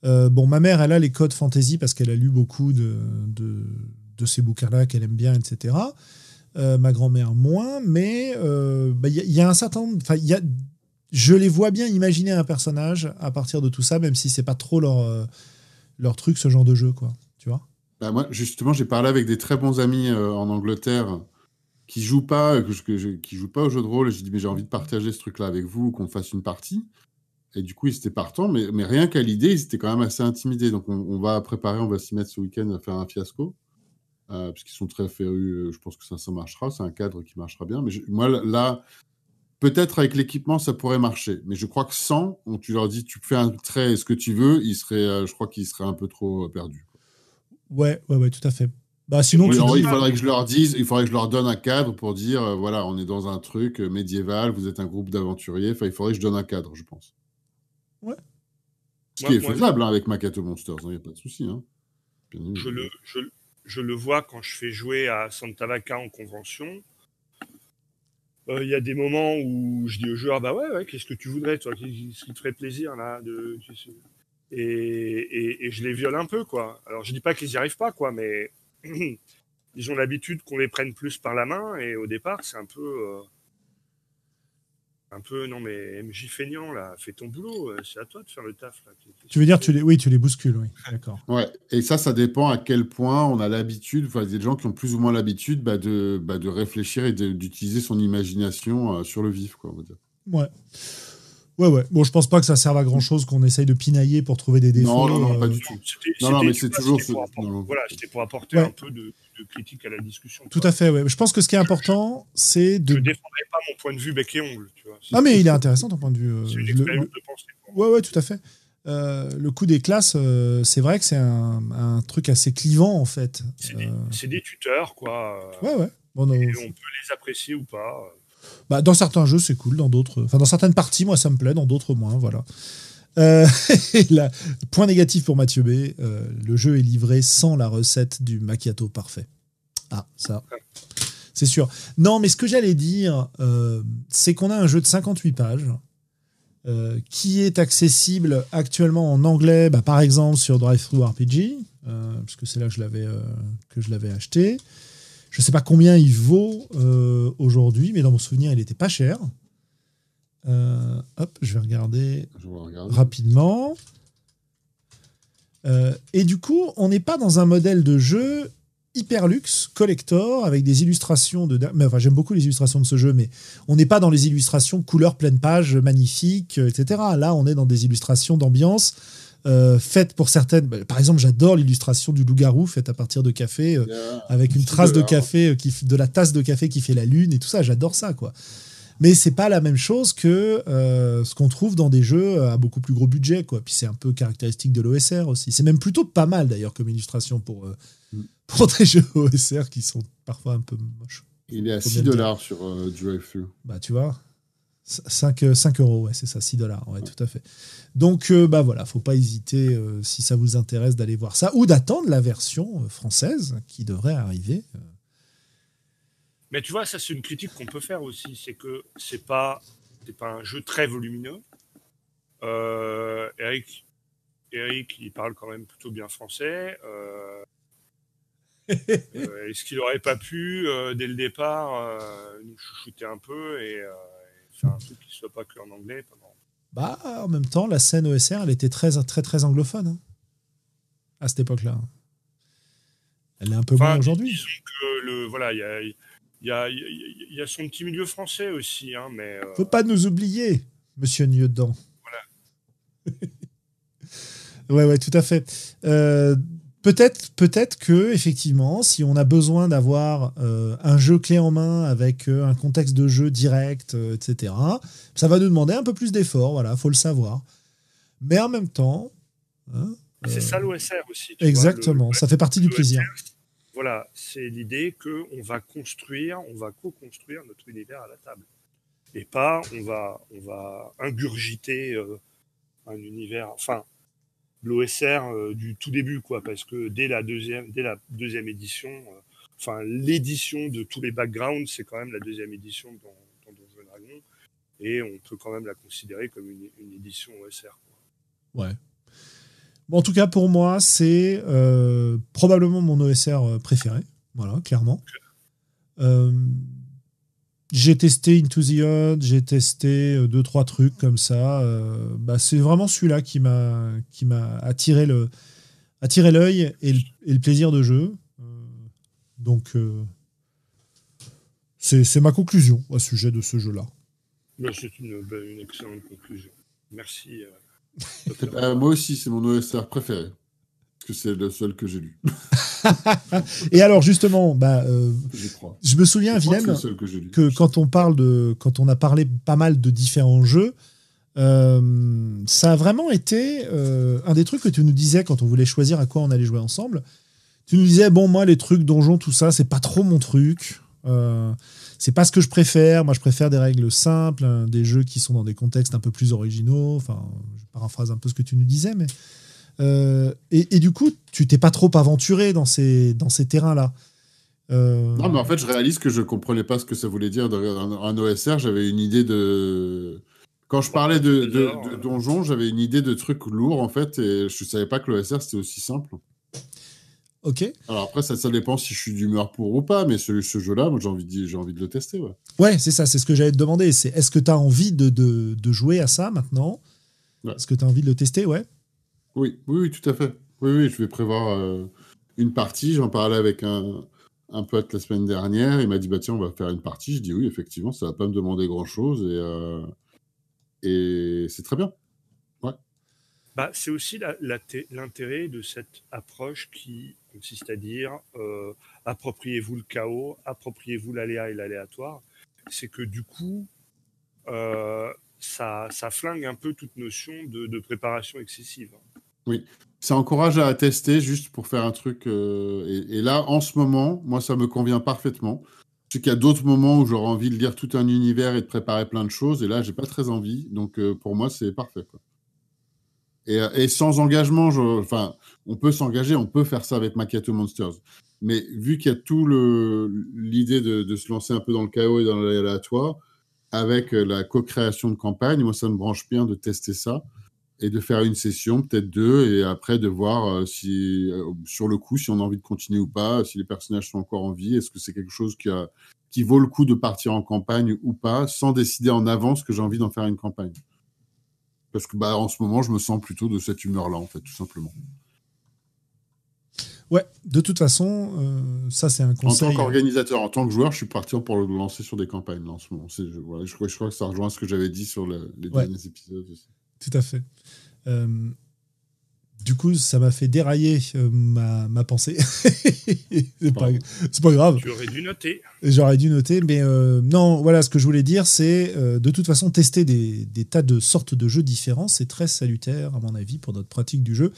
Euh, bon, ma mère, elle a les codes fantasy parce qu'elle a lu beaucoup de, de, de ces bouquins-là qu'elle aime bien, etc. Euh, ma grand-mère moins, mais euh, bah, il y, a- il y a un certain nombre. Il y a, je les vois bien imaginer un personnage à partir de tout ça, même si c'est pas trop leur, leur truc, ce genre de jeu, quoi. Bah, moi, justement, j'ai parlé avec des très bons amis euh, en Angleterre qui jouent pas, qui jouent pas au jeu de rôle. J'ai dit, mais j'ai envie de partager ce truc-là avec vous, qu'on fasse une partie. Et du coup, ils étaient partants, mais, rien qu'à l'idée, ils étaient quand même assez intimidés. Donc, on, va préparer, on va s'y mettre ce week-end à faire un fiasco. Euh, parce qu'ils sont très férus. euh, Je pense que ça, ça marchera. C'est un cadre qui marchera bien. Mais moi, là, peut-être avec l'équipement, ça pourrait marcher. Mais je crois que sans, on- tu leur dis, tu fais un trait ce que tu veux, ils seraient, euh, je crois qu'ils seraient un peu trop euh, perdus. Ouais, ouais, ouais, tout à fait. Bah, sinon, Oui, tu alors, dis- il faudrait que je leur dise, il faudrait que je leur donne un cadre pour dire, euh, voilà, on est dans un truc euh, médiéval, vous êtes un groupe d'aventuriers. Enfin, il faudrait que je donne un cadre, je pense. Ouais. Ce qui est faisable hein, avec Macato Monsters, il n'y a pas de souci. Hein. Je le, je, je le vois quand je fais jouer à Santa Vaca en convention. Euh, Il y a des moments où je dis au joueur, bah ouais, ouais qu'est-ce que tu voudrais, toi, qu'est-ce qui te ferait plaisir là de... et, et, et je les viole un peu, quoi. Alors je dis pas qu'ils n'y arrivent pas, quoi, mais ils ont l'habitude qu'on les prenne plus par la main, et au départ, c'est un peu, euh, un peu, non mais MJ feignant là, fais ton boulot, euh, c'est à toi de faire le taf là. tu veux dire, tu les, oui, tu les bouscules, oui, d'accord. Ouais, et ça, ça dépend à quel point on a l'habitude, enfin, il y a des gens qui ont plus ou moins l'habitude bah, de, bah, de réfléchir et d'utiliser son imagination euh, sur le vif, quoi, on va dire. Ouais. Ouais, ouais. Bon, je pense pas que ça serve à grand chose qu'on essaye de pinailler pour trouver des défauts. Non, non, non, euh, pas du tout. C'était- Non, non, mais c'est toujours pour apporter- non, non. Voilà, c'était pour apporter Ouais. un peu de, de critique à la discussion. Tout à fait, ouais. Je pense que ce qui est important, c'est de. Je ne défendrai pas mon point de vue bec et ongle. Tu vois. Ah, mais il est intéressant ton point de vue. euh, C'est une le- expérience le- de pensée. Ouais, ouais, tout à fait. Euh, le coup des classes, euh, c'est vrai que c'est un, un truc assez clivant en fait. C'est des, Euh, tuteurs, quoi. ouais, ouais. Bon, non, Et on peut les apprécier ou pas. Bah, dans certains jeux, c'est cool. Dans d'autres, enfin, dans certaines parties, moi, ça me plaît. Dans d'autres, moins. Voilà. Euh, point négatif pour Mathieu B. euh, le jeu est livré sans la recette du macchiato parfait. Ah, ça. C'est sûr. Non, mais ce que j'allais dire, euh, c'est qu'on a un jeu de 58 pages qui est accessible actuellement en anglais, bah, par exemple sur DriveThruRPG, euh, parce que c'est là que je l'avais que je. Je sais pas combien il vaut euh, aujourd'hui, mais dans mon souvenir, il était pas cher. Euh, hop, je vais regarder Je vais regarder. rapidement. Euh, et du coup, on n'est pas dans un modèle de jeu hyper luxe, collector, avec des illustrations de. Mais enfin, j'aime beaucoup les illustrations de ce jeu, mais on n'est pas dans les illustrations couleur pleine page, magnifiques, euh, etc. Là, on est dans des illustrations d'ambiance euh, faites pour certaines. bah, Par exemple, j'adore l'illustration du loup-garou faite à partir de café. euh, avec une trace de café euh, qui de la tasse de café qui fait la lune et tout ça j'adore ça quoi mais c'est pas la même chose que euh, ce qu'on trouve dans des jeux à beaucoup plus gros budget quoi puis c'est un peu caractéristique de l'OSR aussi c'est même plutôt pas mal d'ailleurs comme illustration pour Mm. pour des jeux OSR qui sont parfois un peu moches Il est à Faut 6 bien le dire. dollars sur Drive-Thru. bah tu vois 5, 5 euros, ouais, c'est ça, 6 dollars, ouais, tout à fait. Donc, euh, bah voilà, faut pas hésiter, euh, si ça vous intéresse, d'aller voir ça, ou d'attendre la version euh, française qui devrait arriver. euh, Mais tu vois, ça c'est une critique qu'on peut faire aussi, c'est que c'est pas c'est pas un jeu très volumineux. Euh, Eric, Eric, il parle quand même plutôt bien français. Euh, euh, Est-ce qu'il aurait pas pu euh, dès le départ euh, nous chouchouter un peu euh, et faire un truc qui soit pas que en anglais pendant Bah, en même temps, la scène OSR, elle était très, très, très anglophone hein, à cette époque-là. Elle est un peu Enfin, moins aujourd'hui. Le voilà, il y a, y, a, il y a- il y a son petit milieu français aussi, hein, mais euh, Faut pas nous oublier, monsieur Nieuddan. ouais, ouais, tout à fait. Euh, peut-être, peut-être que effectivement, si on a besoin d'avoir euh, un jeu clé en main avec euh, un contexte de jeu direct, euh, etc., ça va nous demander un peu plus d'efforts. Voilà, faut le savoir. Mais en même temps, hein, c'est euh, ça l'OSR aussi. vois, exactement, le- ça fait partie du plaisir. Voilà, c'est l'idée que on va construire, on va co-construire notre univers à la table, et pas on va on va ingurgiter un univers, enfin l'OSR euh, du tout début quoi, parce que dès la deuxième édition, euh, enfin l'édition de tous les backgrounds, c'est quand même la deuxième édition dans, dans Donjons et on peut quand même la considérer comme une, édition OSR. quoi. Ouais. En tout cas, pour moi, c'est euh, probablement mon OSR préféré. Voilà, clairement. J'ai testé Into the Odd, j'ai testé euh, deux, trois trucs comme ça. euh, bah, c'est vraiment celui-là qui m'a qui m'a attiré le attiré l'œil et, le- et le plaisir de jeu. Euh, donc, euh, c'est c'est ma conclusion au sujet de ce jeu-là. Mais C'est une, ben, une excellente conclusion. Merci. euh. Euh, moi aussi, c'est mon OSR préféré. Parce que c'est le seul que j'ai lu, Et alors, justement, bah, euh, je crois. je me souviens, Je que quand on parle de, quand on a parlé pas mal de différents jeux, euh, ça a vraiment été euh, un des trucs que tu nous disais quand on voulait choisir à quoi on allait jouer ensemble. Tu nous disais bon moi les trucs donjons tout ça c'est pas trop mon truc. Euh, c'est pas ce que je préfère. Moi je préfère des règles simples, hein, des jeux qui sont dans des contextes un peu plus originaux. Enfin je paraphrase un peu ce que tu nous disais mais euh, et, et du coup tu t'es pas trop aventuré dans ces dans ces terrains là. Non, mais en fait, je réalise que je comprenais pas ce que ça voulait dire. Un, un OSR, j'avais une idée de. Quand je parlais de, de, Trésor, de euh. donjons, j'avais une idée de trucs lourds, en fait, et je savais pas que l'OSR, c'était aussi simple. ok. Alors après, ça, ça dépend si je suis d'humeur pour ou pas, mais ce, ce jeu-là, moi, j'ai envie, de- j'ai envie de le tester. Ouais. Ouais, c'est ça, c'est ce que j'allais te demander. C'est est-ce que tu as envie de, de, de jouer à ça maintenant? Ouais. Est-ce que tu as envie de le tester? Ouais. Oui, oui, oui, tout à fait. Oui, oui, je vais prévoir euh, une partie. J'en parlais avec un, un pote la semaine dernière. Il m'a dit, bah tiens, on va faire une partie. Je dis oui, effectivement, ça va pas me demander grand-chose et, euh, et c'est très bien. bah, c'est aussi l'intérêt de cette approche qui consiste à dire euh, appropriez-vous le chaos, appropriez-vous l'aléa et l'aléatoire. C'est que du coup, ça, ça, flingue un peu toute notion de, préparation excessive. Oui, ça encourage à tester juste pour faire un truc. Euh, et, là, en ce moment, moi, ça me convient parfaitement. Sais qu'il y a d'autres moments où j'aurais envie de lire tout un univers et de préparer plein de choses. Et là, j'ai pas très envie. Donc, pour moi, c'est parfait. Euh, et, sans engagement, enfin, on peut s'engager, on peut faire ça avec Macchiato Monsters. Mais vu qu'il y a tout l'idée de, se lancer un peu dans le chaos et dans l'aléatoire, avec euh, la co-création de campagne, moi, ça me branche bien de tester ça et de faire une session, peut-être deux, et après de voir euh, si, sur le coup, si on a envie de continuer ou pas, si les personnages sont encore en vie, est-ce que c'est quelque chose qui, a, qui vaut le coup de partir en campagne ou pas, sans décider en avance que j'ai envie d'en faire une campagne. Parce que bah, en ce moment, je me sens plutôt de cette humeur-là, en fait, tout simplement. Ouais, de toute façon, euh, ça c'est un conseil. En tant qu'organisateur, en tant que joueur, je suis parti pour le lancer sur des campagnes en ce moment. Je, je, crois, je, crois, que ça rejoint ce que j'avais dit sur les derniers épisodes. Tout à fait. Euh, du coup, ça m'a fait dérailler euh, ma, ma, pensée. c'est pas, pas, grave. Tu aurais dû noter. J'aurais dû noter, mais euh, non, voilà, ce que je voulais dire, c'est euh, de toute façon, tester des, des, tas de sortes de jeux différents, c'est très salutaire, à mon avis, pour notre pratique du jeu.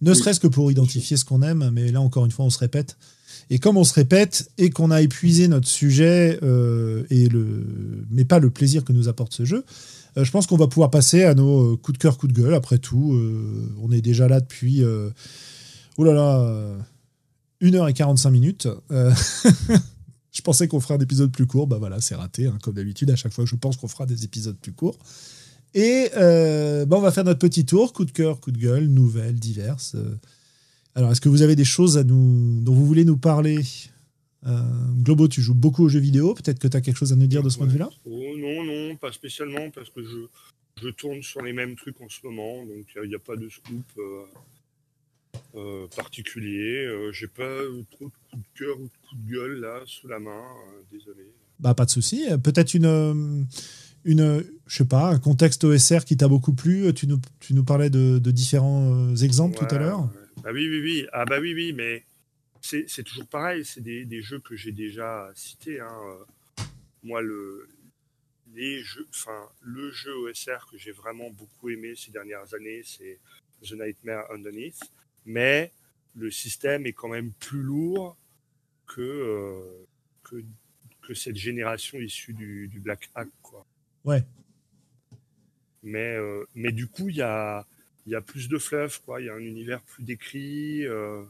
Ne serait-ce que pour identifier ce qu'on aime, mais là, encore une fois, on se répète. Et comme on se répète et qu'on a épuisé notre sujet, et le, mais pas le plaisir que nous apporte ce jeu, je pense qu'on va pouvoir passer à nos euh, coups de cœur, coups de gueule. Après tout, euh, on est déjà là depuis. oh là là 1h45 minutes. je pensais qu'on ferait un épisode plus court. Bah voilà, c'est raté, hein, comme d'habitude. À chaque fois, je pense qu'on fera des épisodes plus courts. Et bah on va faire notre petit tour, coup de cœur, coup de gueule, nouvelles diverses. Alors, est-ce que vous avez des choses à nous, dont vous voulez nous parler? euh, Globo, tu joues beaucoup aux jeux vidéo. Peut-être que tu as quelque chose à nous dire de ce point de vue-là? Oh, Non, non, pas spécialement, parce que je, je tourne sur les mêmes trucs en ce moment. Donc, il n'y a, pas de scoop euh, euh, particulier. J'ai pas trop de coups de cœur ou de coups de gueule là, sous la main. désolé. Bah, pas de souci. Peut-être une. Une, je sais pas, un contexte OSR qui t'a beaucoup plu. Tu nous, tu nous parlais de, différents exemples tout à l'heure. Bah oui, oui, oui. Ah bah oui, oui, mais c'est toujours pareil, c'est des, jeux que j'ai déjà cités. Hein. Moi, le, les jeux, enfin, le jeu OSR que j'ai vraiment beaucoup aimé ces dernières années, c'est The Nightmare Underneath. Mais le système est quand même plus lourd que, euh, que, que, cette génération issue du, du Black Hack. Quoi. Ouais. Mais, euh, mais du coup, il y a, y a plus de fluff. Il y a un univers plus décrit. Euh,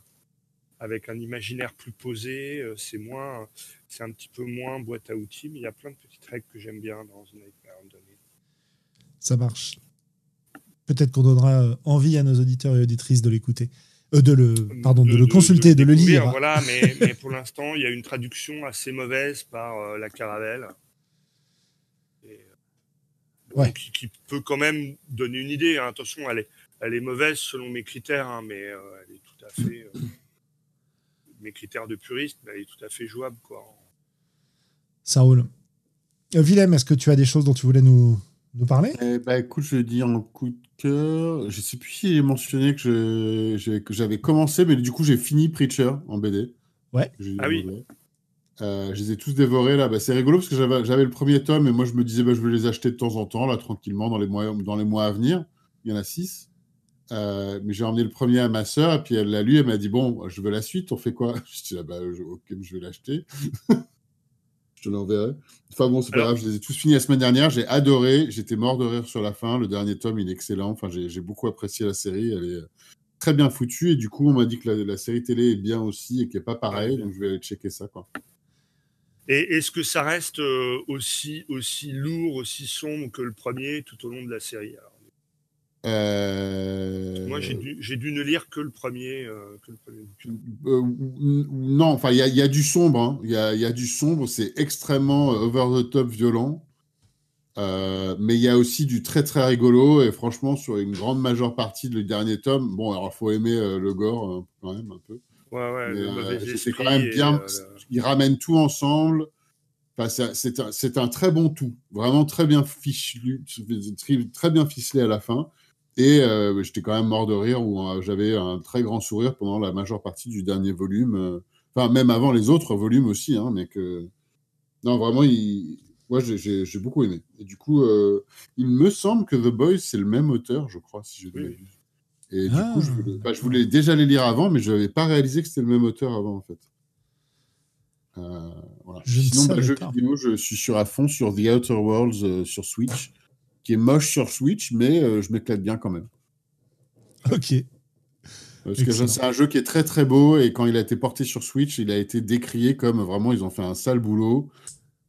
avec un imaginaire plus posé. Euh, c'est moins, c'est un petit peu moins boîte à outils, mais il y a plein de petites règles que j'aime bien dans The Nightmare Ça marche. Peut-être qu'on donnera euh, envie à nos auditeurs et auditrices de l'écouter. Euh, de le, pardon, de, le consulter, de, le lire. Voilà, mais, mais pour l'instant, il y a une traduction assez mauvaise par la Caravelle. qui, peut quand même donner une idée. Hein. Attention, elle est, elle est mauvaise selon mes critères, hein, mais elle est tout à fait mes critères de puriste, bah, il est tout à fait jouable. Quoi. Ça roule. Euh, Willem, est-ce que tu as des choses dont tu voulais nous, nous parler? Eh bah, Écoute, je vais dire en coup de cœur. Je ne sais plus si j'ai mentionné que, j'avais commencé, mais du coup, j'ai fini Preacher en BD. Ouais. Ah oui. Euh, je les ai tous dévorés là. Bah, c'est rigolo parce que j'avais le premier tome et moi je me disais bah, je vais les acheter de temps en temps là tranquillement dans les mois, dans les mois à venir. Il y en a six. Euh, mais j'ai emmené le premier à ma sœur, et puis elle l'a lu, elle m'a dit Bon, je veux la suite, on fait quoi? Je dis ah bah, Ok, je vais l'acheter. je te l'enverrai. Enfin bon, c'est pas grave, je les ai tous finis la semaine dernière, j'ai adoré, j'étais mort de rire sur la fin. Le dernier tome, il est excellent. Enfin, j'ai beaucoup apprécié la série, elle est très bien foutue, et du coup, on m'a dit que la, série télé est bien aussi et qu'elle n'est pas pareille, donc je vais aller checker ça. Quoi. Et est-ce que ça reste euh, aussi, aussi lourd, aussi sombre que le premier tout au long de la série euh... Moi, j'ai dû, ne lire que le premier. Euh, que le premier euh, non, enfin, il y, y, a du sombre. Hein. Il y, a, y, a, du sombre. C'est extrêmement over the top violent. mais il y a aussi du très très rigolo. Et franchement, sur une grande majeure partie de le dernier tome, bon, alors il faut aimer le gore quand même un peu. Ouais, ouais, c'est quand même bien. Il ramène tout ensemble. Enfin, c'est un, un, très bon tout. Vraiment très bien ficelé, très bien ficelé à la fin. Et euh, j'étais quand même mort de rire, où euh, j'avais un très grand sourire pendant la majeure partie du dernier volume. euh, Enfin, même avant les autres volumes aussi, hein, mais que. Non, vraiment, il... moi, j'ai- j'ai j'ai beaucoup aimé. Et du coup, il me semble que The Boys, c'est le même auteur, je crois, si je ne Oui. Et Ah. du coup, je voulais, bah, je voulais déjà les lire avant, mais je n'avais pas réalisé que c'était le même auteur avant, en fait. Euh, voilà. Je Sinon, bah, vidéo, je suis sur à fond sur The Outer Worlds euh, sur Switch, qui est moche sur Switch, mais euh, je m'éclate bien quand même. Ok. Parce que c'est un jeu qui est très très beau et quand il a été porté sur Switch, il a été décrié comme vraiment ils ont fait un sale boulot.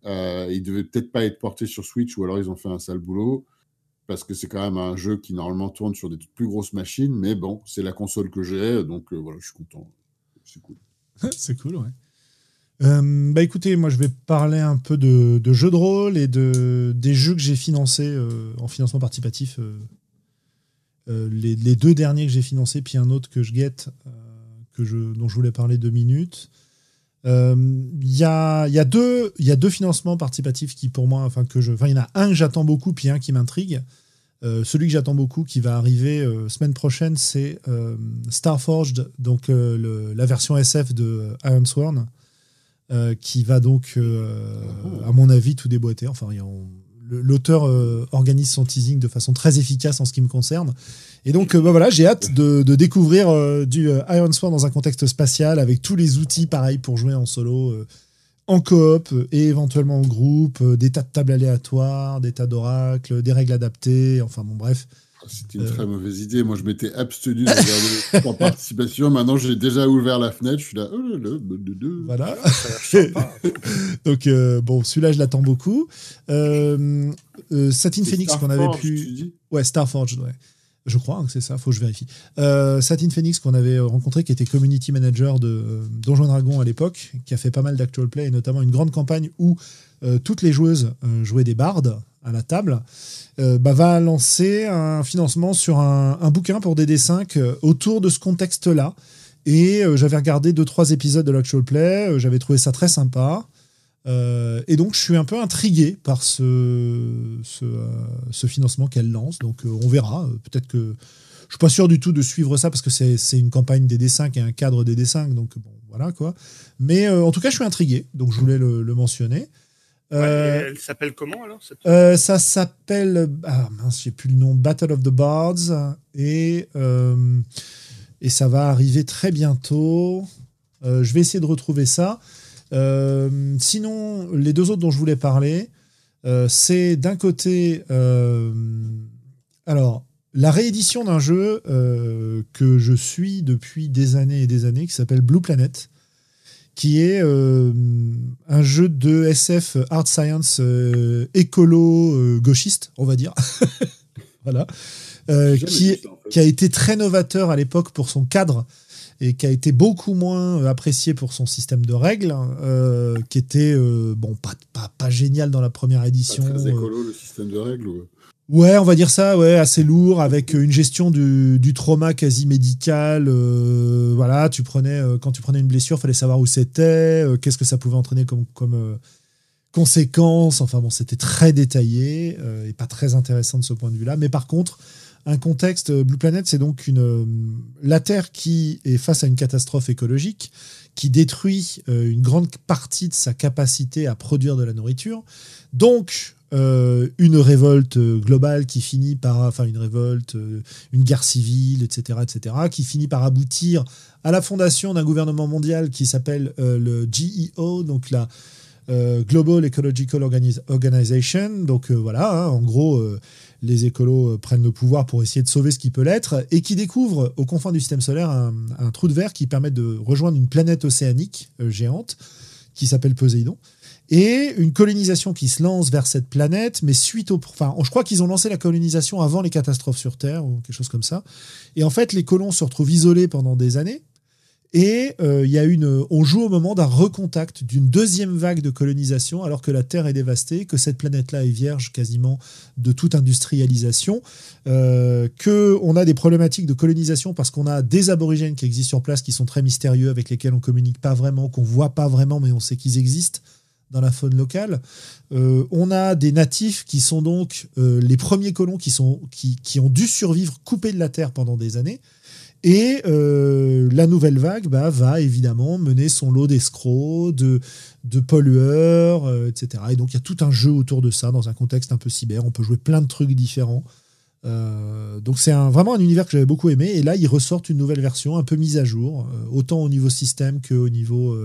Euh, il devait peut-être pas être porté sur Switch ou alors ils ont fait un sale boulot parce que c'est quand même un jeu qui normalement tourne sur des plus grosses machines. Mais bon, c'est la console que j'ai donc euh, voilà, je suis content. C'est cool. C'est cool, ouais. Euh, bah écoutez, moi je vais parler un peu de, jeux de rôle et de, des jeux que j'ai financés euh, en financement participatif. euh, les, deux derniers que j'ai financés, puis un autre que je guette, que je, dont je voulais parler deux minutes. Il y, a, deux- y a deux financements participatifs qui pour moi, enfin que je, il y en a un que j'attends beaucoup, puis un qui m'intrigue. Celui que j'attends beaucoup, qui va arriver semaine prochaine, c'est Starforged, donc la version SF de Iron Sworn, euh, qui va donc, euh, Oh. à mon avis, tout déboîter. Enfin, on- l'auteur euh, organise son teasing de façon très efficace en ce qui me concerne. Et donc, bah voilà, j'ai hâte de, de découvrir du Iron Sworn dans un contexte spatial avec tous les outils pareils pour jouer en solo. en coop et éventuellement en groupe, des tas de tables aléatoires, des tas d'oracles, des règles adaptées, enfin bon bref. C'était une Euh. très mauvaise idée. Moi, je m'étais abstenu de regarder en participation. Maintenant, j'ai déjà ouvert la fenêtre. Je suis là. Oh Voilà. Ça a l'air sympa. Donc euh, bon, celui-là je l'attends beaucoup. Euh, euh, Satin Phoenix qu'on avait Starforge, pu... tu dis? Ouais, Starforged, ouais. Je crois hein, que c'est ça, faut que je vérifie. Euh, Satin Phoenix qu'on avait rencontré, qui était community manager de euh, Donjons et Dragons à l'époque, qui a fait pas mal d'actual play, et notamment une grande campagne où euh, toutes les joueuses euh, jouaient des bardes à la table, euh, bah, va lancer un financement sur un, bouquin pour DD5 euh, autour de ce contexte-là. Et euh, j'avais regardé deux trois épisodes de l'actual play, j'avais trouvé ça très sympa. Et donc, je suis un peu intrigué par ce, ce, ce financement qu'elle lance. Donc, on verra. Peut-être que. Je suis pas sûr du tout de suivre ça parce que c'est une campagne DD5 et un cadre DD5. Donc, voilà quoi. Mais en tout cas, je suis intrigué. Donc, je voulais le mentionner. Euh, elle s'appelle comment alors cette- euh, ça s'appelle. Ah mince, j'ai plus le nom. Battle of the Bards. Et, euh, et ça va arriver très bientôt. Je vais essayer de retrouver ça. Sinon, les deux autres dont je voulais parler, c'est d'un côté. alors, la réédition d'un jeu que je suis depuis des années et des années qui s'appelle Blue Planet qui est euh, un jeu de SF art science euh, écolo euh, gauchiste, on va dire. voilà. Qui, vu est- ça, en fait. qui a été très novateur à l'époque pour son cadre et qui a été beaucoup moins apprécié pour son système de règles, euh, qui était euh, bon pas, pas, pas génial dans la première Pas édition. très euh, écolo le système de règles. ou- Ouais, on va dire ça, ouais, assez lourd, avec une gestion du, du trauma quasi médical. euh, voilà, tu prenais euh, quand tu prenais une blessure, fallait savoir où c'était, euh, qu'est-ce que ça pouvait entraîner comme, comme euh, conséquence. Enfin bon, c'était très détaillé euh, et pas très intéressant de ce point de vue-là. Mais par contre, un contexte euh, Blue Planet, c'est donc une euh, la Terre qui est face à une catastrophe écologique qui détruit euh, une grande partie de sa capacité à produire de la nourriture. Donc, euh, une révolte euh, globale qui finit par, enfin une révolte, euh, une guerre civile, etc., etc., qui finit par aboutir à la fondation d'un gouvernement mondial qui s'appelle le GEO, donc la Global Ecological Organi- Organization. Donc voilà, hein, en gros, les écolos prennent le pouvoir pour essayer de sauver ce qui peut l'être et qui découvrent aux confins du système solaire un, trou de verre qui permet de rejoindre une planète océanique géante qui s'appelle Poséidon et une colonisation qui se lance vers cette planète, mais suite au. Enfin, je crois qu'ils ont lancé la colonisation avant les catastrophes sur Terre ou quelque chose comme ça. Et en fait, les colons se retrouvent isolés pendant des années. Et euh, y a une, on joue au moment d'un recontact, d'une deuxième vague de colonisation, alors que la Terre est dévastée, que cette planète-là est vierge quasiment de toute industrialisation, euh, que on a des problématiques de colonisation parce qu'on a des aborigènes qui existent sur place, qui sont très mystérieux, avec lesquels on communique pas vraiment, qu'on voit pas vraiment, mais on sait qu'ils existent dans la faune locale. Euh, on a des natifs qui sont donc euh, les premiers colons qui, sont, qui, qui, ont dû survivre coupés de la terre pendant des années. Et euh, la nouvelle vague bah, va évidemment mener son lot d'escrocs, de, de pollueurs, etc. Et donc il y a tout un jeu autour de ça dans un contexte un peu cyber. On peut jouer plein de trucs différents. donc c'est vraiment un univers que j'avais beaucoup aimé. Et là, ils ressortent une nouvelle version, un peu mise à jour, autant au niveau système qu'au niveau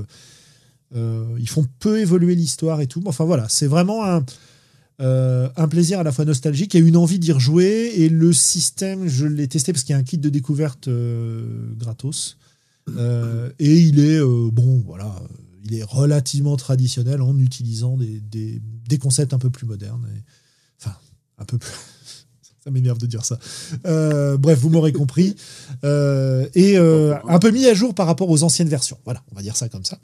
ils font peu évoluer l'histoire et tout. Enfin voilà, c'est vraiment un, euh, un plaisir à la fois nostalgique et une envie d'y rejouer. Et le système, je l'ai testé parce qu'il y a un kit de découverte euh, gratos. et il est, bon, voilà, il est relativement traditionnel en utilisant des concepts un peu plus modernes. enfin, un peu plus. ça m'énerve de dire ça. bref, vous m'aurez compris. et un peu mis à jour par rapport aux anciennes versions. Voilà, on va dire ça comme ça.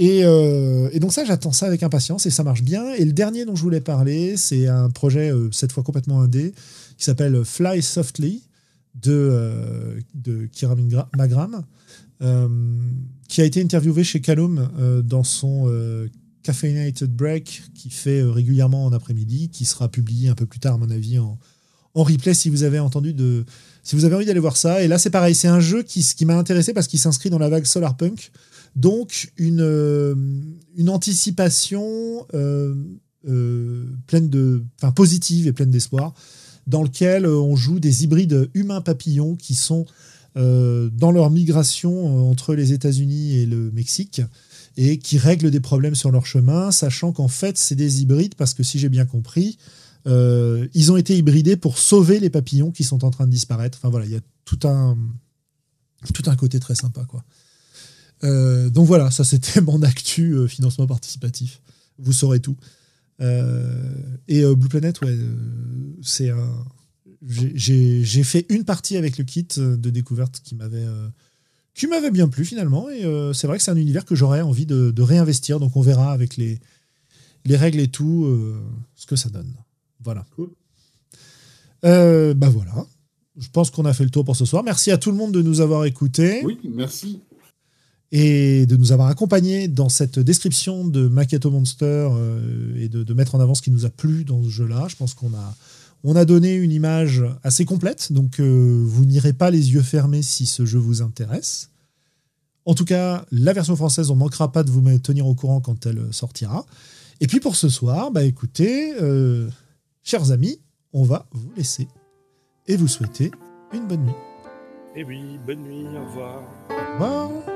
Euh, et, donc ça, j'attends ça avec impatience et ça marche bien. Et le dernier dont je voulais parler, c'est un projet euh, cette fois complètement indé qui s'appelle Fly Softly de, euh, de Kira Magram, qui a été interviewé chez Calum dans son Caffeinated Break qui fait régulièrement en après-midi, qui sera publié un peu plus tard à mon avis en, en replay si vous avez entendu si vous avez envie d'aller voir ça. Et là, c'est pareil, c'est un jeu qui, qui m'a intéressé parce qu'il s'inscrit dans la vague Solarpunk. Donc, une, euh, une anticipation euh, euh, pleine de, enfin, positive et pleine d'espoir, dans lequel on joue des hybrides humains-papillons qui sont dans leur migration entre les États-Unis et le Mexique et qui règlent des problèmes sur leur chemin, sachant qu'en fait, c'est des hybrides parce que si j'ai bien compris, ils ont été hybridés pour sauver les papillons qui sont en train de disparaître. Enfin voilà, il y a tout un, tout un côté très sympa, quoi. Euh, donc voilà, ça c'était mon actu euh, financement participatif. Vous saurez tout. Euh, et Blue Planet, ouais, c'est un. J'ai fait une partie avec le kit de découverte qui m'avait qui m'avait bien plu finalement. Et c'est vrai que c'est un univers que j'aurais envie de, réinvestir. Donc on verra avec les, les règles et tout ce que ça donne. Voilà. Cool. bah voilà. Je pense qu'on a fait le tour pour ce soir. Merci à tout le monde de nous avoir écoutés. Oui, merci et de nous avoir accompagnés dans cette description de Maketo Monster euh, et de, mettre en avant ce qui nous a plu dans ce jeu-là. Je pense qu'on a, on a donné une image assez complète, donc euh, vous n'irez pas les yeux fermés si ce jeu vous intéresse. En tout cas, la version française, on manquera pas de vous tenir au courant quand elle sortira. Et puis pour ce soir, bah écoutez, euh, chers amis, on va vous laisser et vous souhaiter une bonne nuit. Eh oui, bonne nuit, au revoir. Au revoir.